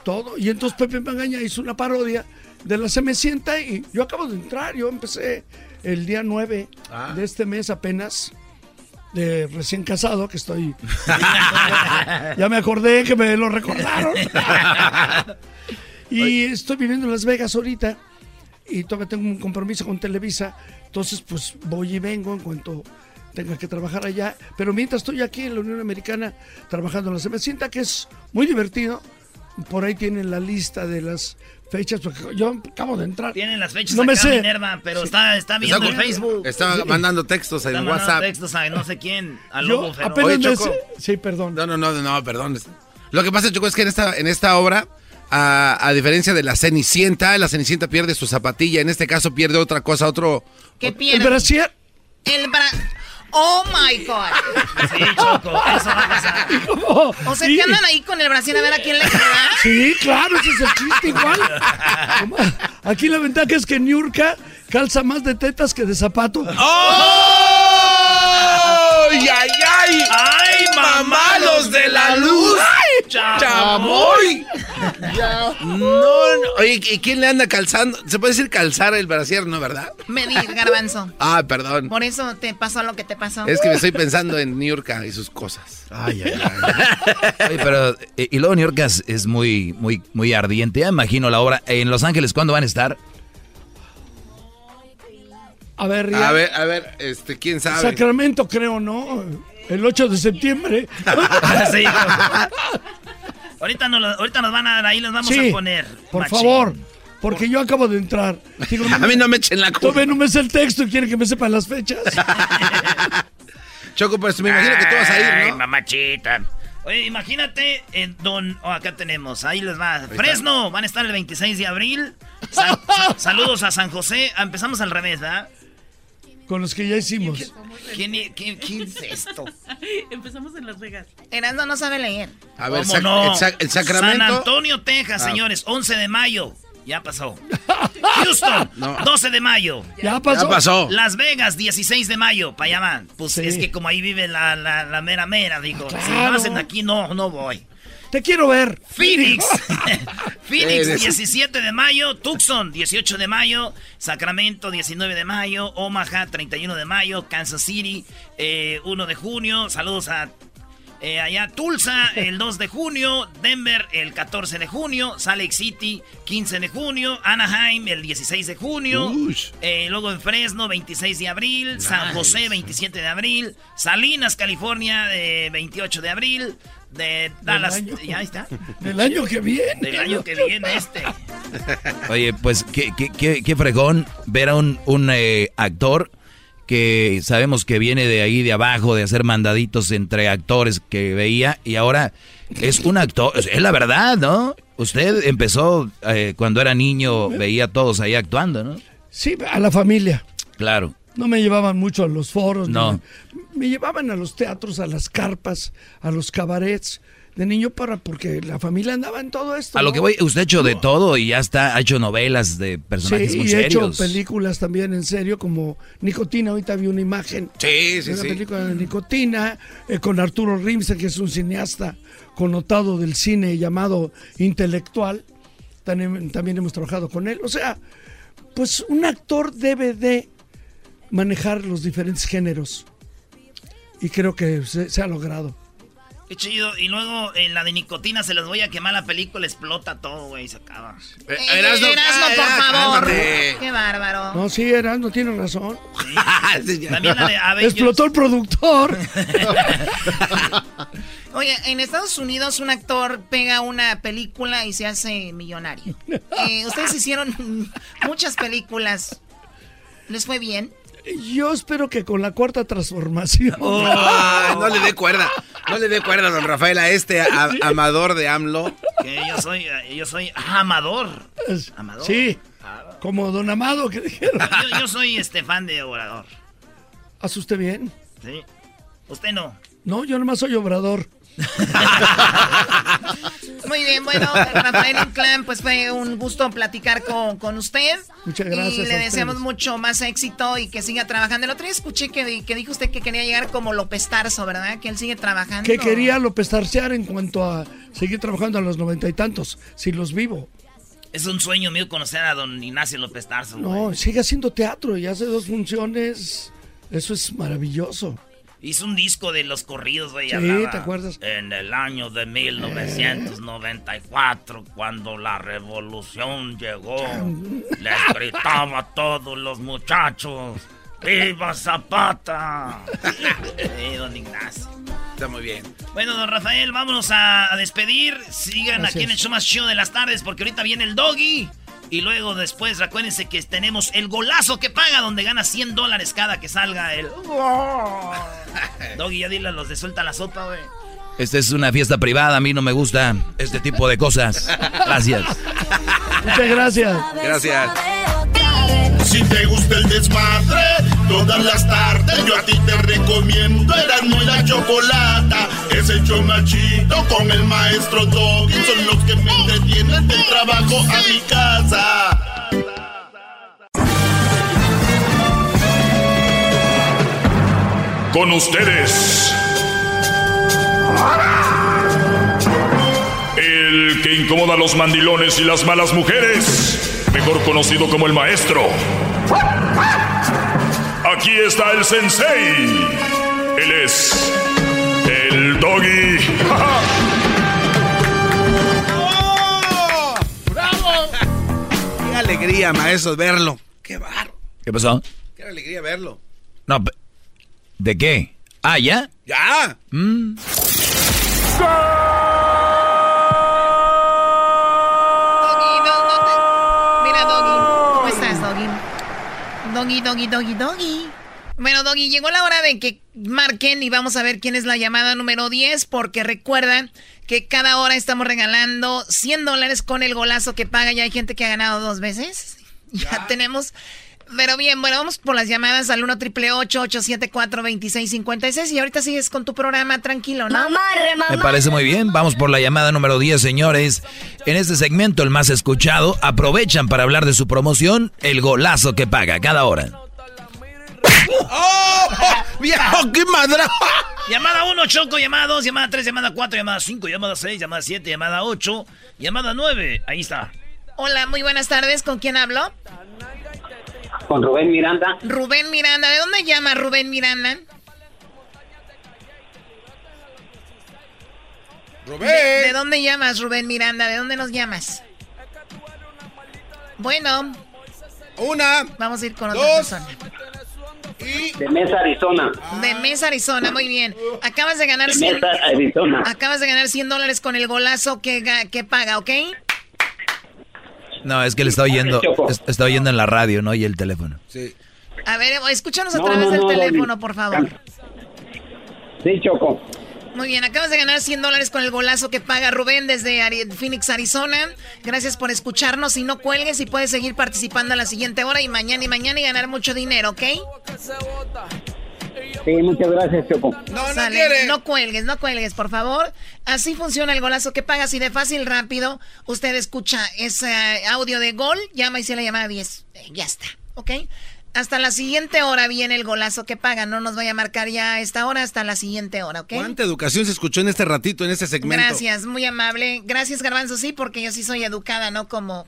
todo. Y entonces Pepe Magaña hizo una parodia de la Se me sienta y yo acabo de entrar, yo empecé el día 9 Ah. de este mes apenas, de recién casado, que estoy... ya me acordé que me lo recordaron. y estoy viviendo en Las Vegas ahorita y todavía tengo un compromiso con Televisa, entonces pues voy y vengo en cuanto tenga que trabajar allá, pero mientras estoy aquí en la Unión Americana trabajando en la Se me sienta que es muy divertido, por ahí tienen la lista de las fechas, porque yo acabo de entrar. Tienen las fechas No me acá, sé. Minerva, pero está, está viendo Está el Facebook. Estaba mandando textos en Está mandando WhatsApp. textos a no sé quién, a Yo apenas Oye, me Choco. Sí, perdón. No, no, no, no, perdón. Lo que pasa, Choco, es que en esta, en esta obra, a, a diferencia de la Cenicienta, la Cenicienta pierde su zapatilla. En este caso pierde otra cosa, otro... ¿Qué El pierde? brasier. El bra... Oh my God. Sí, Choco, eso va a pasar. O sea, Sí. que andan ahí con el brasier a ver a quién le queda. Sí, claro, ese es el chiste igual. Aquí la ventaja es que Niurka calza más de tetas que de zapato. ¡Ay, ay, ay! ¡Ay, mamá, los de la luz! ¡Chamoy! No, no. Oye, ¿y quién le anda calzando? ¿Se puede decir calzar el brasier, no, verdad? Medir, garbanzo. Ah, perdón. Por eso te pasó lo que te pasó. Es que me estoy pensando en Niurka y sus cosas. Ay, ay, ay. Oye, pero, eh, y luego New York es, es muy, muy, muy ardiente. Ya me imagino la obra. En Los Ángeles, ¿cuándo van a estar? A ver, ya. A ver, a ver, este, ¿quién sabe? Sacramento, creo, ¿no? El 8 de septiembre. Sí. ahorita, nos, lo- ahorita nos van a dar ahí, los vamos Sí, a poner. Por machín. favor, porque yo acabo de entrar. Digo, A mí no me echen la culpa. Todavía no me sé el texto y quieren que me sepan las fechas. Choco, pues me imagino que tú vas a Ay, ir, ¿no? mamachita. Oye, imagínate, en don. Oh, acá tenemos, ahí les va. Fresno, van a estar el 26 de abril. Sa- sa- saludos a San José. Ah, Empezamos al revés, ¿verdad? Con los que ya hicimos. ¿Quién, quién- quién es esto? Empezamos en Las Vegas. Erasmo no sabe leer. A ver, ¿Cómo sac- no? el, sac- el Sacramento. San Antonio, Texas, Ah. señores, 11 de mayo. Ya pasó. Houston, No. 12 de mayo. Ya pasó. Ya pasó. Las Vegas, 16 de mayo, para allá van. Pues Sí. es que como ahí vive la, la, la mera mera, digo. Si Claro. no hacen aquí, no, no voy. Te quiero ver. Phoenix. Phoenix, Eres- 17 de mayo. Tucson, 18 de mayo. Sacramento, 19 de mayo. Omaha, 31 de mayo. Kansas City, eh, 1 de junio. Saludos a eh, allá Tulsa, el 2 de junio. Denver, el 14 de junio. Salt Lake City, 15 de junio. Anaheim, el 16 de junio. Eh, luego en Fresno, 26 de abril. San José, 27 de abril. Salinas, California, eh, 28 de abril. De Dallas, año. ya está. Del año que viene. Del año que viene este. Oye, pues qué, qué, qué, qué fregón ver a un, un eh, actor que sabemos que viene de ahí de abajo, de hacer mandaditos entre actores que veía, y ahora es un actor, es la verdad, ¿no? Usted empezó eh, cuando era niño, veía a todos ahí actuando, ¿no? Sí, a la familia. Claro. No me llevaban mucho a los foros. No. Me, me llevaban a los teatros, a las carpas, a los cabarets de niño para porque la familia andaba en todo esto. A lo que voy, usted ha hecho de todo y ya está, ha hecho novelas de personajes Sí, muy y he hecho películas también en serio, como Nicotina. Ahorita vi una imagen. Sí, sí, de una sí. película de Nicotina, eh, con Arturo Rimse, que es un cineasta connotado del cine llamado intelectual. También, también hemos trabajado con él. O sea, pues un actor debe de manejar los diferentes géneros. Y creo que se, se ha logrado. Qué chido. Y luego en la de nicotina se les voy a quemar la película, explota todo, güey, se acaba. Eh, Erasmo, por favor. cálmate. Qué bárbaro. No, sí, Erasmo tiene razón. También la de Avengers. Explotó el productor. Oye, en Estados Unidos un actor pega una película y se hace millonario. Eh, ustedes hicieron muchas películas. ¿Les fue bien? Yo espero que con la cuarta transformación. No le dé cuerda. No le dé cuerda, don Rafael, a este a- amador de AMLO. Que yo soy, eh, yo soy amador. Amador. Sí, como Don Amado que dijeron. Yo, yo soy este fan de Obrador. ¿Hace usted bien? Sí. Usted no. No, yo nomás soy obrador. Muy bien, bueno, Rafael Inclán, pues fue un gusto platicar con, con usted. Muchas gracias Y le deseamos ustedes. mucho más éxito y que siga trabajando. El otro día escuché que, que dijo usted que quería llegar como López Tarso, ¿verdad? Que él sigue trabajando. Que quería López Tarciar en cuanto a seguir trabajando a los noventa y tantos, si los vivo. Es un sueño mío conocer a don Ignacio López Tarso. güey. No, sigue haciendo teatro y hace dos funciones. Eso es maravilloso. Hizo un disco de los corridos, güey. Sí, hablaba ¿te acuerdas? En el año de 1994, cuando la revolución llegó, les gritaba a todos los muchachos: ¡Viva Zapata! Sí, don Ignacio. Está muy bien. Bueno, don Rafael, vámonos a, a despedir. Sigan Gracias. aquí en el show más chido de las tardes, porque ahorita viene el doggy. Y luego después, recuérdense que tenemos el golazo que paga, donde gana 100 dólares cada que salga el. Doggy, ya dile a los de suelta la sopa, güey. Esta es una fiesta privada, a mí no me gusta este tipo de cosas. Gracias. Muchas gracias. Gracias. Si te gusta el desmadre, todas las tardes yo a ti te recomiendo Erasmo y la Chocolata. Es el chido con el maestro Doggy. Son los que me entretienen del trabajo a mi casa. Con ustedes. El que incomoda a los mandilones y las malas mujeres. Mejor conocido como el maestro. Aquí está el sensei. Él es. El doggy. ¡Bravo! Qué alegría, maestro, verlo. Qué barro. ¿Qué pasó? Qué alegría verlo. No, ¿de qué? Ah, ¿ya? ¡Ya! Mm. Doggy, Doggy, Doggy, Doggy. Bueno, Doggy, llegó la hora de que marquen y vamos a ver quién es la llamada número 10, porque recuerda que cada hora estamos regalando 100 dólares con el golazo que paga. Ya hay gente que ha ganado dos veces. Ya, tenemos. Pero bien, bueno, vamos por las llamadas al 1 triple 874 2656 y ahorita sigues con tu programa tranquilo, ¿no? Me parece muy bien. Vamos por la llamada número 10, señores. En este segmento, el más escuchado, aprovechan para hablar de su promoción, el golazo que paga cada hora. ¡Oh! ¡Viejo, qué madra! Llamada 1, Choco, llamada 2, llamada 3, llamada 4, llamada 5, llamada 6, llamada 7, llamada 8, llamada 9. Ahí está. Hola, muy buenas tardes. ¿Con quién hablo? Con Rubén Miranda. Rubén Miranda. ¿De dónde llama Rubén Miranda? Rubén. ¿De, de dónde llamas, Rubén Miranda? ¿De dónde nos llamas? Bueno. Una. Vamos a ir con otra dos, persona. De Mesa, Arizona. De Mesa, Arizona. Muy bien. Acabas de ganar De 100... Mesa, Arizona. Acabas de ganar 100 dólares con el golazo que, que paga, ¿ok? No, es que le está oyendo, es- está oyendo en la radio, ¿no? Y el teléfono. Sí. A ver, escúchanos a No, través no, del no, teléfono, por favor. Sí, Choco. Muy bien, acabas de ganar 100 dólares con el golazo que paga Rubén desde Phoenix, Arizona. Gracias por escucharnos y no cuelgues y puedes seguir participando a la siguiente hora y mañana y mañana y ganar mucho dinero, ¿ok? Sí, muchas gracias, Choco. No, no, no cuelgues, no cuelgues, por favor. Así funciona el golazo que paga. Así de fácil, rápido, usted escucha ese audio de gol, llama y se la llama 10. Ya está, ¿ok? Hasta la siguiente hora viene el golazo que paga. No nos vaya a marcar ya a esta hora, hasta la siguiente hora, ¿ok? ¿Cuánta educación se escuchó en este ratito, en este segmento? Gracias, muy amable. Gracias, Garbanzo, sí, porque yo sí soy educada, no como...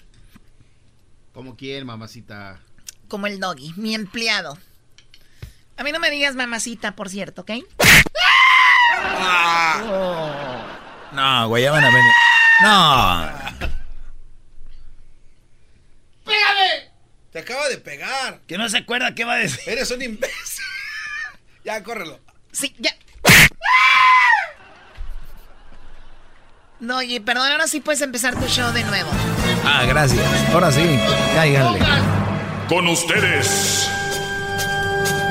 ¿Como quién, mamacita? Como el doggy, mi empleado. A mí no me digas mamacita, por cierto, ¿ok? Oh. No, güey, ya van a venir. No. ¡Pégame! Te acaba de pegar. Que no se acuerda qué va a decir. Eres un imbécil. ya, córrelo. Sí, ya. No, oye, perdón, ahora sí puedes empezar tu show de nuevo. Ah, gracias. Ahora sí, cáiganle. Con ustedes.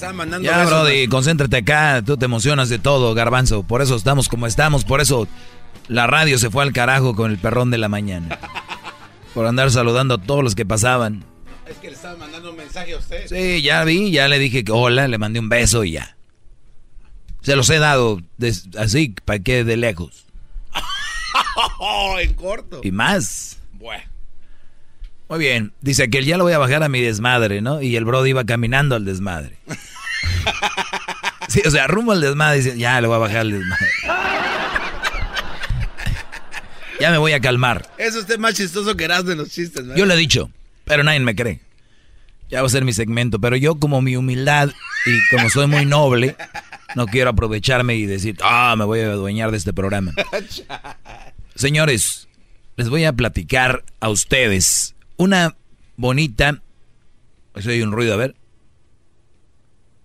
Están mandando Ya, besos, Brody, concéntrate acá. Tú te emocionas de todo, Garbanzo. Por eso estamos como estamos. Por eso la radio se fue al carajo con el perrón de la mañana. Por andar saludando a todos los que pasaban. Es que le estaba mandando un mensaje a usted. Sí, ya vi, ya le dije que hola, le mandé un beso y ya. Se los he dado así, para que de lejos. en corto. Y más. Bueno. Muy bien. Dice que él ya lo voy a bajar a mi desmadre, ¿no? Y el Brody iba caminando al desmadre. Sí, o sea, rumbo al desmadre. Dice, ya le voy a bajar al desmadre. Ya me voy a calmar. Es usted más chistoso que Erasmo en los chistes, ¿verdad? Yo lo he dicho, pero nadie me cree. Ya va a ser mi segmento, pero yo como mi humildad y como soy muy noble, no quiero aprovecharme y decir, ah, me voy a adueñar de este programa. Señores, les voy a platicar a ustedes una bonita... Eso hay un ruido, a ver.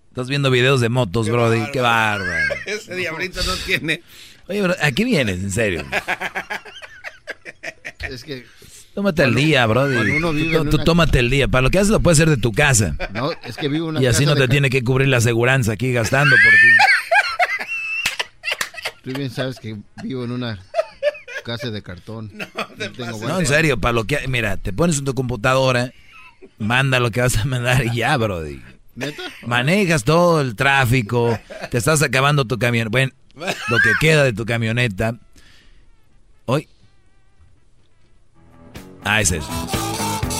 Estás viendo videos de motos, Brody. Qué bárbaro. Ese diablito no tiene. Oye, bro, ¿a qué vienes, en serio? Es que. Tómate el día, Brody. uno vive Tú- en tú una- tómate el día. Para lo que haces lo puedes hacer de tu casa. No, es que vivo en una Y así casa no te de tiene que cubrir la aseguranza aquí gastando por ti. Tú bien sabes que vivo en una casa de cartón. No, tengo No, en serio, para lo que... Mira, te pones en tu computadora, manda lo que vas a mandar y ya, Brody. ¿Neta? Manejas todo el tráfico, te estás acabando tu camión. Bueno, lo que queda de tu camioneta. Hoy. Ah, es eso.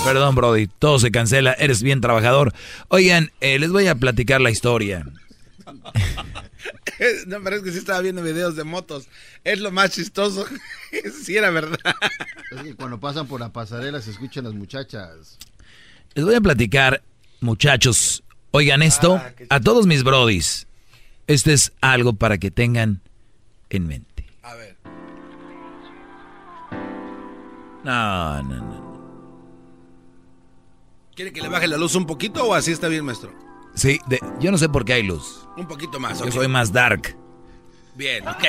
Perdón, Brody, todo se cancela, eres bien trabajador. Oigan, eh, les voy a platicar la historia. No, pero es que sí estaba viendo videos de motos. Es lo más chistoso. sí era verdad. Es que cuando pasan por la pasarela se escuchan las muchachas. Les voy a platicar, muchachos. Oigan esto, a todos mis brodis. Este es algo para que tengan en mente. A ver. No, no, no. ¿Quiere que le baje la luz un poquito o así está bien, maestro? Sí, de- yo no sé por qué hay luz. Un poquito más. Yo soy más dark. Bien, ok.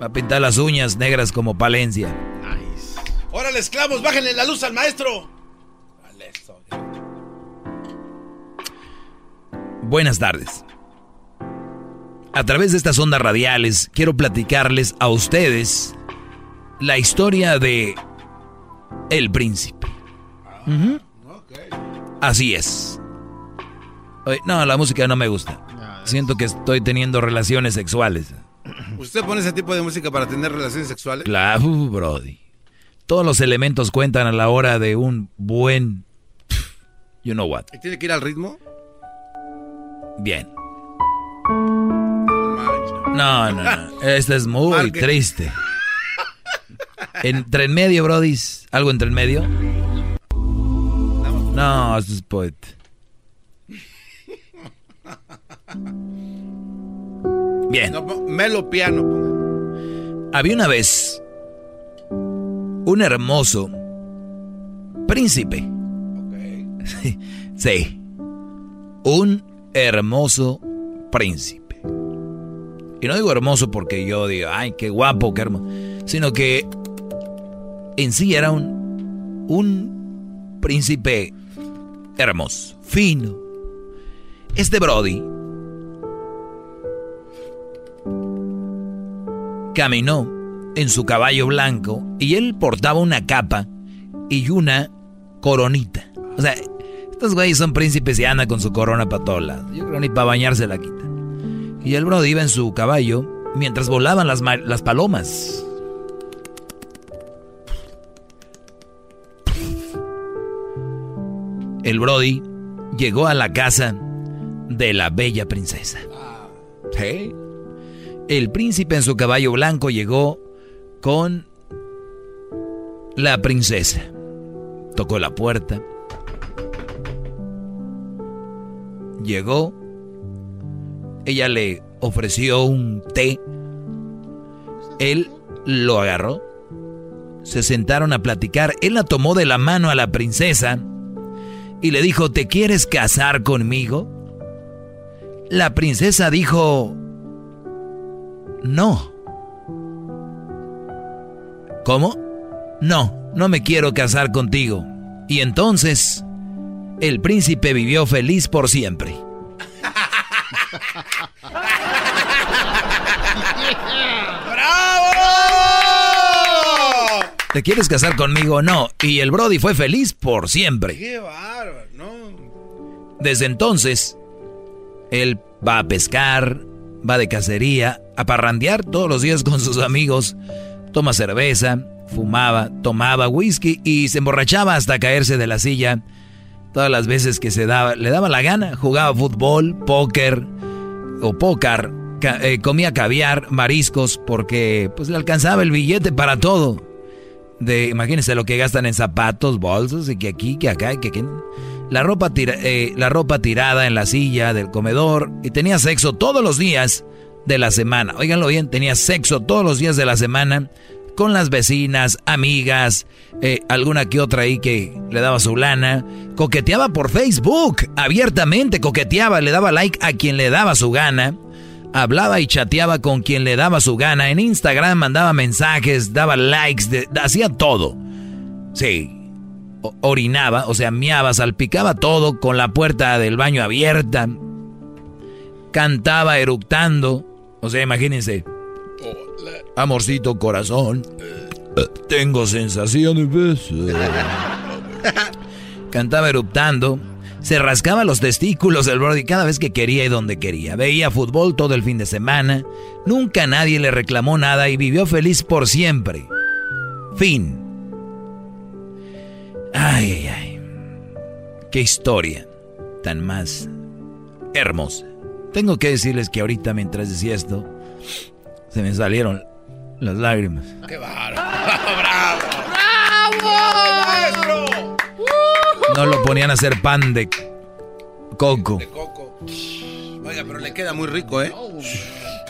Va a pintar las uñas negras como Palencia. Órale, esclavos, bájenle la luz al maestro. Vale, eso. Buenas tardes. A través de estas ondas radiales quiero platicarles a ustedes la historia de El Príncipe. Ujú. Así es. Oye, no, la música no me gusta. Siento que estoy teniendo relaciones sexuales. ¿Usted pone ese tipo de música para tener relaciones sexuales? Claro, Brody. Todos los elementos cuentan a la hora de un buen... You know what. ¿Y tiene que ir al ritmo? Bien. No, no, no. Este es muy Marque. triste. Entre en medio, Brody. ¿Algo entre en medio? No, esto es poet. Bien. No, melo piano. Había una vez un hermoso príncipe. Sí, un hermoso príncipe. Y no digo hermoso porque yo digo, ay, qué guapo, qué hermoso. Sino que en sí era un, un príncipe hermoso, fino. Este Brody caminó en su caballo blanco y él portaba una capa y una coronita. O sea, estos güeyes son príncipes y anda con su corona patola. Yo creo ni para bañarse la quita. Y el Brody iba en su caballo mientras volaban las, las palomas. El Brody llegó a la casa de la bella princesa. El príncipe en su caballo blanco llegó con la princesa. Tocó la puerta. Llegó. Ella le ofreció un té. Él lo agarró. Se sentaron a platicar. Él la tomó de la mano a la princesa y le dijo, ¿te quieres casar conmigo? La princesa dijo, no. ¿Cómo? No, no me quiero casar contigo. Y entonces, el príncipe vivió feliz por siempre. ¡Bravo! ¿Te quieres casar conmigo? No. Y el Brody fue feliz por siempre. Qué bárbaro, no. Desde entonces, él va a pescar, va de cacería, a parrandear todos los días con sus amigos, toma cerveza, fumaba, tomaba whisky y se emborrachaba hasta caerse de la silla. Todas las veces que se daba, le daba la gana, jugaba fútbol, póker o pócar, eh, comía caviar, mariscos, porque pues le alcanzaba el billete para todo. De, imagínense lo que gastan en zapatos, bolsos, y que aquí, que acá, que aquí. La ropa, eh, la ropa tirada en la silla del comedor y tenía sexo todos los días de la semana. Óiganlo bien, tenía sexo todos los días de la semana con las vecinas, amigas, eh, alguna que otra ahí que le daba su lana. Coqueteaba por Facebook, abiertamente coqueteaba, le daba like a quien le daba su gana. Hablaba y chateaba con quien le daba su gana. En Instagram mandaba mensajes, daba likes, hacía todo. Sí, orinaba, o sea, miaba, salpicaba todo con la puerta del baño abierta. Cantaba eructando. O sea, imagínense. Amorcito corazón. Tengo sensación de beso. Cantaba eruptando. Se rascaba los testículos del Brody cada vez que quería y donde quería. Veía fútbol todo el fin de semana. Nunca nadie le reclamó nada y vivió feliz por siempre. Fin. Ay, ay, ay. Qué historia tan más hermosa. Tengo que decirles que ahorita mientras decía esto, se me salieron las lágrimas. ¡Qué bárbaro! ¡Bravo! ¡Bravo! No lo ponían a hacer pan de coco. De coco. Oiga, pero le queda muy rico, ¿eh?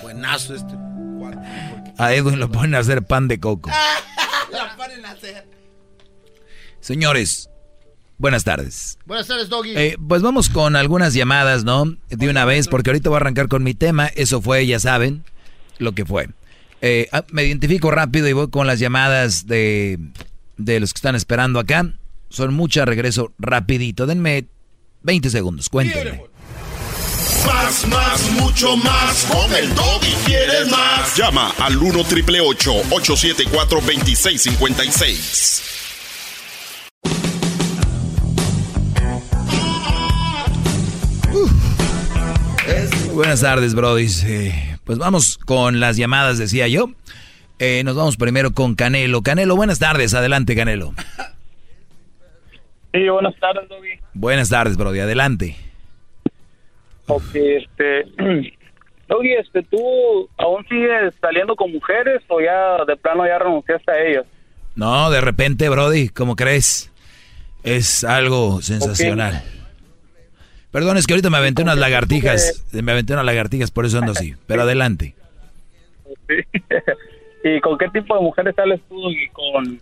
Buenazo este. A Edwin lo ponen a hacer pan de coco. La ponen a hacer. Señores, buenas tardes. Buenas tardes, Doggy. Eh, pues vamos con algunas llamadas, ¿no? De una vez, porque ahorita voy a arrancar con mi tema. Eso fue, ya saben, lo que fue. Eh, ah, me identifico rápido y voy con las llamadas de, de los que están esperando acá. Son muchas, regreso rapidito. Denme 20 segundos, cuéntenme. Más, más, mucho más. Con el y quieres más. Llama al 1 triple 874 2656. Buenas tardes, Brody. pues vamos con las llamadas, decía yo. Eh, nos vamos primero con Canelo. Canelo, buenas tardes. Adelante, Canelo. Sí, buenas tardes, Doggy. Buenas tardes, Brody. Adelante. Ok, este... Doggy, este, ¿tú aún sigues saliendo con mujeres o ya de plano ya renunciaste a ellas? No, de repente, Brody, ¿cómo crees? Es algo sensacional. Perdón, es que ahorita me aventé unas lagartijas. Me aventé unas lagartijas, por eso ando así. Pero adelante. ¿Y con qué tipo de mujeres sales tú? ¿Y con,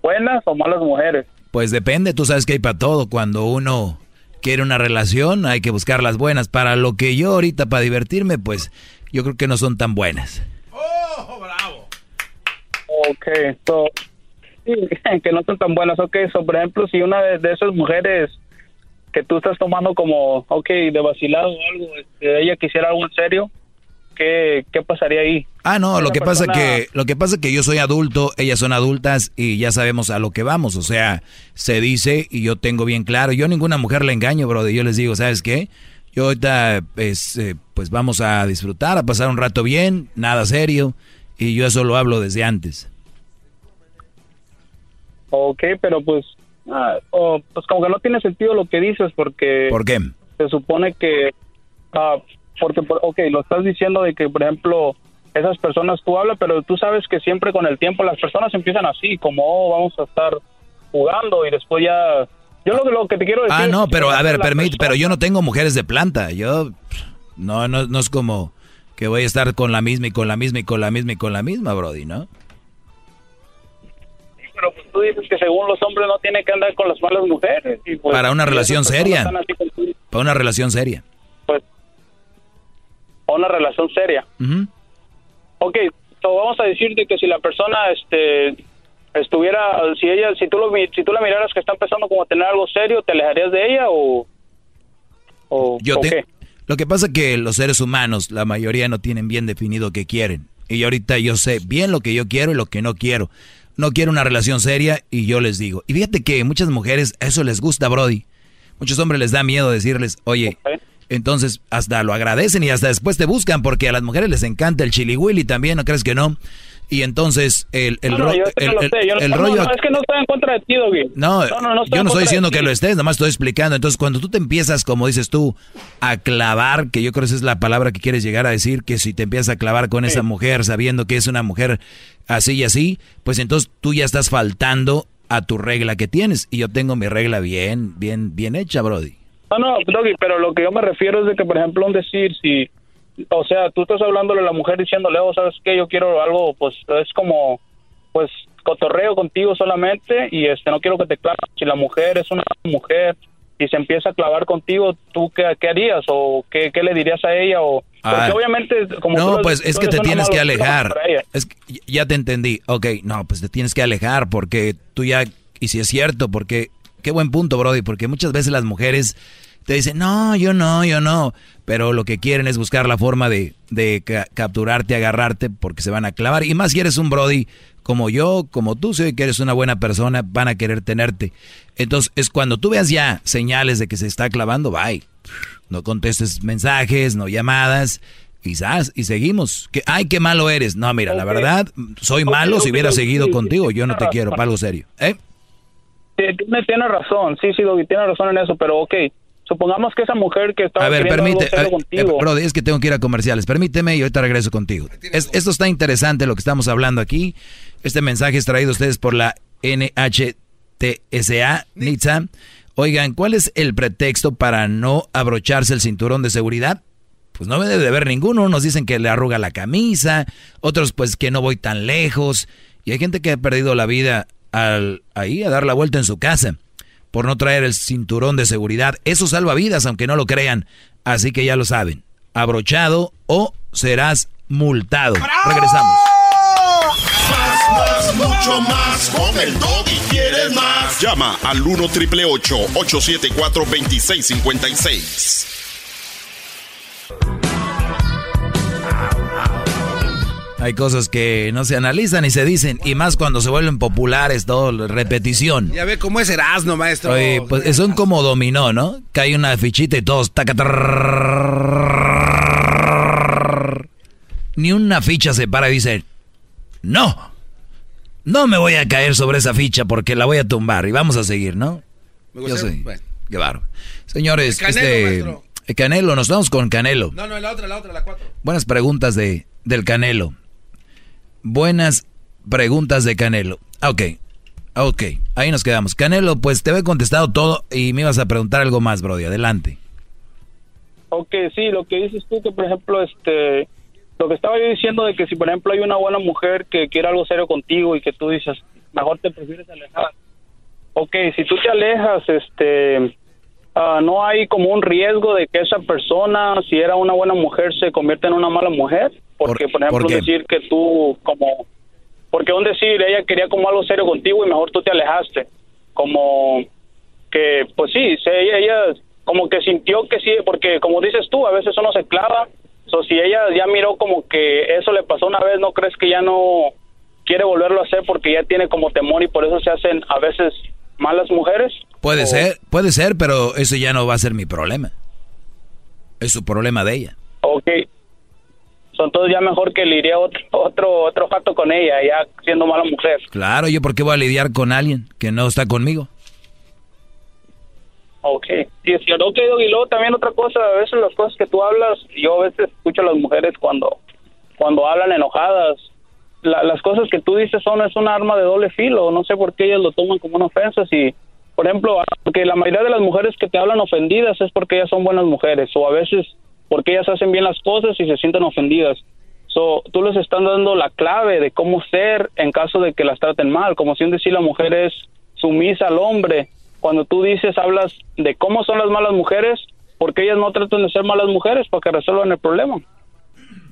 buenas o malas mujeres? Pues depende, tú sabes que hay para todo. Cuando uno quiere una relación, hay que buscar las buenas. Para lo que yo ahorita, para divertirme, pues yo creo que no son tan buenas. ¡Oh, bravo! Ok, so, sí, que no son tan buenas. Ok, so, por ejemplo, si una de, de esas mujeres que tú estás tomando como, ok, de vacilado o algo, este, ella quisiera algo en serio, ¿qué, qué pasaría ahí? Ah, no, lo que pasa persona- que lo que pasa que yo soy adulto, ellas son adultas y ya sabemos a lo que vamos, o sea, se dice y yo tengo bien claro, yo a ninguna mujer le engaño, brother, yo les digo, ¿sabes qué? Yo ahorita pues, eh, pues vamos a disfrutar, a pasar un rato bien, nada serio y yo eso lo hablo desde antes. Ok, pero pues, ah, oh, pues como que no tiene sentido lo que dices porque... ¿Por qué? Se supone que, ah, porque, por- ok, lo estás diciendo de que, por ejemplo, esas personas tú hablas, pero tú sabes que siempre con el tiempo las personas empiezan así, como, oh, vamos a estar jugando y después ya... Yo lo, que- lo que te quiero decir... Ah, no, pero a ver, permite, pero yo no tengo mujeres de planta. Yo no, no, no es como que voy a estar con la misma y con la misma y con la misma y con la misma, Brody, ¿no? Pero pues tú dices que según los hombres no tiene que andar con las malas mujeres. y, pues, Para una relación personas seria. Para una relación seria. Pues, una relación seria. Ujú. Ok, so vamos a decirte que si la persona este estuviera, si ella, si tú lo, si tú la miraras que está empezando como a tener algo serio, ¿te alejarías de ella o, o, Yo o te- qué? Lo que pasa es que los seres humanos, la mayoría no tienen bien definido qué quieren. Y ahorita yo sé bien lo que yo quiero y lo que no quiero. No quiero una relación seria y yo les digo. Y fíjate que muchas mujeres eso les gusta, Brody. Muchos hombres les da miedo decirles, oye, entonces hasta lo agradecen y hasta después te buscan porque a las mujeres les encanta el chili willy también, ¿no crees que no? Y entonces el, el, rollo... no, es que no estoy en contra de ti, Doggy. No, no, no, no yo no estoy diciendo que lo estés, nomás estoy explicando. Entonces, cuando tú te empiezas, como dices tú, a clavar, que yo creo que esa es la palabra que quieres llegar a decir, que si te empiezas a clavar con esa mujer sabiendo que es una mujer así y así, pues entonces tú ya estás faltando a tu regla que tienes. Y yo tengo mi regla bien, bien, bien hecha, Brody. No, no, Doggy, pero lo que yo me refiero es de que, por ejemplo, un decir, si, o sea, tú estás hablándole a la mujer diciéndole, oh, ¿sabes qué? Yo quiero algo, pues, es como, pues, cotorreo contigo solamente y, este, no quiero que te claves. Si la mujer es una mujer y se empieza a clavar contigo, ¿tú qué, qué harías? ¿O qué, qué le dirías a ella? O, porque Ah. obviamente, como No, pues tú es que te tienes que alejar. Es que ya te entendí. Ok, no, pues te tienes que alejar porque tú ya, y si es cierto, porque, qué buen punto, Brody, porque muchas veces las mujeres te dicen, no, yo no, yo no, pero lo que quieren es buscar la forma de, de ca- capturarte, agarrarte, porque se van a clavar. Y más si eres un Brody como yo, como tú, sé que eres una buena persona, van a querer tenerte. Entonces, es cuando tú veas ya señales de que se está clavando, bye. No contestes mensajes, no llamadas, quizás, y seguimos. Que, ay, qué malo eres. No, mira, la verdad, soy malo si hubiera seguido sí, contigo. Yo no te tienes quiero, para algo serio. ¿Eh? Sí, tiene, tiene razón, sí, sí, Doggy, tiene razón en eso, pero ok, supongamos que esa mujer que estaba A ver, permite, serio eh, contigo, eh, es que tengo que ir a comerciales. Permíteme y ahorita regreso contigo. Es- esto está interesante lo que estamos hablando aquí. Este mensaje es traído a ustedes por la NHTSA, NITSA. Oigan, ¿cuál es el pretexto para no abrocharse el cinturón de seguridad? Pues no debe de haber ninguno. Unos dicen que le arruga la camisa, otros pues que no voy tan lejos. Y hay gente que ha perdido la vida al, ahí a dar la vuelta en su casa por no traer el cinturón de seguridad. Eso salva vidas, aunque no lo crean. Así que ya lo saben. Abrochado o serás multado. Regresamos. Más, más, mucho más. Con el Doggy quieres más. Llama al 1 triple 874 2656. Hay cosas que no se analizan y se dicen, y más cuando se vuelven populares, todo, repetición. Ya ve cómo es Erasmo, maestro. Oye, pues son como dominó, ¿no? Cae una fichita y todos tacatar. Ni una ficha se para y dice, no, no me voy a caer sobre esa ficha porque la voy a tumbar y vamos a seguir, ¿no? Me Yo soy. Bueno. Qué bárbaro. Señores, Canelo, este, Canelo, nos vamos con Canelo. No, no, la otra, la otra, la cuatro. Buenas preguntas de, del Canelo. Buenas preguntas de Canelo. Ah, Ok, ok, ahí nos quedamos. Canelo, pues te había contestado todo y me ibas a preguntar algo más, Brody. Adelante. Ok, sí, lo que dices tú que, por ejemplo, este, lo que estaba yo diciendo de que si, por ejemplo, hay una buena mujer que quiere algo serio contigo y que tú dices, mejor te prefieres alejar. Ok, si tú te alejas, este, ah, no hay como un riesgo de que esa persona, si era una buena mujer, se convierta en una mala mujer. Porque, por, ejemplo, por decir que tú, como, porque un decir, ella quería como algo serio contigo y mejor tú te alejaste. Como que, pues sí, ella, ella como que sintió que sí, porque como dices tú, a veces uno se clava. So, si ella ya miró como que eso le pasó una vez, ¿no crees que ya no quiere volverlo a hacer porque ya tiene como temor y por eso se hacen a veces malas mujeres? Puede O- ser, puede ser, pero eso ya no va a ser mi problema. Es su problema de ella. Ok. So, entonces ya mejor que le iría otro, otro, otro jato con ella, ya siendo mala mujer. Claro, yo por qué voy a lidiar con alguien que no está conmigo. Ok, sí, es cierto. Ok, Doggy, y luego también otra cosa, a veces las cosas que tú hablas, yo a veces escucho a las mujeres cuando, cuando hablan enojadas. La- las cosas que tú dices son, es un arma de doble filo, no sé por qué ellas lo toman como una ofensa. Si, por ejemplo, porque la mayoría de las mujeres que te hablan ofendidas es porque ellas son buenas mujeres, o a veces porque ellas hacen bien las cosas y se sienten ofendidas. So, tú les están dando la clave de cómo ser en caso de que las traten mal, como si decir la mujer es sumisa al hombre. Cuando tú dices, hablas de cómo son las malas mujeres, porque ellas no tratan de ser malas mujeres para que resuelvan el problema.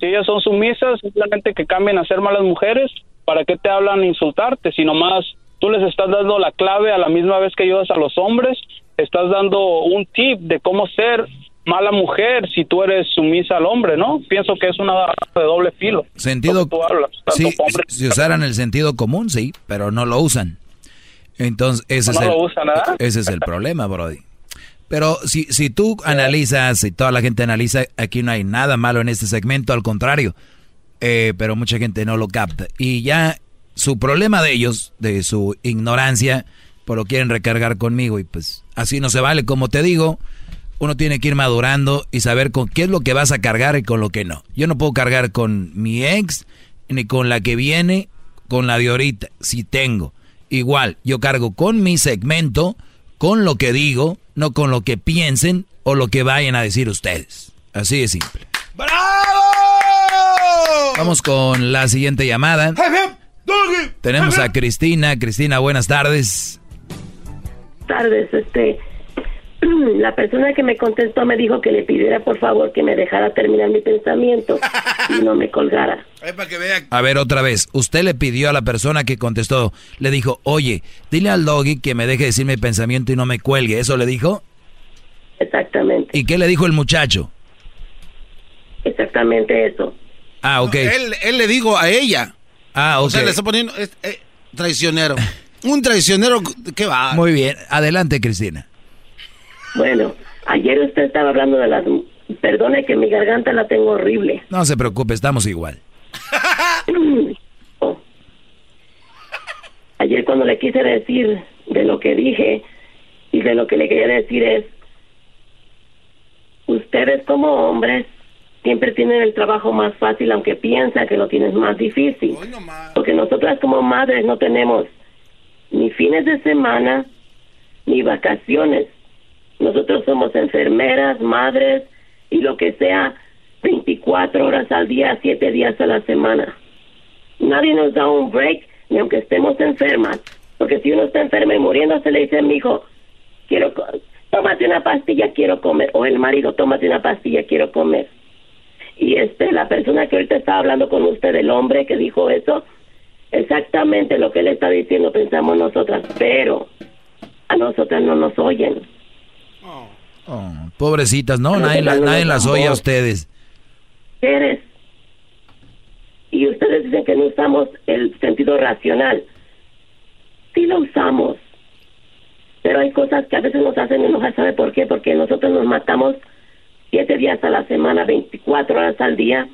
Si ellas son sumisas, simplemente que cambien a ser malas mujeres, ¿para qué te hablan insultarte? Si nomás tú les estás dando la clave a la misma vez que ayudas a los hombres, estás dando un tip de cómo ser mala mujer si tú eres sumisa al hombre, ¿no? Pienso que es una de doble filo. Sentido, hablas, sí, si usaran el sentido común, sí, pero no lo usan. Entonces, ese, No es, el, usan, ¿verdad? ese es el problema, Brody. Pero si, si tú analizas, y toda la gente analiza, aquí no hay nada malo en este segmento, al contrario, Eh, pero mucha gente no lo capta. Y ya su problema de ellos, de su ignorancia, pues lo quieren recargar conmigo y pues así no se vale. Como te digo, uno tiene que ir madurando y saber con qué es lo que vas a cargar y con lo que no. Yo no puedo cargar con mi ex, ni con la que viene, con la de ahorita, si tengo. Igual, yo cargo con mi segmento, con lo que digo, no con lo que piensen o lo que vayan a decir ustedes. Así de simple. Vamos con la siguiente llamada. Tenemos a Cristina. Cristina, buenas tardes. tardes, este, la persona que me contestó me dijo que le pidiera por favor que me dejara terminar mi pensamiento y no me colgara. A ver, otra vez. Usted le pidió a la persona que contestó, le dijo, oye, dile al doggy que me deje decir mi pensamiento y no me cuelgue. ¿Eso le dijo? Exactamente. ¿Y qué le dijo el muchacho? Exactamente eso. Ah, ok. él, él le digo a ella. Ah, O sea, le está poniendo es- eh, traicionero. Un traicionero, ¿qué va? Muy bien. Adelante, Cristina. Bueno, ayer usted estaba hablando de las... Perdone que mi garganta la tengo horrible. No se preocupe, estamos igual. Oh. Ayer cuando le quise decir de lo que dije y de lo que le quería decir es, ustedes como hombres siempre tienen el trabajo más fácil aunque piensan que lo tienes más difícil. Porque nosotras como madres no tenemos ni fines de semana ni vacaciones. Nosotros somos enfermeras, madres y lo que sea 24 horas al día, 7 días a la semana. Nadie nos da un break ni aunque estemos enfermas. Porque si uno está enferma y muriéndose le dice a mi hijo, quiero, tómate una pastilla, quiero comer. O el marido, tómate una pastilla, quiero comer. Y este, la persona que ahorita está hablando con usted, el hombre que dijo eso, exactamente lo que él está diciendo pensamos nosotras, pero a nosotras no nos oyen. Oh, pobrecitas, no, nadie, la- nadie las oye a ustedes. Eres. Y ustedes dicen que no usamos el sentido racional. Sí lo usamos. Pero hay cosas que a veces nos hacen enojar, ¿sabe por qué? Porque nosotros nos matamos siete días a la semana, 24 horas al día,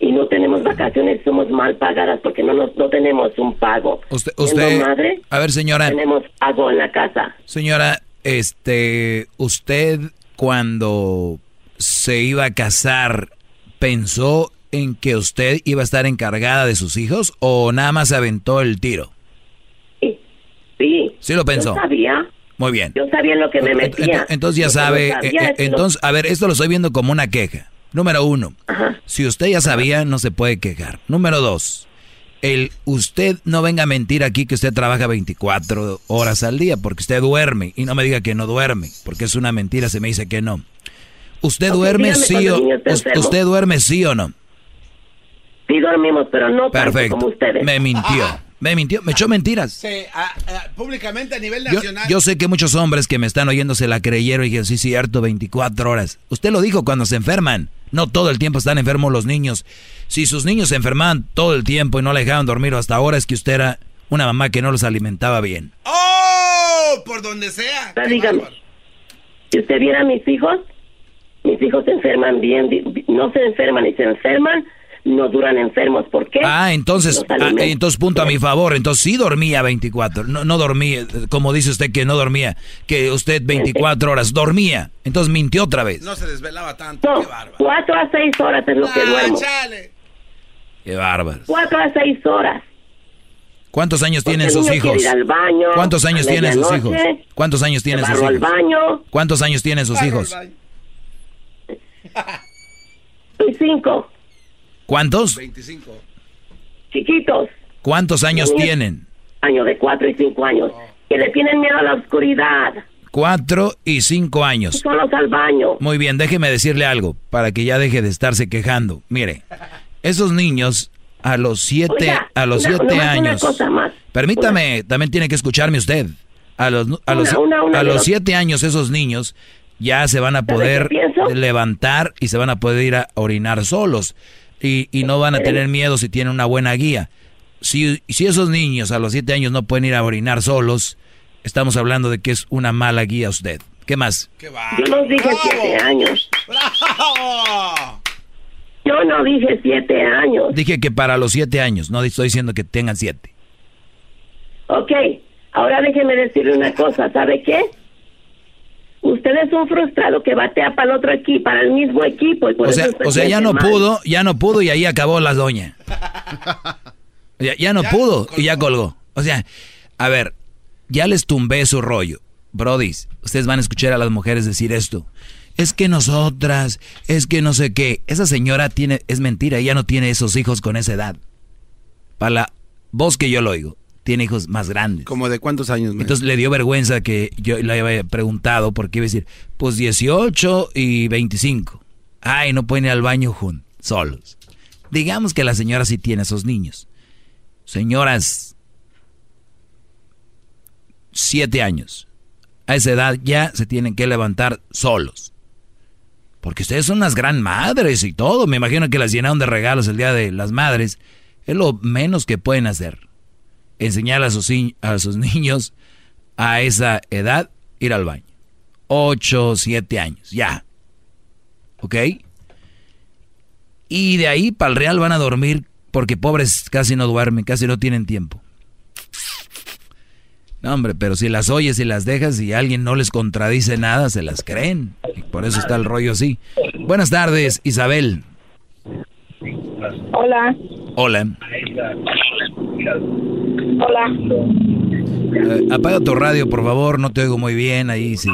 y no tenemos vacaciones, somos mal pagadas porque no nos, no tenemos un pago. Usted, madre, a ver, señora, tenemos pago en la casa. señora, este, usted cuando se iba a casar pensó en que usted iba a estar encargada de sus hijos o nada más se aventó el tiro. Sí. Sí lo pensó. Yo sabía. Muy bien. Yo sabía en lo que me metía. ent- Entonces ya sabe, sabía eh, eh, lo- entonces, a ver, esto lo estoy viendo como una queja. Número uno, si usted ya sabía, no se puede quejar. Número dos, el usted no venga a mentir aquí que usted trabaja 24 horas al día porque usted duerme y no me diga que no duerme porque es una mentira se me dice que no. ¿Usted duerme sí o usted duerme sí o no? Sí dormimos, pero no Perfecto. como ustedes. Me mintió. Me mintió, me echó mentiras. Sí, a- a- públicamente a nivel nacional. yo sé que muchos hombres que me están oyendo se la creyeron y dijeron, sí, cierto, 24 horas. Usted lo dijo cuando se enferman. No todo el tiempo están enfermos los niños. Si sus niños se enfermaban todo el tiempo y no le dejaban dormir hasta ahora es que usted era una mamá que no los alimentaba bien. ¡Oh! Por donde sea. Dígame, si usted viera a mis hijos, mis hijos se enferman bien, no se enferman y se enferman, no duran enfermos. ¿Por qué? Ah, entonces, ah, entonces punto a mi favor. Entonces sí dormía 24. No, no dormía, como dice usted que no dormía, que usted 24 horas dormía. Entonces mintió otra vez. No se desvelaba tanto. No, cuatro a seis horas es lo que Ah, duermo. chale. Qué bárbaro. Cuatro a seis horas. ¿Cuántos años Porque tienen sus hijos? ir al baño, ¿Cuántos años a tienen sus hijos? ¿Cuántos años tienen sus llevarlo al hijos? baño. ¿Cuántos años tienen sus hijos? Y cinco, ¿Cuántos? 25. chiquitos, ¿Cuántos años Niños. tienen? años de cuatro y cinco años, que le tienen miedo a la oscuridad. Cuatro y cinco años. Solos al baño. Muy bien, déjeme decirle algo para que ya deje de estarse quejando. Mire, esos niños a los siete, Oiga, a los una- siete una años. cosa más. Permítame, también tiene que escucharme usted. A los, a los, Una, una, una a los los- siete años esos niños ya se van a poder levantar y se van a poder ir a orinar solos. Y, y no van a tener miedo si tienen una buena guía. Si, si esos niños a los siete años no pueden ir a orinar solos, estamos hablando de que es una mala guía usted. ¿Qué más? Yo no dije siete años. Yo no dije siete años. Dije que para los siete años, no estoy diciendo que tengan siete. Ok, ahora déjeme decirle una cosa, ¿sabe qué? Usted es un frustrado que batea para el otro equipo, para el mismo equipo. Y por O eso sea, o sea, ya no mal. pudo, ya no pudo y ahí acabó la doña. Ya, ya no pudo y ya colgó. O sea, a ver, ya les tumbé su rollo. Brodis, ustedes van a escuchar a las mujeres decir esto. Es que nosotras, es que no sé qué. Esa señora tiene, es mentira, ella no tiene esos hijos con esa edad. Para la voz que yo lo oigo, tiene hijos más grandes. ¿Como de cuántos años? maestro? Entonces le dio vergüenza que yo le había preguntado porque iba a decir, pues 18 y 25. Ay, no pueden ir al baño juntos, solos. Digamos que la señora sí tiene esos niños. Señoras, siete años. A esa edad ya se tienen que levantar solos. Porque ustedes son unas gran madres y todo. Me imagino que las llenaron de regalos el día de las madres. Es lo menos que pueden hacer enseñar a sus, a sus niños a esa edad ir al baño. 8, 7 años, ya. ¿Ok? Y de ahí para el real van a dormir porque pobres casi no duermen, casi no tienen tiempo. No, hombre, pero si las oyes y las dejas y alguien no les contradice nada, se las creen. Por eso está el rollo así. Buenas tardes, Isabel. Hola, Hola. hola. Eh, apaga tu radio, por favor, no te oigo muy bien ahí, sí.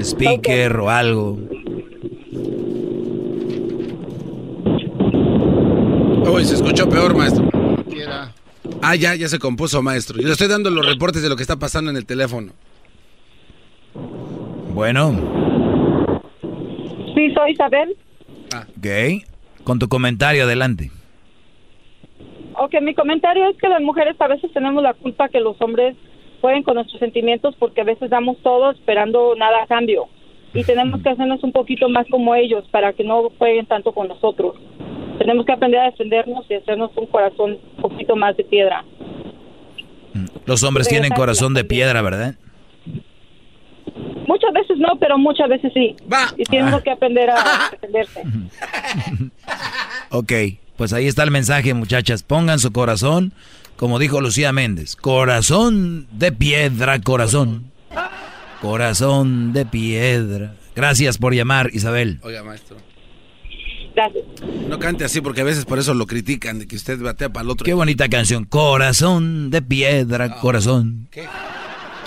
Speaker o algo. Uy, se escuchó peor, maestro. Ah, ya, ya se compuso, maestro. Yo le estoy dando los reportes de lo que está pasando en el teléfono. Bueno, Sí, soy Isabel. Ok. Con tu comentario, adelante. Ok, mi comentario es que las mujeres a veces tenemos la culpa que los hombres jueguen con nuestros sentimientos porque a veces damos todo esperando nada a cambio. Y tenemos que hacernos un poquito más como ellos para que no jueguen tanto con nosotros. Tenemos que aprender a defendernos y hacernos un corazón un poquito más de piedra. Los hombres tienen corazón de piedra, ¿verdad? Muchas veces no, pero muchas veces sí. Y tenemos que aprender a defenderse. Ok, pues ahí está el mensaje, muchachas. Pongan su corazón, como dijo Lucía Méndez. Corazón de piedra, corazón. Corazón de piedra. Gracias por llamar, Isabel. Oiga, maestro. Gracias. No cante así porque a veces por eso lo critican, de que usted batea para el otro. Qué bonita canción. Corazón de piedra, corazón. ¿Qué?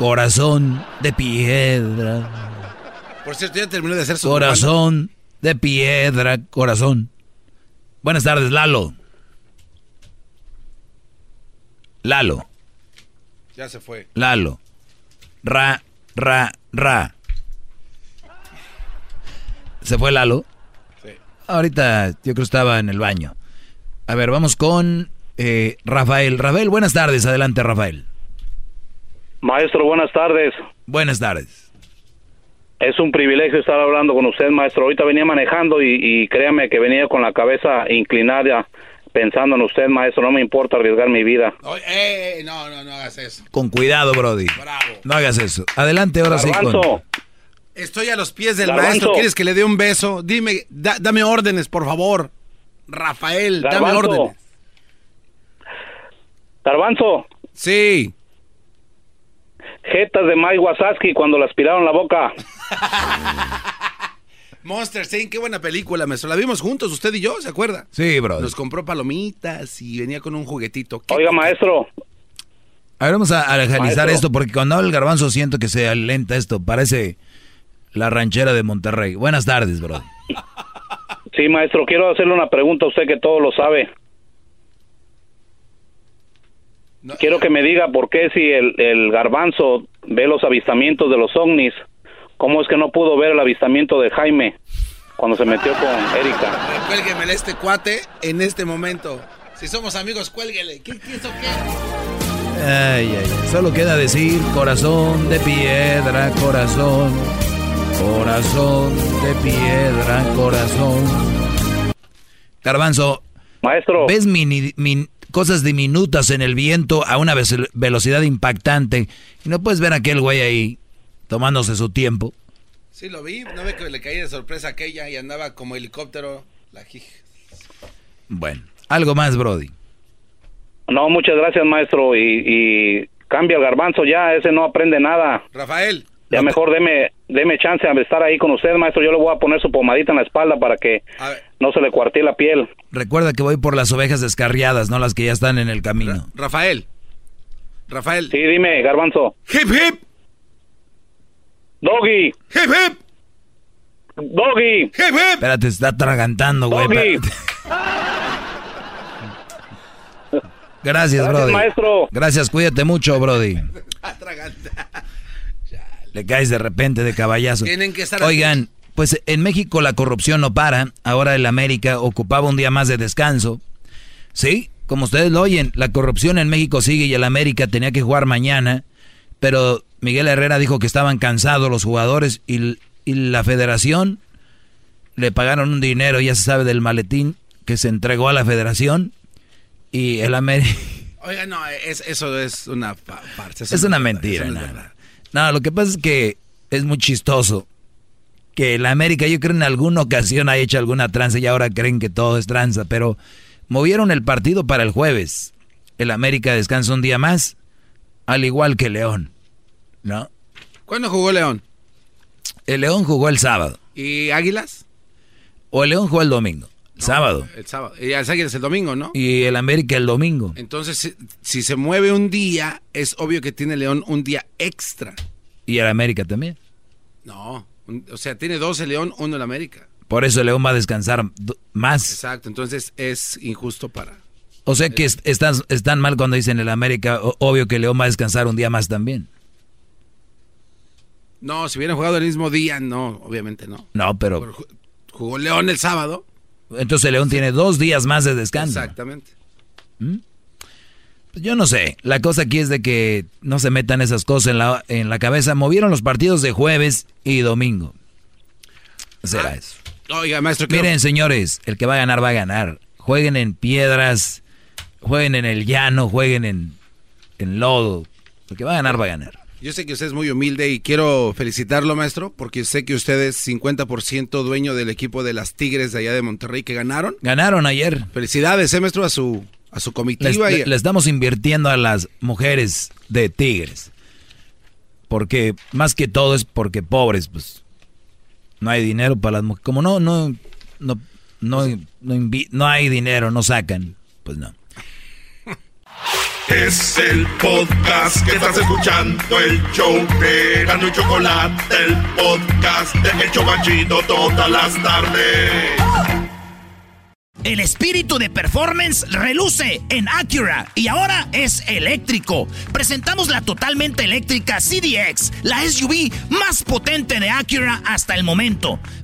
Corazón de piedra. Por cierto, ya terminó de hacer su Corazón de piedra, corazón. Buenas tardes, Lalo. Lalo. Ya se fue. Lalo. Ra, ra, ra. ¿Se fue Lalo? Sí. Ahorita yo creo que estaba en el baño. A ver, vamos con eh, Rafael. Rafael, buenas tardes. Adelante, Rafael. Maestro, buenas tardes. Buenas tardes. Es un privilegio estar hablando con usted, maestro. Ahorita venía manejando y, y créame que venía con la cabeza inclinada pensando en usted, maestro. No me importa arriesgar mi vida. eh, no, no, no hagas eso. Con cuidado, Brody. Bravo. No hagas eso. Adelante, ahora sí. Con... Estoy a los pies del maestro. ¿Quieres que le dé un beso? Dime, dame órdenes, por favor. Rafael, dame órdenes. Garbanzo. Sí. Jetas de Mike Wasaski cuando le aspiraron la boca. Monster Inc., qué buena película, maestro. La vimos juntos, usted y yo, ¿se acuerda? Sí, bro. Nos compró palomitas y venía con un juguetito. Oiga, maestro. A ver, vamos a analizar esto, porque cuando habla el garbanzo siento que se alenta esto. Parece la ranchera de Monterrey. Buenas tardes, bro. Sí, maestro, quiero hacerle una pregunta a usted que todo lo sabe. Quiero que me diga por qué si el, el garbanzo ve los avistamientos de los ovnis, ¿cómo es que no pudo ver el avistamiento de Jaime cuando se metió con Erika? Cuélgueme este cuate en este momento. Si somos amigos, cuélguele. ¿Qué, qué, eso qué? Ay, ay, solo queda decir corazón de piedra, corazón, corazón de piedra, corazón. Garbanzo, maestro, ¿ves mini, min, cosas diminutas en el viento a una velocidad impactante. Y no puedes ver a aquel güey ahí tomándose su tiempo. Sí, lo vi. No ve que le caía de sorpresa aquella y andaba como helicóptero. La bueno, algo más, Brody. No, muchas gracias, maestro. Y, y cambia el garbanzo ya. Ese no aprende nada. Rafael. Ya mejor deme, deme chance de estar ahí con usted, maestro. Yo le voy a poner su pomadita en la espalda para que no se le cuartee la piel. Recuerda que voy por las ovejas descarriadas, no las que ya están en el camino. Rafael. Rafael. Sí, dime, garbanzo. Hip hip. Doggy. Hip hip. Doggy. Hip hip. Espérate, está atragantando, güey. Gracias, Gracias, Brody. maestro. Gracias, cuídate mucho, Brody. Le caes de repente de caballazo. Tienen que estar Oigan, pues en México la corrupción no para. Ahora el América ocupaba un día más de descanso. Sí, como ustedes lo oyen, la corrupción en México sigue y el América tenía que jugar mañana. Pero Miguel Herrera dijo que estaban cansados los jugadores y, y la federación le pagaron un dinero, ya se sabe del maletín que se entregó a la federación y el América... Oiga, no, es, eso es una farsa. Es una mentira, no es. No, lo que pasa es que es muy chistoso que la América, yo creo en alguna ocasión ha hecho alguna tranza y ahora creen que todo es tranza, pero movieron el partido para el jueves. El América descansa un día más, al igual que León, ¿no? ¿Cuándo jugó León? El León jugó el sábado, ¿Y Águilas? o el León jugó el domingo, sábado, El sábado. Y las Águilas el domingo, ¿no? y el América el domingo. Entonces, si, si se mueve un día, es obvio que tiene León un día extra. Y el América también. No, un- o sea, tiene dos el León, uno el América. Por eso el León va a descansar más. Exacto, entonces es injusto para... O sea que est- están, están mal cuando dicen el América, o- obvio que el León va a descansar un día más también. No, si hubieran jugado el mismo día, no, obviamente no. No, pero... Pero ju- Jugó León el sábado. Entonces León tiene dos días más de descanso. Exactamente. Pues yo no sé. La cosa aquí es de que no se metan esas cosas en la, en la cabeza. Movieron los partidos de jueves y domingo. Será Ah, eso. Oiga, maestro, quiero- Miren, señores, el que va a ganar va a ganar. Jueguen en piedras, jueguen en el llano, jueguen en, en lodo. El que va a ganar va a ganar. Yo sé que usted es muy humilde y quiero felicitarlo, maestro, porque sé que usted es 50% dueño del equipo de las Tigres de allá de Monterrey que ganaron. Ganaron ayer. Felicidades, eh, maestro, a su, a su comitiva. le- y- le estamos invirtiendo a las mujeres de Tigres. Porque más que todo es porque pobres, pues no hay dinero para las mujeres. Como no, no, no, no, no, no hay dinero, no sacan, pues no. Es el podcast que estás escuchando, el show de Gano y Chocolate, el podcast de El Chocachito todas las tardes. El espíritu de performance reluce en Acura y ahora es eléctrico. Presentamos la totalmente eléctrica CDX, la SUV más potente de Acura hasta el momento.